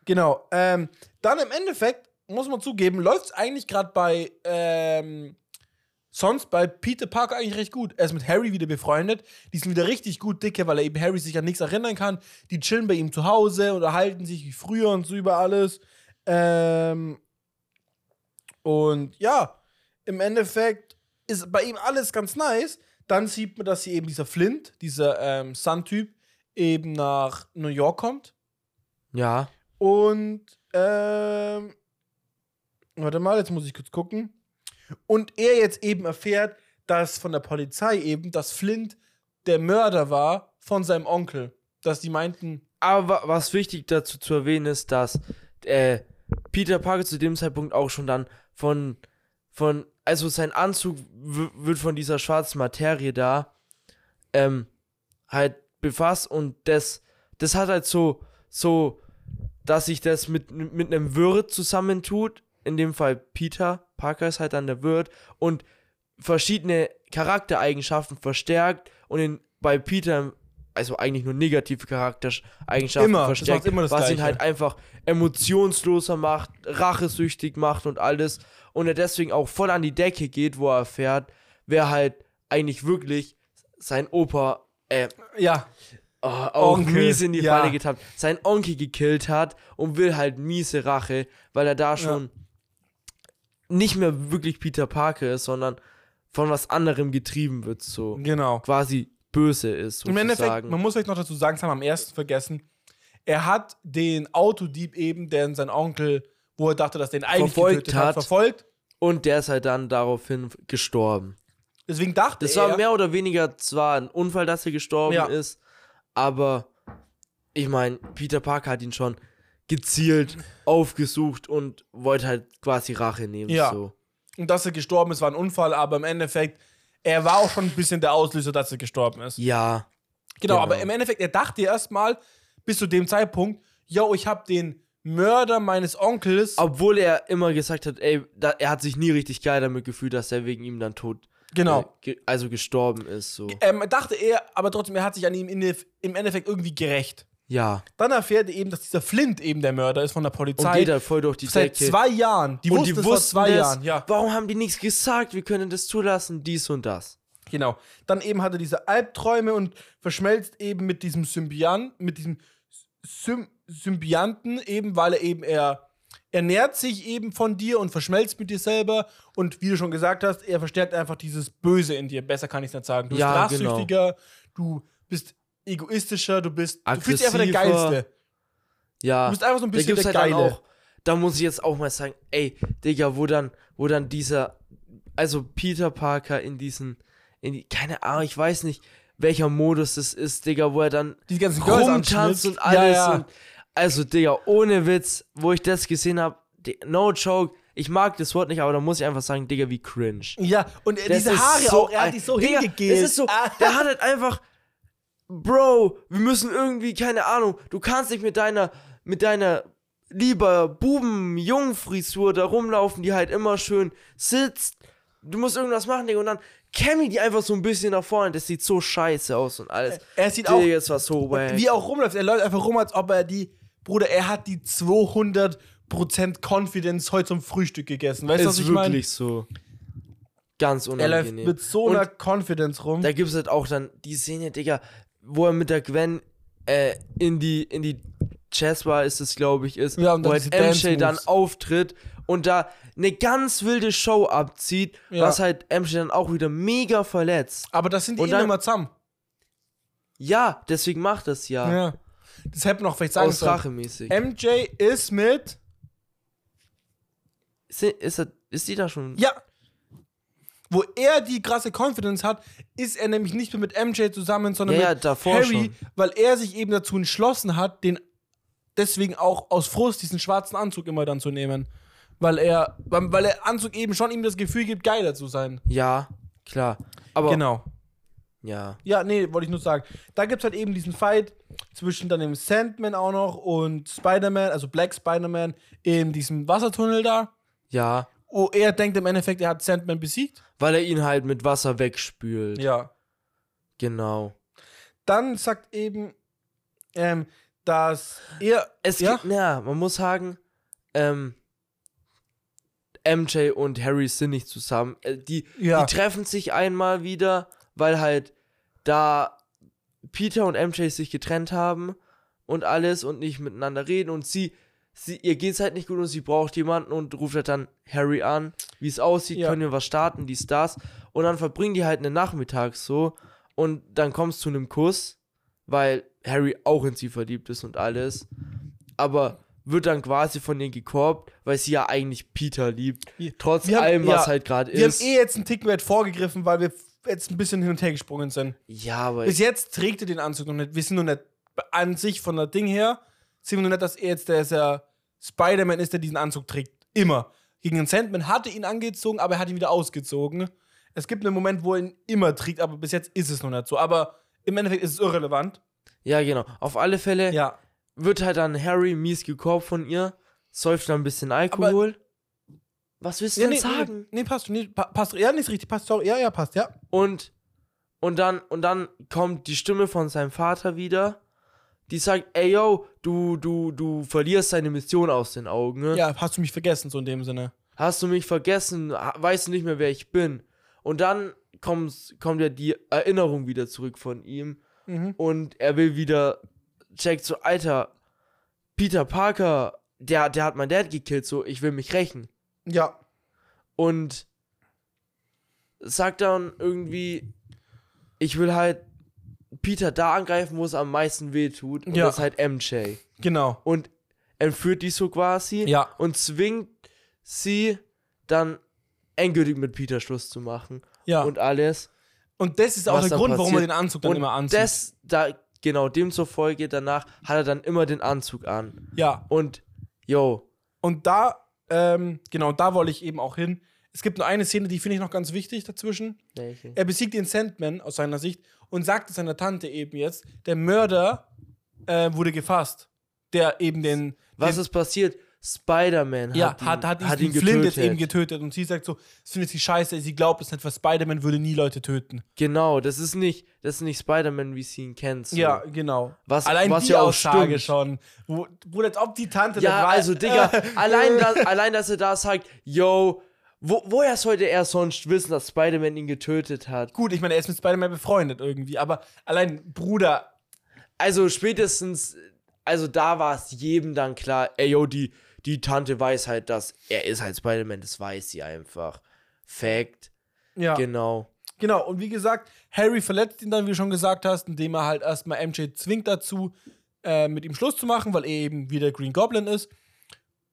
Genau. Ähm, dann im Endeffekt, muss man zugeben, läuft es eigentlich gerade bei, ähm, sonst bei Peter Parker eigentlich recht gut. Er ist mit Harry wieder befreundet. Die sind wieder richtig gut dicke, weil er eben Harry sich an nichts erinnern kann. Die chillen bei ihm zu Hause und erhalten sich wie früher und so über alles. Ähm, und ja, im Endeffekt ist bei ihm alles ganz nice. Dann sieht man, dass hier eben dieser Flint, dieser ähm, Sun-Typ, eben nach New York kommt. Ja. Und, ähm, warte mal, jetzt muss ich kurz gucken. Und er jetzt eben erfährt, dass von der Polizei eben, dass Flint der Mörder war von seinem Onkel. Dass die meinten, Aber wa- was wichtig dazu zu erwähnen ist, dass äh, Peter Parker zu dem Zeitpunkt auch schon dann von, von also sein Anzug wird von dieser schwarzen Materie da ähm, halt befasst und das, das hat halt so, so, dass sich das mit, mit einem Wirt zusammentut. In dem Fall Peter Parker ist halt dann der Wirt und verschiedene Charaktereigenschaften verstärkt und in, bei Peter also eigentlich nur negative Charaktereigenschaften Immer, verstärkt, was ihn Gleiche. halt einfach emotionsloser macht, rachesüchtig macht und alles und er deswegen auch voll an die Decke geht, wo er erfährt, wer halt eigentlich wirklich sein Opa, äh, ja, oh, auch Onkel, mies in die ja. Falle getappt, sein Onkel gekillt hat und will halt miese Rache, weil er da schon nicht mehr wirklich Peter Parker ist, sondern von was anderem getrieben wird, so genau. quasi böse ist, Im Endeffekt, man muss vielleicht noch dazu sagen, das haben wir am ersten vergessen, er hat den Autodieb eben, der sein Onkel, wo er dachte, dass den eigentlich Verfolgt getötet hat, hat. verfolgt. Und der ist halt dann daraufhin gestorben. Deswegen dachte Das er, war mehr oder weniger zwar ein Unfall, dass er gestorben Ja. ist, aber ich meine, Peter Parker hat ihn schon gezielt aufgesucht und wollte halt quasi Rache nehmen. Ja. So. und dass er gestorben ist, war ein Unfall, aber im Endeffekt, er war auch schon ein bisschen der Auslöser, dass er gestorben ist. Ja. Genau, Genau. aber im Endeffekt, er dachte erstmal bis zu dem Zeitpunkt, yo, ich habe den Mörder meines Onkels. Obwohl er immer gesagt hat, ey, da, er hat sich nie richtig geil damit gefühlt, dass er wegen ihm dann tot, genau. äh, also gestorben ist. So. Ähm, dachte er, aber trotzdem, er hat sich an ihm in, im Endeffekt irgendwie gerecht. Ja. Dann erfährt er eben, dass dieser Flint eben der Mörder ist von der Und Polizei. geht halt voll durch die Seit Decke. zwei Jahren. Die und wussten die vor zwei das. Jahren. Ja, Warum haben die nichts gesagt? Wir können das zulassen, dies und das. genau. Dann eben hat er diese Albträume und verschmelzt eben mit diesem Symbian, mit diesem Sym Symbionten eben, weil er eben er ernährt sich eben von dir und verschmelzt mit dir selber und wie du schon gesagt hast, er verstärkt einfach dieses Böse in dir. Besser kann ich es nicht sagen. Du bist Ja, genau. rachsüchtiger, du bist egoistischer, du bist du fühlst dich einfach der. Geilste. Ja. Du bist einfach so ein da bisschen gibt's der halt Geile. auch, da muss ich jetzt auch mal sagen, ey, Digga, wo dann, wo dann dieser, also Peter Parker in diesen, in die, keine Ahnung, ich weiß nicht, welcher Modus das ist, Digga, wo er dann Die ganzen rumtanzt und alles. Ja, ja. Und, also, Digga, ohne Witz, wo ich das gesehen habe, no joke, ich mag das Wort nicht, aber da muss ich einfach sagen, Digga, wie cringe. Ja, und äh, Das diese Haare so auch, er hat die so Digga, hingegelt. Es ist so, Ah. der hat halt einfach, Bro, wir müssen irgendwie, keine Ahnung, du kannst nicht mit deiner, mit deiner lieber Buben-Jung-Frisur da rumlaufen, die halt immer schön sitzt. Du musst irgendwas machen, Digga, und dann kämmi die einfach so ein bisschen nach vorne. Das sieht so scheiße aus und alles. Er sieht auch, Digga, das war so wack. wie er auch rumläuft. Er läuft einfach rum, als ob er die, Bruder, er hat die 200% Confidence heute zum Frühstück gegessen. Weißt du, was ist ich meine? wirklich so. Ganz Er läuft unangenehm. mit so Und einer Confidence rum. Da gibt es halt auch dann die Szene, Digga, wo er mit der Gwen äh, in die, in die Jazzbar ist es, glaube ich, ist, Ja, und wo halt MJ dann auftritt und da eine ganz wilde Show abzieht, Ja. was halt MJ dann auch wieder mega verletzt. Aber das sind die Und eh dann- immer zusammen. Ja, deswegen macht das ja. Ja. Das hätte man auch vielleicht sagen Aus sollen. MJ ist mit. Ist, ist, ist die da schon? Ja. Wo er die krasse Confidence hat, ist er nämlich nicht mehr mit MJ zusammen, sondern Ja, mit Harry, schon. weil er sich eben dazu entschlossen hat, den deswegen auch aus Frust diesen schwarzen Anzug immer dann zu nehmen. Weil er, weil weil der Anzug eben schon ihm das Gefühl gibt, geiler zu sein. Ja, klar. Aber, Genau. ja. Ja, nee, wollte ich nur sagen. Da gibt es halt eben diesen Fight zwischen dann dem Sandman auch noch und Spider-Man, also Black Spider-Man, in diesem Wassertunnel da. Ja, Wo er denkt im Endeffekt, er hat Sandman besiegt. weil er ihn halt mit Wasser wegspült. Ja. Genau. Dann sagt eben, ähm, dass er. Es ja, gibt, ja, man muss sagen, ähm, MJ und Harry sind nicht zusammen. Äh, die, Ja. die treffen sich einmal wieder, weil halt da Peter und MJ sich getrennt haben und alles und nicht miteinander reden und sie, sie ihr geht's halt nicht gut und sie braucht jemanden und ruft halt dann Harry an, wie es aussieht, Ja. können wir was starten, die Stars und dann verbringen die halt einen Nachmittag so und dann kommst zu einem Kuss, weil Harry auch in sie verliebt ist und alles, aber wird dann quasi von ihr gekorbt, weil sie ja eigentlich Peter liebt, Wir- trotz wir haben- allem, was ja, halt gerade wir ist. haben eh jetzt einen Tick weit vorgegriffen, weil wir jetzt ein bisschen hin und her gesprungen sind. ja, aber Bis jetzt trägt er den Anzug noch nicht. Wir sind noch nicht an sich von der Ding her, sind wir noch nicht, dass er jetzt der, der Spider-Man ist, der diesen Anzug trägt. Immer. Gegen den Sandman hatte ihn angezogen, aber er hat ihn wieder ausgezogen. Es gibt einen Moment, wo er ihn immer trägt, aber bis jetzt ist es noch nicht so. Aber im Endeffekt ist es irrelevant. ja, genau. Auf alle Fälle Ja. wird halt dann Harry mies gekorbt von ihr, säuft dann ein bisschen Alkohol. was willst du ja denn nee, sagen? Nee, nee, passt. Nee, pa passt. Ja, nicht richtig. Passt. Sorry. Ja, ja, passt. Ja. Und, und, dann, und dann kommt die Stimme von seinem Vater wieder, die sagt, ey yo, du, du, du verlierst deine Mission aus den Augen. Ne? Ja, hast du mich vergessen, so in dem Sinne. Hast du mich vergessen? Weißt du nicht mehr, wer ich bin? Und dann kommt's, kommt ja die Erinnerung wieder zurück von ihm. Mhm. Und er will wieder, checkt so, Alter, Peter Parker, der, der hat mein Dad gekillt, so, ich will mich rächen. Ja. Und sagt dann irgendwie, ich will halt Peter da angreifen, wo es am meisten weh tut. Und Ja. das ist halt MJ. Genau. Und entführt die so quasi. Ja. Und zwingt sie dann endgültig mit Peter Schluss zu machen. Ja. Und alles. Und das ist auch der Grund, warum er passiert. den Anzug dann und immer anzieht. das, da, genau, dem zur Folge danach hat er dann immer den Anzug an. ja. Und, yo, Und da, ähm, genau, da wollte ich eben auch hin. Es gibt nur eine Szene, die finde ich noch ganz wichtig dazwischen. welche? Er besiegt den Sandman aus seiner Sicht und sagt seiner Tante eben jetzt, der Mörder äh, wurde gefasst. Der eben den. Was den, ist passiert? Spider-Man ja, hat, ihn, hat, hat, hat diesen ihn Flint getötet. jetzt eben getötet. Und sie sagt so, das findet sie scheiße, sie glaubt es nicht, weil Spider-Man würde nie Leute töten. Genau, das ist nicht, das ist nicht Spider-Man, wie sie ihn kennt. So. Ja, genau. Was- Allein was die ja auch Aussage stimmt. schon. Wo, wo als ob die Tante Ja, also, Digga, allein, das, allein, dass er da sagt, yo, wo, woher sollte er sonst wissen, dass Spider-Man ihn getötet hat? Gut, ich meine, er ist mit Spider-Man befreundet irgendwie, aber allein Bruder, Also, spätestens, also da war es jedem dann klar, ey, yo, die, die Tante weiß halt, dass er ist halt Spider-Man, das weiß sie einfach. Fact, ja. genau. Genau, und wie gesagt, Harry verletzt ihn dann, wie du schon gesagt hast, indem er halt erstmal MJ zwingt dazu, äh, mit ihm Schluss zu machen, weil er eben wieder Green Goblin ist.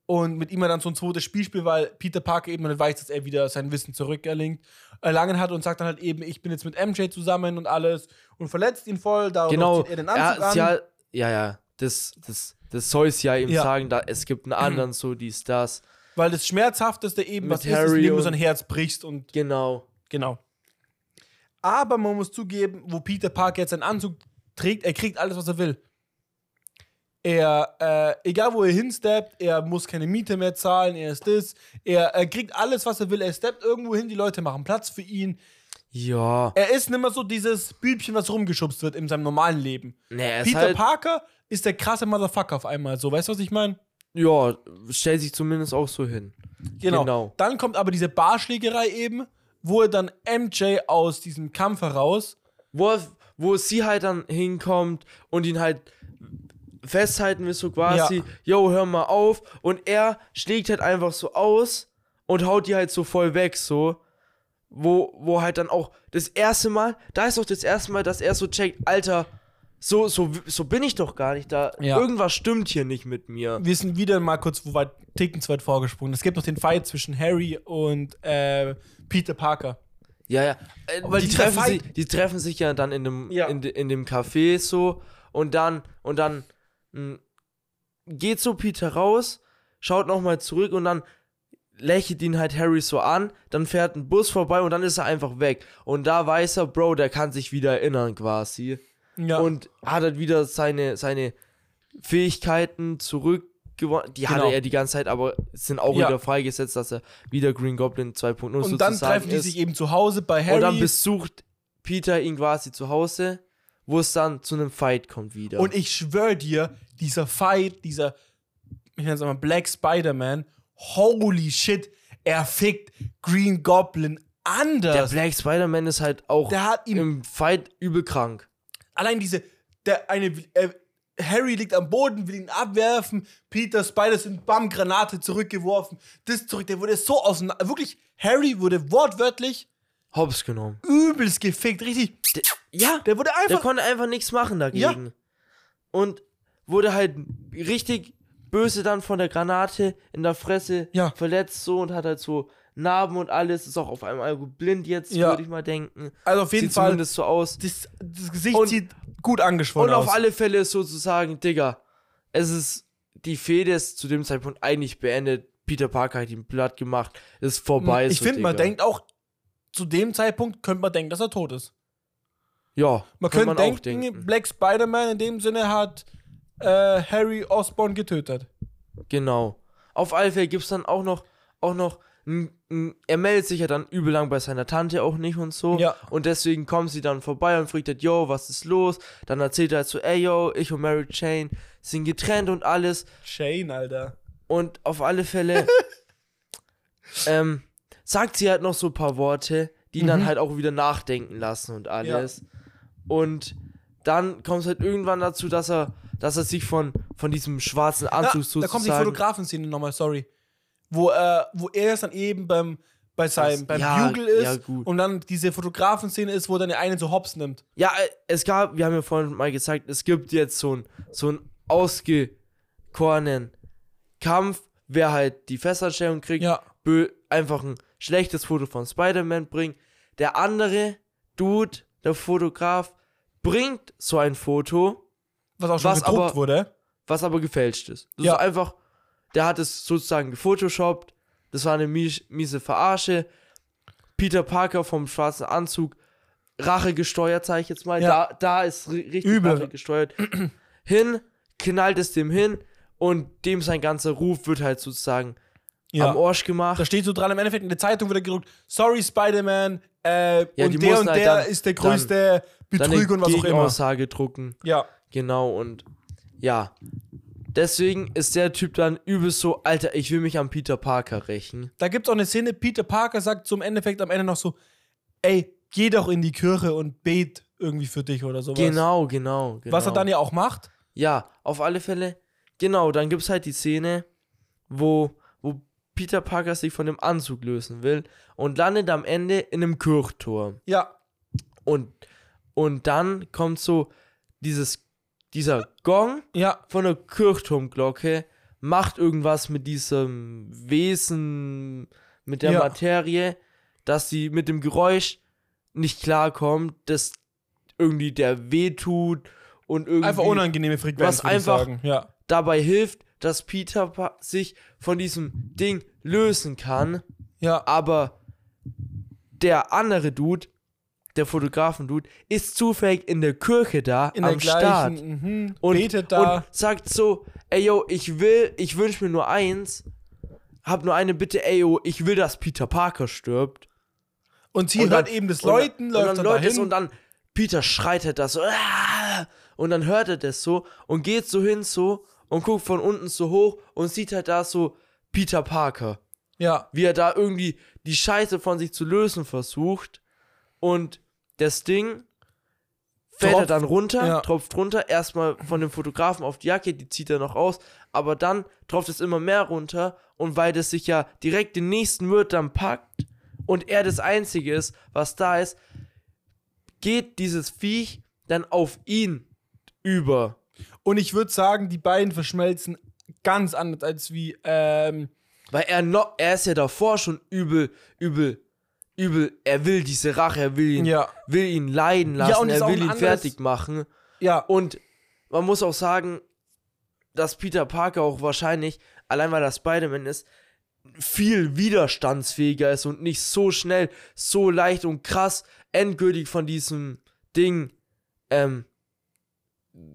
Und mit ihm dann so ein zweites Spielspiel, weil Peter Parker eben nicht weiß, dass er wieder sein Wissen zurückerlangt, erlangen hat und sagt dann halt eben, ich bin jetzt mit MJ zusammen und alles und verletzt ihn voll, da Genau. zieht er den Anzug Ja, an. halt, ja, ja. Das, das, das soll es ja ihm Ja. sagen, da, es gibt einen anderen, so dies, das. Weil das Schmerzhafteste eben, Mit was ist, ist, indem du sein Herz brichst und Genau. genau. Aber man muss zugeben, wo Peter Parker jetzt seinen Anzug trägt, er kriegt alles, was er will. Er, äh, egal wo er hinsteppt, er muss keine Miete mehr zahlen, er ist das. Er, er kriegt alles, was er will. Er steppt irgendwo hin, die Leute machen Platz für ihn. Ja. Er ist nicht mehr so dieses Bübchen, was rumgeschubst wird in seinem normalen Leben. Nee, er ist Peter halt, Parker ist der krasse Motherfucker auf einmal. So, weißt du, was ich meine? ja, stellt sich zumindest auch so hin. Genau. Genau. Dann kommt aber diese Barschlägerei eben, wo er dann MJ aus diesem Kampf heraus. Wo, er- wo sie halt dann hinkommt und ihn halt festhalten will, so quasi, Ja. yo, hör mal auf. Und er schlägt halt einfach so aus und haut die halt so voll weg, so. Wo, wo halt dann auch das erste Mal, da ist auch das erste Mal, dass er so checkt, Alter, so, so, so bin ich doch gar nicht da. Ja. Irgendwas stimmt hier nicht mit mir. Wir sind wieder mal kurz, wo weit Ticken zu weit vorgesprungen. Es gibt noch den Fight zwischen Harry und äh, Peter Parker. Ja, ja. Äh, Weil die, treffen Fight- sich, die treffen sich ja dann in dem, Ja. in, de, in dem Café so und dann, und dann geht so Peter raus, schaut nochmal zurück und dann lächelt ihn halt Harry so an, dann fährt ein Bus vorbei und dann ist er einfach weg. Und da weiß er, Bro, der kann sich wieder erinnern quasi. Ja. Und hat halt wieder seine, seine Fähigkeiten zurückgewonnen. Die Genau. hatte er die ganze Zeit, aber sind auch Ja. wieder freigesetzt, dass er wieder Green Goblin 2.0 und dann treffen die ist. sich eben zu Hause bei Harry. Und dann besucht Peter ihn quasi zu Hause, wo es dann zu einem Fight kommt wieder. Und ich schwöre dir, dieser Fight, dieser, ich nenne es mal Black Spider-Man, holy shit, er fickt Green Goblin der anders. Black Spider-Man ist halt auch Der hat ihn im Fight übel krank. allein diese, der eine, äh, Harry liegt am Boden, will ihn abwerfen, Peter Spider sind bam, Granate zurückgeworfen, das zurück, der wurde so auseinander, wirklich, Harry wurde wortwörtlich Hops genommen. übelst gefickt, richtig, Der, ja, der wurde der einfach, konnte einfach nichts machen dagegen. Und wurde halt richtig böse dann von der Granate in der Fresse Ja. verletzt so und hat halt so Narben und alles. Ist auch auf einmal blind jetzt, Ja. würde ich mal denken. also auf jeden Sieht Fall, zumindest so aus. das, das Gesicht Und- sieht gut angeschwollen Und aus. auf alle Fälle ist sozusagen, Digga, es ist, die Fehde ist zu dem Zeitpunkt eigentlich beendet. Peter Parker hat ihn platt gemacht. Ist vorbei. ich so, finde, man denkt auch, zu dem Zeitpunkt könnte man denken, dass er tot ist. ja, Man könnte auch denken, Black Spider-Man in dem Sinne hat äh, Harry Osborn getötet. Genau. Auf alle Fälle gibt es dann auch noch, auch noch, er meldet sich ja dann übel lang bei seiner Tante auch nicht und so. Ja. Und deswegen kommt sie dann vorbei und fragt yo, was ist los? Dann erzählt er halt so, ey, yo, ich und Mary Jane sind getrennt und alles. Shane, Alter. Und auf alle Fälle ähm, sagt sie halt noch so ein paar Worte, die ihn dann Mhm. halt auch wieder nachdenken lassen und alles. Und dann kommt es halt irgendwann dazu, dass er, dass er sich von, von diesem schwarzen Ja, Anzug da sozusagen... kommt die Fotografenszene nochmal, sorry. Wo, äh, wo er es dann eben beim, bei seinem, beim ja, Bugle ist ja, gut. und dann diese Fotografenszene ist, wo dann der eine so hops nimmt. Ja, äh, es gab, wir haben ja vorhin mal gesagt, es gibt jetzt so einen so einen ausgekorenen Kampf, wer halt die Festanstellung kriegt, Ja. Einfach ein schlechtes Foto von Spider-Man bringt. Der andere Dude, der Fotograf, bringt so ein Foto, Was auch schon Was gedruckt aber- wurde. was aber gefälscht ist. Das Ja. ist einfach, der hat es sozusagen gefotoshoppt, das war eine mies, miese Verarsche. Peter Parker vom schwarzen Anzug, Rache gesteuert, sag ich jetzt mal. Ja. Da, da ist ri- richtig Übel. Rache gesteuert. hin, knallt es dem hin und dem sein ganzer Ruf wird halt sozusagen Ja. am Arsch gemacht. Da steht so dran, im Endeffekt in der Zeitung wird er gedruckt, sorry Spider-Man, äh, Ja, und der und halt der dann- ist der größte Dann Betrüger und was auch immer. Gegenaussage drucken. Ja. Genau, und ja. Deswegen ist der Typ dann übelst so, Alter, ich will mich an Peter Parker rächen. Da gibt es auch eine Szene, Peter Parker sagt zum Endeffekt am Ende noch so, ey, geh doch in die Kirche und bet irgendwie für dich oder sowas. Genau, genau, genau. Was er dann ja auch macht. Ja, auf alle Fälle. Genau, dann gibt's halt die Szene, wo Peter Parker sich von dem Anzug lösen will und landet am Ende in einem Kirchturm. Ja. Und, und dann kommt so dieses, dieser Gong Ja. von der Kirchturmglocke, macht irgendwas mit diesem Wesen, mit der Ja. Materie, dass sie mit dem Geräusch nicht klarkommt, dass irgendwie der wehtut und irgendwie Einfach unangenehme Frequenz, was einfach-. Ja. dabei hilft, dass Peter Pa- sich von diesem Ding lösen kann, Ja. aber der andere Dude, der Fotografen-Dude, ist zufällig in der Kirche da In am Start mhm, und, betet da. und sagt so, ey yo, ich will, ich wünsche mir nur eins, hab nur eine Bitte, ey yo, ich will, dass Peter Parker stirbt. Und sie und hört dann- eben das Und Läuten, und läuft dann dann dahin. und dann Peter schreit halt das so, "Ah!" und dann hört er das so und geht so hin so und guckt von unten so hoch und sieht halt da so Peter Parker, ja. wie er da irgendwie die Scheiße von sich zu lösen versucht und das Ding fällt er dann runter, ja. tropft runter, erstmal von dem Fotografen auf die Jacke, die zieht er noch aus, aber dann tropft es immer mehr runter und weil das sich ja direkt den nächsten Wirt dann packt und er das Einzige ist, was da ist, geht dieses Viech dann auf ihn über. Und ich würde sagen, die beiden verschmelzen ganz anders als wie, ähm, Weil er noch, er ist ja davor schon übel, übel, übel, er will diese Rache, er will ihn, ja. will ihn leiden lassen, Ja, und er will ihn fertig machen. Ja. Und man muss auch sagen, dass Peter Parker auch wahrscheinlich, allein weil er Spider-Man ist, viel widerstandsfähiger ist und nicht so schnell, so leicht und krass endgültig von diesem Ding ähm,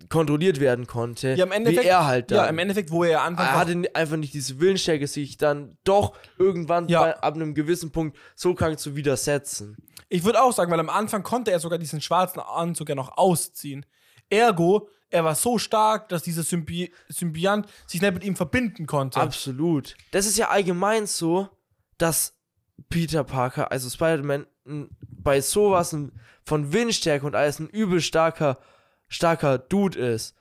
kontrolliert werden konnte. Ja, im Endeffekt- wie er halt dann. Ja, im Endeffekt, wo er ja anfangs er hatte einfach nicht diese Willensstärke, sich dann doch irgendwann Ja. bei, ab einem gewissen Punkt so krank zu widersetzen. Ich würde auch sagen, weil am Anfang konnte er sogar diesen schwarzen Anzug ja noch ausziehen. Ergo, er war so stark, dass dieser Symbi Symbiont sich nicht mit ihm verbinden konnte. Absolut. Das ist ja allgemein so, dass Peter Parker, also Spider-Man, bei sowas von Windstärke und alles ein übel starker, starker Dude ist.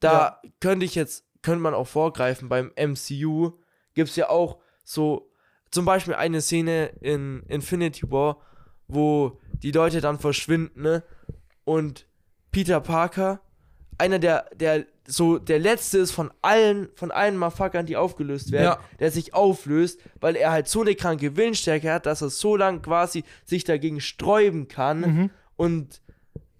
Da könnte ich jetzt, könnte man auch vorgreifen, beim MCU gibt es ja auch so, zum Beispiel eine Szene in Infinity War, wo die Leute dann verschwinden, ne? Und Peter Parker, einer der, der, so der letzte ist von allen, von allen Motherfuckern, die aufgelöst werden, Ja. der sich auflöst, weil er halt so eine kranke Willensstärke hat, dass er so lang quasi sich dagegen sträuben kann Mhm. und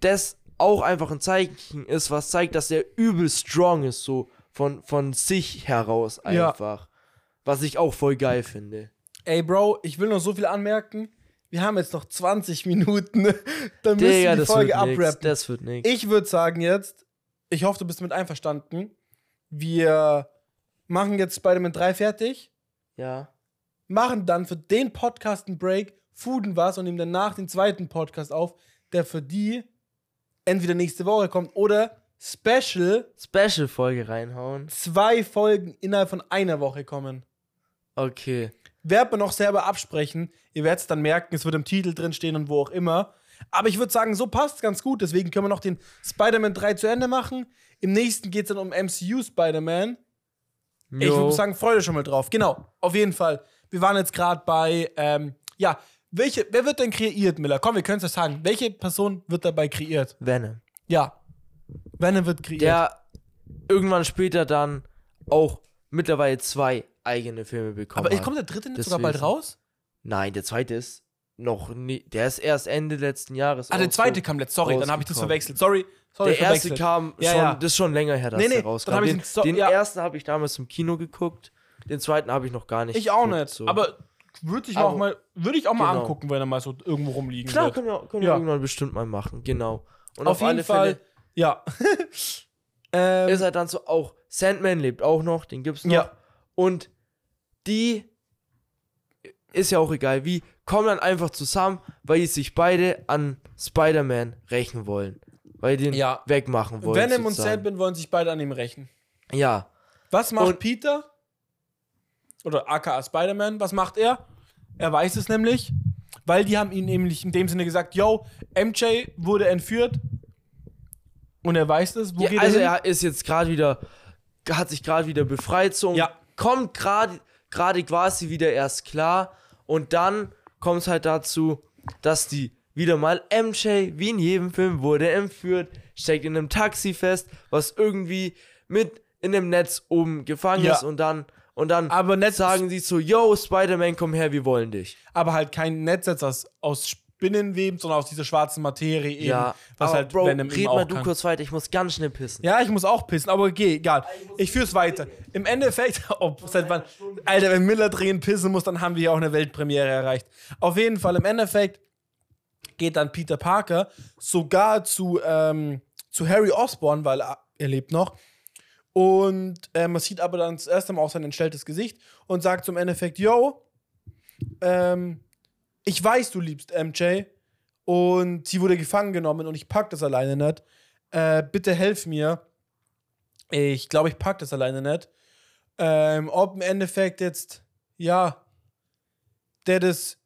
das auch einfach ein Zeichen ist, was zeigt, dass er übel strong ist, so von, von sich heraus Ja. einfach. Was ich auch voll geil finde. Ey, Bro, ich will noch so viel anmerken. Wir haben jetzt noch 20 Minuten. Dann müssen Digga, wir die Folge abrappen. Das wird nix. Ich würde sagen jetzt, ich hoffe, du bist mit einverstanden. Wir machen jetzt Spider-Man 3 fertig, Ja. machen dann für den Podcast einen Break, fooden was und nehmen danach den zweiten Podcast auf, der für die entweder nächste Woche kommt oder Special Special-Folge reinhauen. zwei Folgen innerhalb von einer Woche kommen. Okay. Werden wir noch selber absprechen. Ihr werdet es dann merken, es wird im Titel drin stehen und wo auch immer. Aber ich würde sagen, so passt es ganz gut. Deswegen können wir noch den Spider-Man 3 zu Ende machen. Im nächsten geht es dann um MCU Spider-Man. Ich würde sagen, freut euch schon mal drauf. Genau, auf jeden Fall. Wir waren jetzt gerade bei, ähm, ja, welche, wer wird denn kreiert, Miller? Komm, wir können es ja sagen. Welche Person wird dabei kreiert? Venom. Ja. Venom wird kreiert. Der irgendwann später dann auch mittlerweile zwei eigene Filme bekommen Aber hat. kommt der dritte nicht sogar bald raus? Nein, der zweite ist noch nie. Der ist erst Ende letzten Jahres. Ah, der zweite kam letzt. Sorry, dann habe ich das verwechselt. Sorry. Sorry Der erste kam Ja, schon, ja. das ist schon länger her, dass Nee, nee, der dann rauskam. den den so- den ja. ersten habe ich damals im Kino geguckt, den zweiten habe ich noch gar nicht Ich auch geguckt, nicht. so. Aber würde ich auch mal, würde ich auch mal Genau. angucken, wenn er mal so irgendwo rumliegen Klar, wird. können wir, können wir Ja. irgendwann bestimmt mal machen, genau. Und Auf, jeden Fall. Ja. ähm, ist halt dann so auch, Sandman lebt auch noch, den gibt's noch. Ja. Und die ist ja auch egal wie, kommen dann einfach zusammen, weil die sich beide an Spider-Man rächen wollen. Weil die den Ja. wegmachen wollen. Venom und sozusagen. Sandman wollen sich beide an ihm rächen. Ja. Was macht Und- Peter? Oder aka Spider-Man, was macht er? Er weiß es nämlich, weil die haben ihn nämlich in dem Sinne gesagt, yo, MJ wurde entführt und er weiß es. Wo ja geht also er hin? er ist jetzt gerade wieder, hat sich gerade wieder befreit so und Ja. kommt gerade gerade quasi wieder erst klar und dann kommt es halt dazu, dass die wieder mal MJ, wie in jedem Film, wurde entführt, steckt in einem Taxi fest, was irgendwie mit in dem Netz oben gefangen Ja. ist und dann und dann Aber Netz- sagen sie so, yo, Spider-Man, komm her, wir wollen dich. Aber halt kein Netz jetzt aus, aus Spinnenweben, sondern aus dieser schwarzen Materie eben. ja, was halt Bro, Venom red eben mal du kann. kurz weiter, ich muss ganz schnell pissen. Ja, ich muss auch pissen, aber okay, egal. Ich führ's weiter. Im Endeffekt, oh, seit wann, Alter, wenn Miller dringend pissen muss, dann haben wir ja auch eine Weltpremiere erreicht. Auf jeden Fall, im Endeffekt geht dann Peter Parker sogar zu, ähm, zu Harry Osborn, weil er, er lebt noch. Und äh, man sieht aber dann das erste Mal auch sein entstelltes Gesicht und sagt zum Endeffekt, yo, ähm, ich weiß, du liebst MJ und sie wurde gefangen genommen und ich pack das alleine nicht. Äh, bitte helf mir. Ich glaube, ich pack das alleine nicht. Ähm, ob im Endeffekt jetzt, ja, der das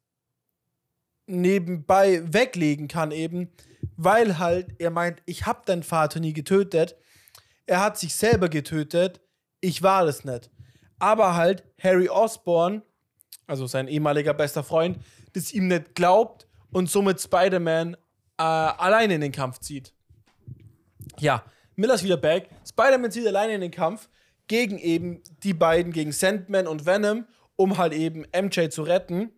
nebenbei weglegen kann eben, weil halt er meint, ich hab deinen Vater nie getötet. Er hat sich selber getötet. Ich war das nicht. Aber halt Harry Osborn, also sein ehemaliger bester Freund, das ihm nicht glaubt und somit Spider-Man äh, alleine in den Kampf zieht. Ja, Miller ist wieder back. Spider-Man zieht alleine in den Kampf gegen eben die beiden, gegen Sandman und Venom, um halt eben MJ zu retten.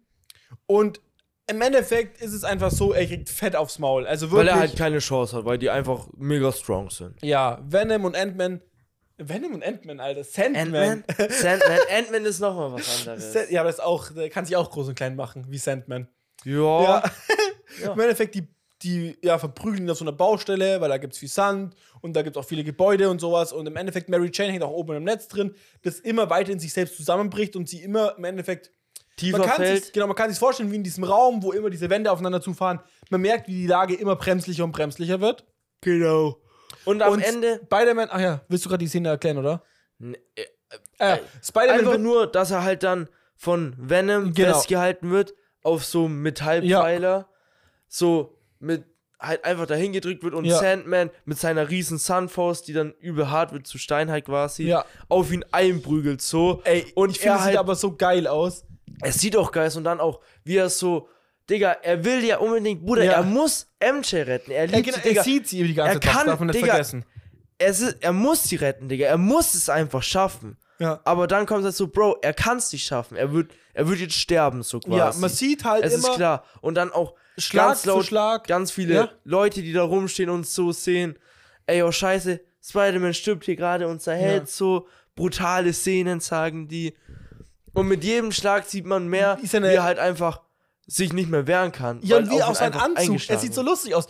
Und im Endeffekt ist es einfach so, er kriegt Fett aufs Maul. Also Weil wirklich. er halt keine Chance hat, weil die einfach mega strong sind. ja, Venom und Ant-Man. Venom und Ant-Man, Alter. Sandman. Ant-Man? Sandman? Ant-Man ist nochmal was anderes. Sa- Ja, aber das ist auch, der kann sich auch groß und klein machen, wie Sandman. Ja. Ja. Im Endeffekt, die, die ja, verprügeln ihn auf so einer Baustelle, weil da gibt es viel Sand und da gibt es auch viele Gebäude und sowas. Und im Endeffekt, Mary Jane hängt auch oben im Netz drin, das immer weiter in sich selbst zusammenbricht und sie immer im Endeffekt. Tiefer Man kann fällt. sich, genau, man kann sich vorstellen, wie in diesem Raum, wo immer diese Wände aufeinander zufahren. Man merkt, wie die Lage immer bremslicher und bremslicher wird. Genau. Und am und Ende. Spider-Man, ach ja, willst du gerade die Szene erklären, oder? Ne, äh, Äh, Spider-Man Einfach nur, dass er halt dann von Venom Genau. festgehalten wird auf so einem Metallpfeiler. So mit halt einfach dahin gedrückt wird und Ja. Sandman mit seiner riesen Sunfaust, die dann übel hart wird zu Stein halt quasi, Ja. auf ihn einprügelt so. Ey, und ich finde, er es halt, sieht aber so geil aus. Es sieht auch geil und dann auch, wie er so, Digga, er will ja unbedingt, Bruder, Ja. er muss MJ retten. Er liebt genau, sie, Digga. er sieht sie die ganze Er Zeit, kann, darf man nicht Digga, vergessen. es ist, er muss sie retten, Digga. Er muss es einfach schaffen. Ja. Aber dann kommt es so, Bro, er kann es nicht schaffen. Er wird, er wird jetzt sterben, so quasi. Ja, man sieht halt es immer ist klar. Und dann auch Schlag ganz zu laut, Schlag. ganz viele Ja. Leute, die da rumstehen und so sehen, ey, oh scheiße, Spider-Man stirbt hier gerade und zerhält Ja. so brutale Szenen, sagen die. Und mit jedem Schlag sieht man mehr, wie er halt einfach sich nicht mehr wehren kann. Ja, und wie auch sein Anzug. Er eingeschlagen sieht so lustig aus.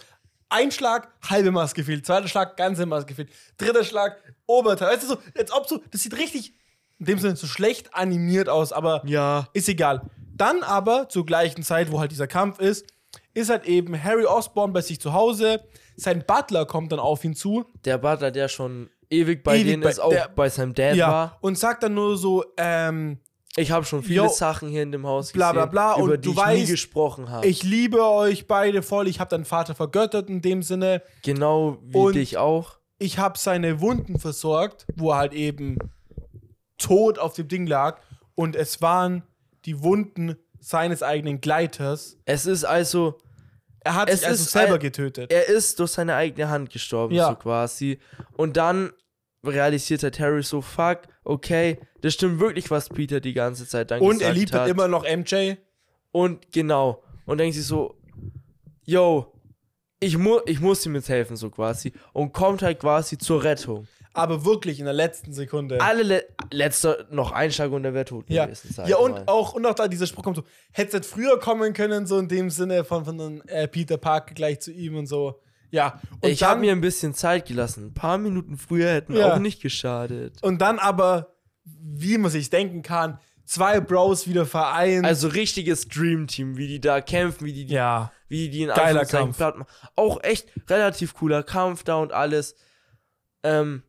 Ein Schlag, halbe Maske fehlt. Zweiter Schlag, ganze Maske fehlt. Dritter Schlag, Oberteil. Weißt du, so, als ob so, das sieht richtig, in dem Sinne, so schlecht animiert aus, aber Ja. ist egal. Dann aber, zur gleichen Zeit, wo halt dieser Kampf ist, ist halt eben Harry Osborn bei sich zu Hause. Sein Butler kommt dann auf ihn zu. Der Butler, der schon ewig bei Ewig denen bei- ist, auch der- bei seinem Dad Ja. war. Und sagt dann nur so, ähm, Ich habe schon viele Yo, Sachen hier in dem Haus bla, gesehen, bla, bla, über und die du ich nie weißt, gesprochen habe. ich liebe euch beide voll, ich habe deinen Vater vergöttert in dem Sinne. Genau wie Und- dich auch. ich habe seine Wunden versorgt, wo er halt eben tot auf dem Ding lag. Und es waren die Wunden seines eigenen Gleiters. Es ist also, Er hat Es sich also selber ein- getötet. er ist durch seine eigene Hand gestorben, Ja. so quasi. Und dann realisiert der Terry so, fuck, okay, das stimmt wirklich, was Peter die ganze Zeit dann Und gesagt er liebt hat. halt immer noch MJ. Und genau. Und denkt sich so, yo, ich, mu ich muss ihm jetzt helfen, so quasi. Und kommt halt quasi zur Rettung. Aber wirklich in der letzten Sekunde. Alle le letzter noch Einschlag und er wäre tot ja, gewesen. ja und mal. auch, und auch da dieser Spruch kommt so, hätte es früher kommen können, so in dem Sinne von, von äh, Peter Parker gleich zu ihm und so. Ja. Und ich habe mir ein bisschen Zeit gelassen. Ein paar Minuten früher hätten Ja. auch nicht geschadet. und dann aber, wie man sich denken kann, zwei Bros wieder vereint. Also richtiges Dream Team, wie die da kämpfen, wie die, ja. wie die in Geiler Kampf. platt machen. Auch echt relativ cooler Kampf da und alles. Ähm,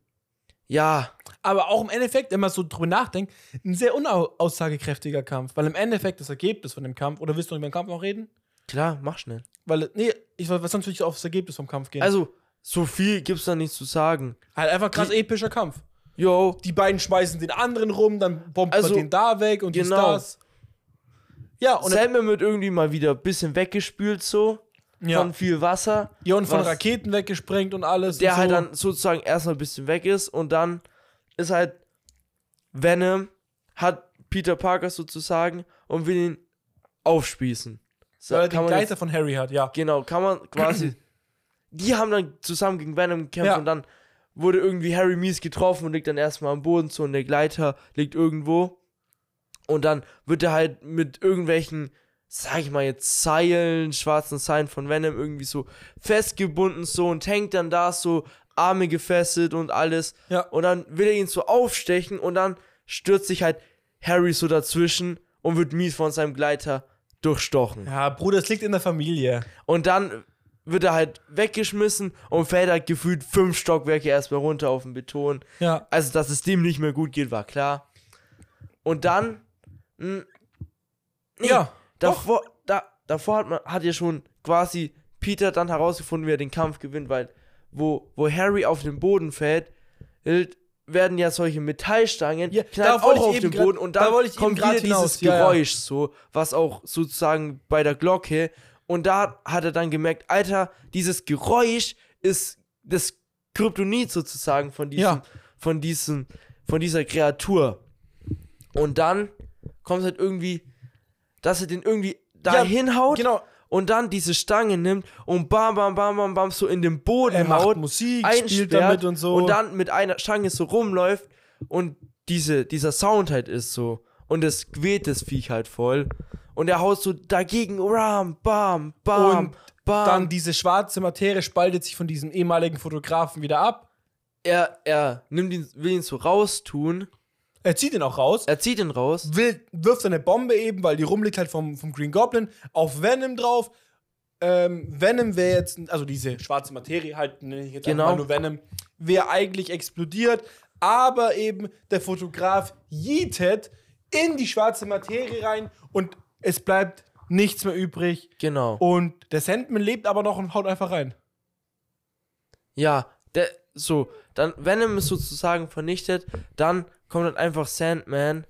ja, aber auch im Endeffekt, wenn man so drüber nachdenkt, ein sehr unaussagekräftiger Kampf. Weil im Endeffekt das Ergebnis von dem Kampf, oder willst du über den Kampf noch reden? Klar, mach schnell. Weil, nee, ich weil sonst würde ich aufs Ergebnis vom Kampf gehen. Also, so viel gibt's da nicht zu sagen. halt einfach krass die- epischer Kampf. Yo, Die beiden schmeißen den anderen rum, dann bombt Also, man den da weg und genau. das. Ja, und Sandman wird irgendwie mal wieder ein bisschen weggespült so ja. von viel Wasser. ja, und von Raketen weggesprengt und alles. der und halt so. dann sozusagen erstmal ein bisschen weg ist und dann ist halt, Venom hat Peter Parker sozusagen und will ihn aufspießen. Weil er den Gleiter jetzt, von Harry hat, ja. genau, kann man quasi. die haben dann zusammen gegen Venom gekämpft Ja. und dann wurde irgendwie Harry mies getroffen und liegt dann erstmal am Boden so und der Gleiter liegt irgendwo. Und dann wird er halt mit irgendwelchen, sag ich mal jetzt, Seilen, schwarzen Seilen von Venom irgendwie so festgebunden so und hängt dann da so, Arme gefesselt und alles. Ja. Und dann will er ihn so aufstechen und dann stürzt sich halt Harry so dazwischen und wird mies von seinem Gleiter durchstochen. Ja, Bruder, es liegt in der Familie. Und dann wird er halt weggeschmissen und fällt halt gefühlt fünf Stockwerke erstmal runter auf den Beton. Ja. Also, dass es dem nicht mehr gut geht, war klar. Und dann, mh, nee, Ja. davor, da, davor hat man, hat ja schon quasi Peter dann herausgefunden, wie er den Kampf gewinnt, weil wo, wo Harry auf den Boden fällt, hält- werden ja solche Metallstangen, Ja, knallen da auch auf den grad- Boden und da dann eben kommt grad wieder hinaus, dieses ja, ja. Geräusch so, was auch sozusagen bei der Glocke und da hat er dann gemerkt, Alter, dieses Geräusch ist das Kryptonit sozusagen von diesem, Ja. von diesem, von dieser Kreatur. Und dann kommt es halt irgendwie, dass er den irgendwie da hinhaut Genau. Und dann diese Stange nimmt und bam, bam, bam, bam, bam, so in den Boden Er macht haut, Musik, spielt damit und so. und dann mit einer Stange so rumläuft und diese, dieser Sound halt ist so. Und es quält das Viech halt voll. Und er haut so dagegen, ram, bam, bam, Und bam. dann diese schwarze Materie spaltet sich von diesem ehemaligen Fotografen wieder ab. er, er nimmt ihn, will ihn so raustun. Er zieht ihn auch raus. Er zieht ihn raus. will, wirft seine Bombe eben, weil die rumliegt halt vom, vom Green Goblin, auf Venom drauf. Ähm, Venom wäre jetzt, also diese schwarze Materie halt, nenne ich jetzt Genau. einfach nur Venom, wäre eigentlich explodiert, aber eben der Fotograf yeetet in die schwarze Materie rein und es bleibt nichts mehr übrig. Genau. Und der Sandman lebt aber noch und haut einfach rein. Ja, der, so, dann Venom ist sozusagen vernichtet, dann kommt halt einfach Sandman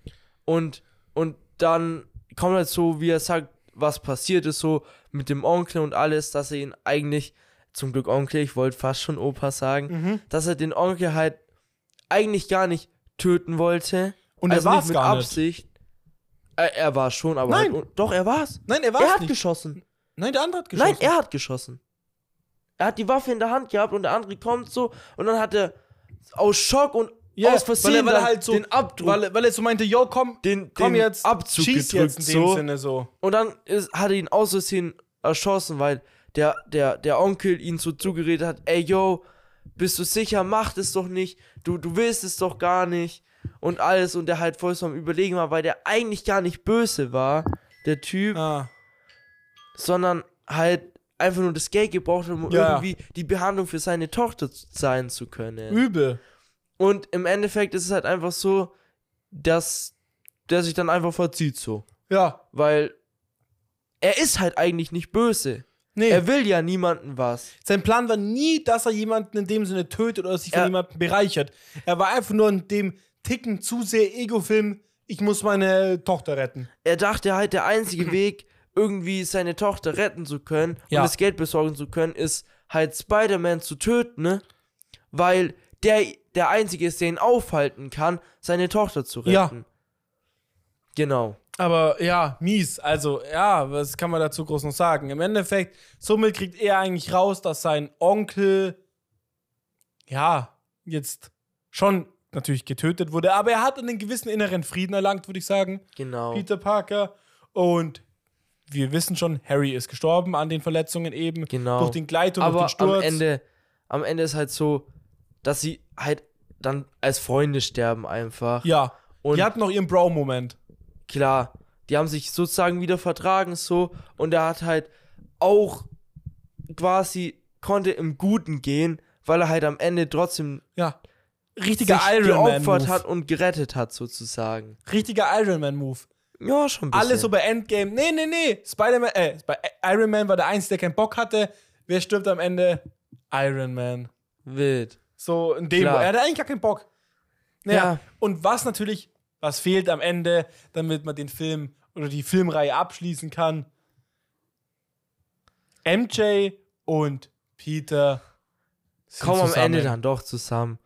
und, und dann kommt halt so, wie er sagt, was passiert ist, so mit dem Onkel und alles, dass er ihn eigentlich, zum Glück Onkel, ich wollte fast schon Opa sagen, Mhm. dass er den Onkel halt eigentlich gar nicht töten wollte. Und er also war's nicht mit gar nicht. Absicht. Äh, er war schon, aber Nein. Halt, doch, er war's. Nein, er war Er es hat nicht. geschossen. Nein, der andere hat geschossen. Nein, er hat geschossen. Er hat die Waffe in der Hand gehabt und der andere kommt so und dann hat er aus Schock und Ja, aus Versehen weil er, weil er halt so, den Abdruck, weil, er- weil er so meinte, yo, komm, den, komm den jetzt, Abzug schieß jetzt in dem so. Sinne so. Und dann ist, hat er ihn aus Versehen erschossen, weil der, der, der Onkel ihn so zugeredet hat, ey yo, bist du sicher, mach das doch nicht, du, du willst es doch gar nicht und alles und der halt voll so am Überlegen war, weil der eigentlich gar nicht böse war, der Typ, Ah. sondern halt einfach nur das Geld gebraucht hat, um Ja. irgendwie die Behandlung für seine Tochter sein zu können. Übel. Und im Endeffekt ist es halt einfach so, dass der sich dann einfach verzieht so. Ja. Weil er ist halt eigentlich nicht böse. Nee. Er will ja niemanden was. Sein Plan war nie, dass er jemanden in dem Sinne tötet oder sich von jemandem bereichert. Er war einfach nur in dem Ticken zu sehr Ego-Film, ich muss meine Tochter retten. Er dachte halt, der einzige Weg, irgendwie seine Tochter retten zu können Ja. und das Geld besorgen zu können, ist halt Spider-Man zu töten, ne? Weil der der einzige ist, der ihn aufhalten kann, seine Tochter zu retten. Ja. Genau. Aber ja, mies. Also, ja, was kann man dazu groß noch sagen? Im Endeffekt, somit kriegt er eigentlich raus, dass sein Onkel, ja, jetzt schon natürlich getötet wurde, aber er hat einen gewissen inneren Frieden erlangt, würde ich sagen. Genau. Peter Parker. Und wir wissen schon, Harry ist gestorben an den Verletzungen eben. Genau. Durch den Gleit und Aber durch den Sturz. am Ende, am Ende ist halt so, dass sie halt dann als Freunde sterben einfach. Ja. Und die hatten noch ihren Bro-Moment. klar, die haben sich sozusagen wieder vertragen so und er hat halt auch quasi konnte im Guten gehen, weil er halt am Ende trotzdem Ja. Richtiger Iron Man geopfert Move. hat und gerettet hat sozusagen. Richtiger Iron Man Move. Ja, schon ein bisschen. Alle so bei Endgame. Nee, nee, nee. Spider-Man, äh, bei Iron Man war der Einzige, der keinen Bock hatte. Wer stirbt am Ende? Iron Man. wild. So in dem, Klar. er hatte eigentlich gar keinen Bock. Ja. Ja. Und was natürlich, was fehlt am Ende, damit man den Film oder die Filmreihe abschließen kann? MJ und Peter Kommen am. Ende dann doch zusammen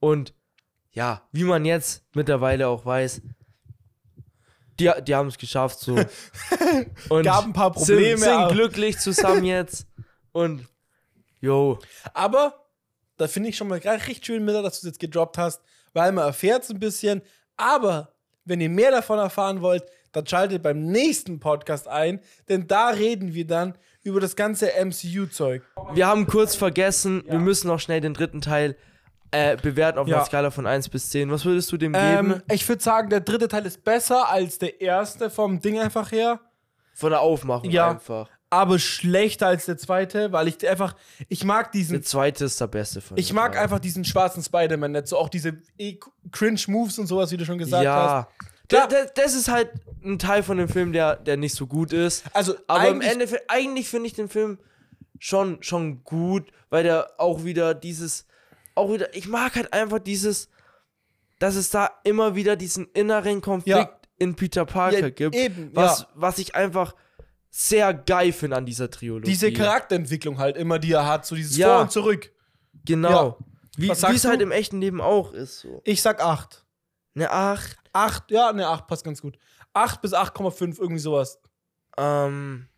und ja, wie man jetzt mittlerweile auch weiß, die, die haben es geschafft so. Und Gab ein paar Probleme, Sind, sind glücklich zusammen jetzt. Und, yo, Aber da finde ich schon mal richtig schön, Miller, dass du es jetzt gedroppt hast, weil man erfährt es ein bisschen. Aber wenn ihr mehr davon erfahren wollt, dann schaltet beim nächsten Podcast ein, denn da reden wir dann über das ganze MCU-Zeug. wir haben kurz vergessen, wir müssen noch schnell den dritten Teil äh, bewerten auf Ja. einer Skala von 1 bis 10. Was würdest du dem geben? Ähm, ich würde sagen, der dritte Teil ist besser als der erste vom Ding einfach her, Von der Aufmachung ja. einfach. Aber schlechter als der zweite, weil ich einfach, ich mag diesen Der zweite ist der beste von Ich mag einfach diesen schwarzen Spider-Man nicht. So auch diese eh Cringe-Moves und sowas, wie du schon gesagt hast. Ja. Klar. Da, da, das ist halt ein Teil von dem Film, der, der nicht so gut ist. Also Aber im eigentlich- Endeffekt, eigentlich finde ich den Film schon, schon gut, weil der auch wieder dieses, auch wieder, ich mag halt einfach dieses, dass es da immer wieder diesen inneren Konflikt Ja. in Peter Parker Ja, gibt. eben, was, was ich einfach sehr geil finde an dieser Trilogie. Diese Charakterentwicklung halt immer, die er hat, so dieses Ja. Vor und Zurück. Genau. Ja. Wie es halt im echten Leben auch ist. So. Ich sag 8. Ne, ach, 8, ja, ne, 8 passt ganz gut. 8 bis 8,5, irgendwie sowas. ähm,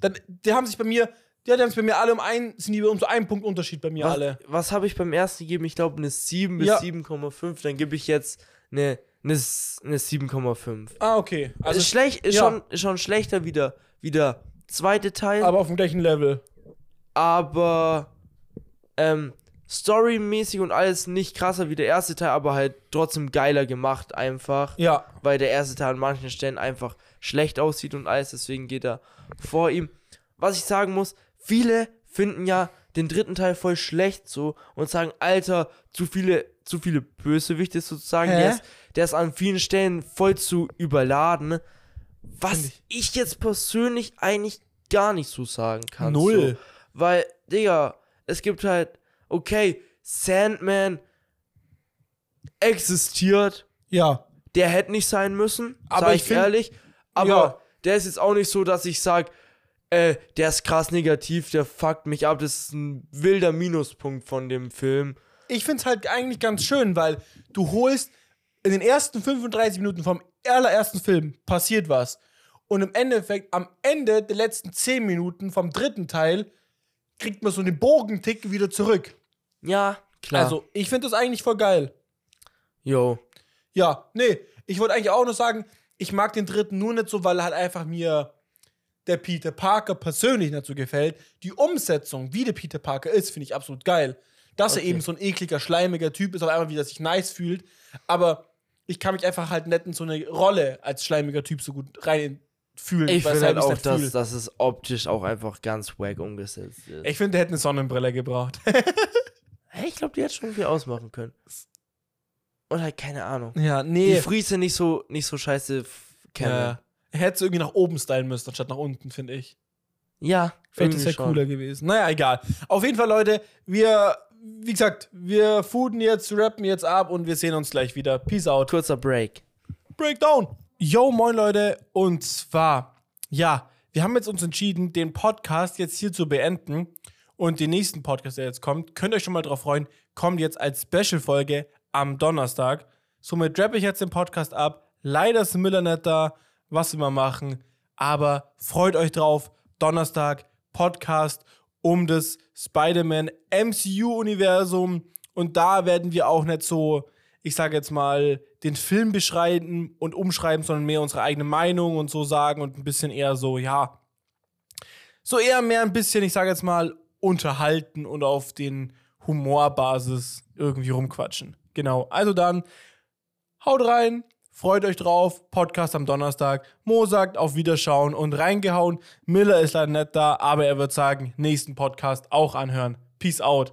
Dann, die haben sich bei mir, ja, die haben sich bei mir alle um einen, sind die um so einen Punkt Unterschied bei mir was, alle. was habe ich beim ersten gegeben? Ich glaube eine 7 bis Ja. 7,5. Dann gebe ich jetzt eine, eine, eine 7,5. Ah, okay. Also ist schlecht, ist, ja. schon, ist schon schlechter wie der, wie der zweite Teil, aber, aber auf dem gleichen Level. ähm, storymäßig und alles nicht krasser wie der erste Teil, aber halt trotzdem geiler gemacht einfach, Ja. weil der erste Teil an manchen Stellen einfach schlecht aussieht und alles, deswegen geht er vor ihm. Was ich sagen muss, viele finden ja den dritten Teil voll schlecht so und sagen, Alter, zu viele, zu viele Bösewichte sozusagen, der ist, der ist an vielen Stellen voll zu überladen. Was ich. ich. jetzt persönlich eigentlich gar nicht so sagen kann. Null. So. Weil, Digga, es gibt halt, okay, Sandman existiert, Ja. der hätte nicht sein müssen, Aber sag ich ich find- ehrlich. Aber Ja. der ist jetzt auch nicht so, dass ich sag, äh, der ist krass negativ, der fuckt mich ab. Das ist ein wilder Minuspunkt von dem Film. ich finde es halt eigentlich ganz schön, weil du holst in den ersten 35 Minuten vom allerersten Film passiert was. Und im Endeffekt, am Ende der letzten 10 Minuten vom dritten Teil, kriegt man so einen Bogentick wieder zurück. Ja, klar. Also, ich finde das eigentlich voll geil. yo. Ja, nee, ich wollte eigentlich auch nur sagen, ich mag den dritten nur nicht so, weil halt einfach mir der Peter Parker persönlich nicht so gefällt. Die Umsetzung, wie der Peter Parker ist, finde ich absolut geil. Dass er Okay. eben so ein ekliger, schleimiger Typ ist, auf einmal wieder sich nice fühlt. Aber ich kann mich einfach halt nicht in so eine Rolle als schleimiger Typ so gut rein fühlen. Ich finde es halt auch, dass, fühlt. dass es optisch auch einfach ganz wack umgesetzt ist. Ich finde, der hätte eine Sonnenbrille gebraucht. Ich glaube, die hätte schon viel ausmachen können. Und halt keine Ahnung. ja, Die nee. Friese nicht so, nicht so scheiße kennen. Ja. Er hätte es irgendwie nach oben stylen müssen, anstatt nach unten, finde ich. Ja, Vielleicht ist ja cooler gewesen. Naja, egal. Auf jeden Fall, Leute, wir, wie gesagt, wir fooden jetzt, rappen jetzt ab und wir sehen uns gleich wieder. Peace out. Kurzer Break. Breakdown. Yo, moin Leute. Und zwar, ja, wir haben jetzt uns entschieden, den Podcast jetzt hier zu beenden. Und den nächsten Podcast, der jetzt kommt, könnt ihr euch schon mal drauf freuen, kommt jetzt als Special-Folge am Donnerstag. Somit rappe ich jetzt den Podcast ab. Leider ist Miller nicht da, was wir machen. Aber freut euch drauf. Donnerstag, Podcast um das Spider-Man MCU-Universum. Und da werden wir auch nicht so, ich sage jetzt mal, den Film beschreiben und umschreiben, sondern mehr unsere eigene Meinung und so sagen und ein bisschen eher so, ja, so eher mehr ein bisschen, ich sage jetzt mal, unterhalten und auf den Humorbasis irgendwie rumquatschen. Genau. Also dann, haut rein, freut euch drauf. Podcast am Donnerstag. Mo sagt auf Wiederschauen und reingehauen. Miller ist leider nicht da, aber er wird sagen, nächsten Podcast auch anhören. Peace out.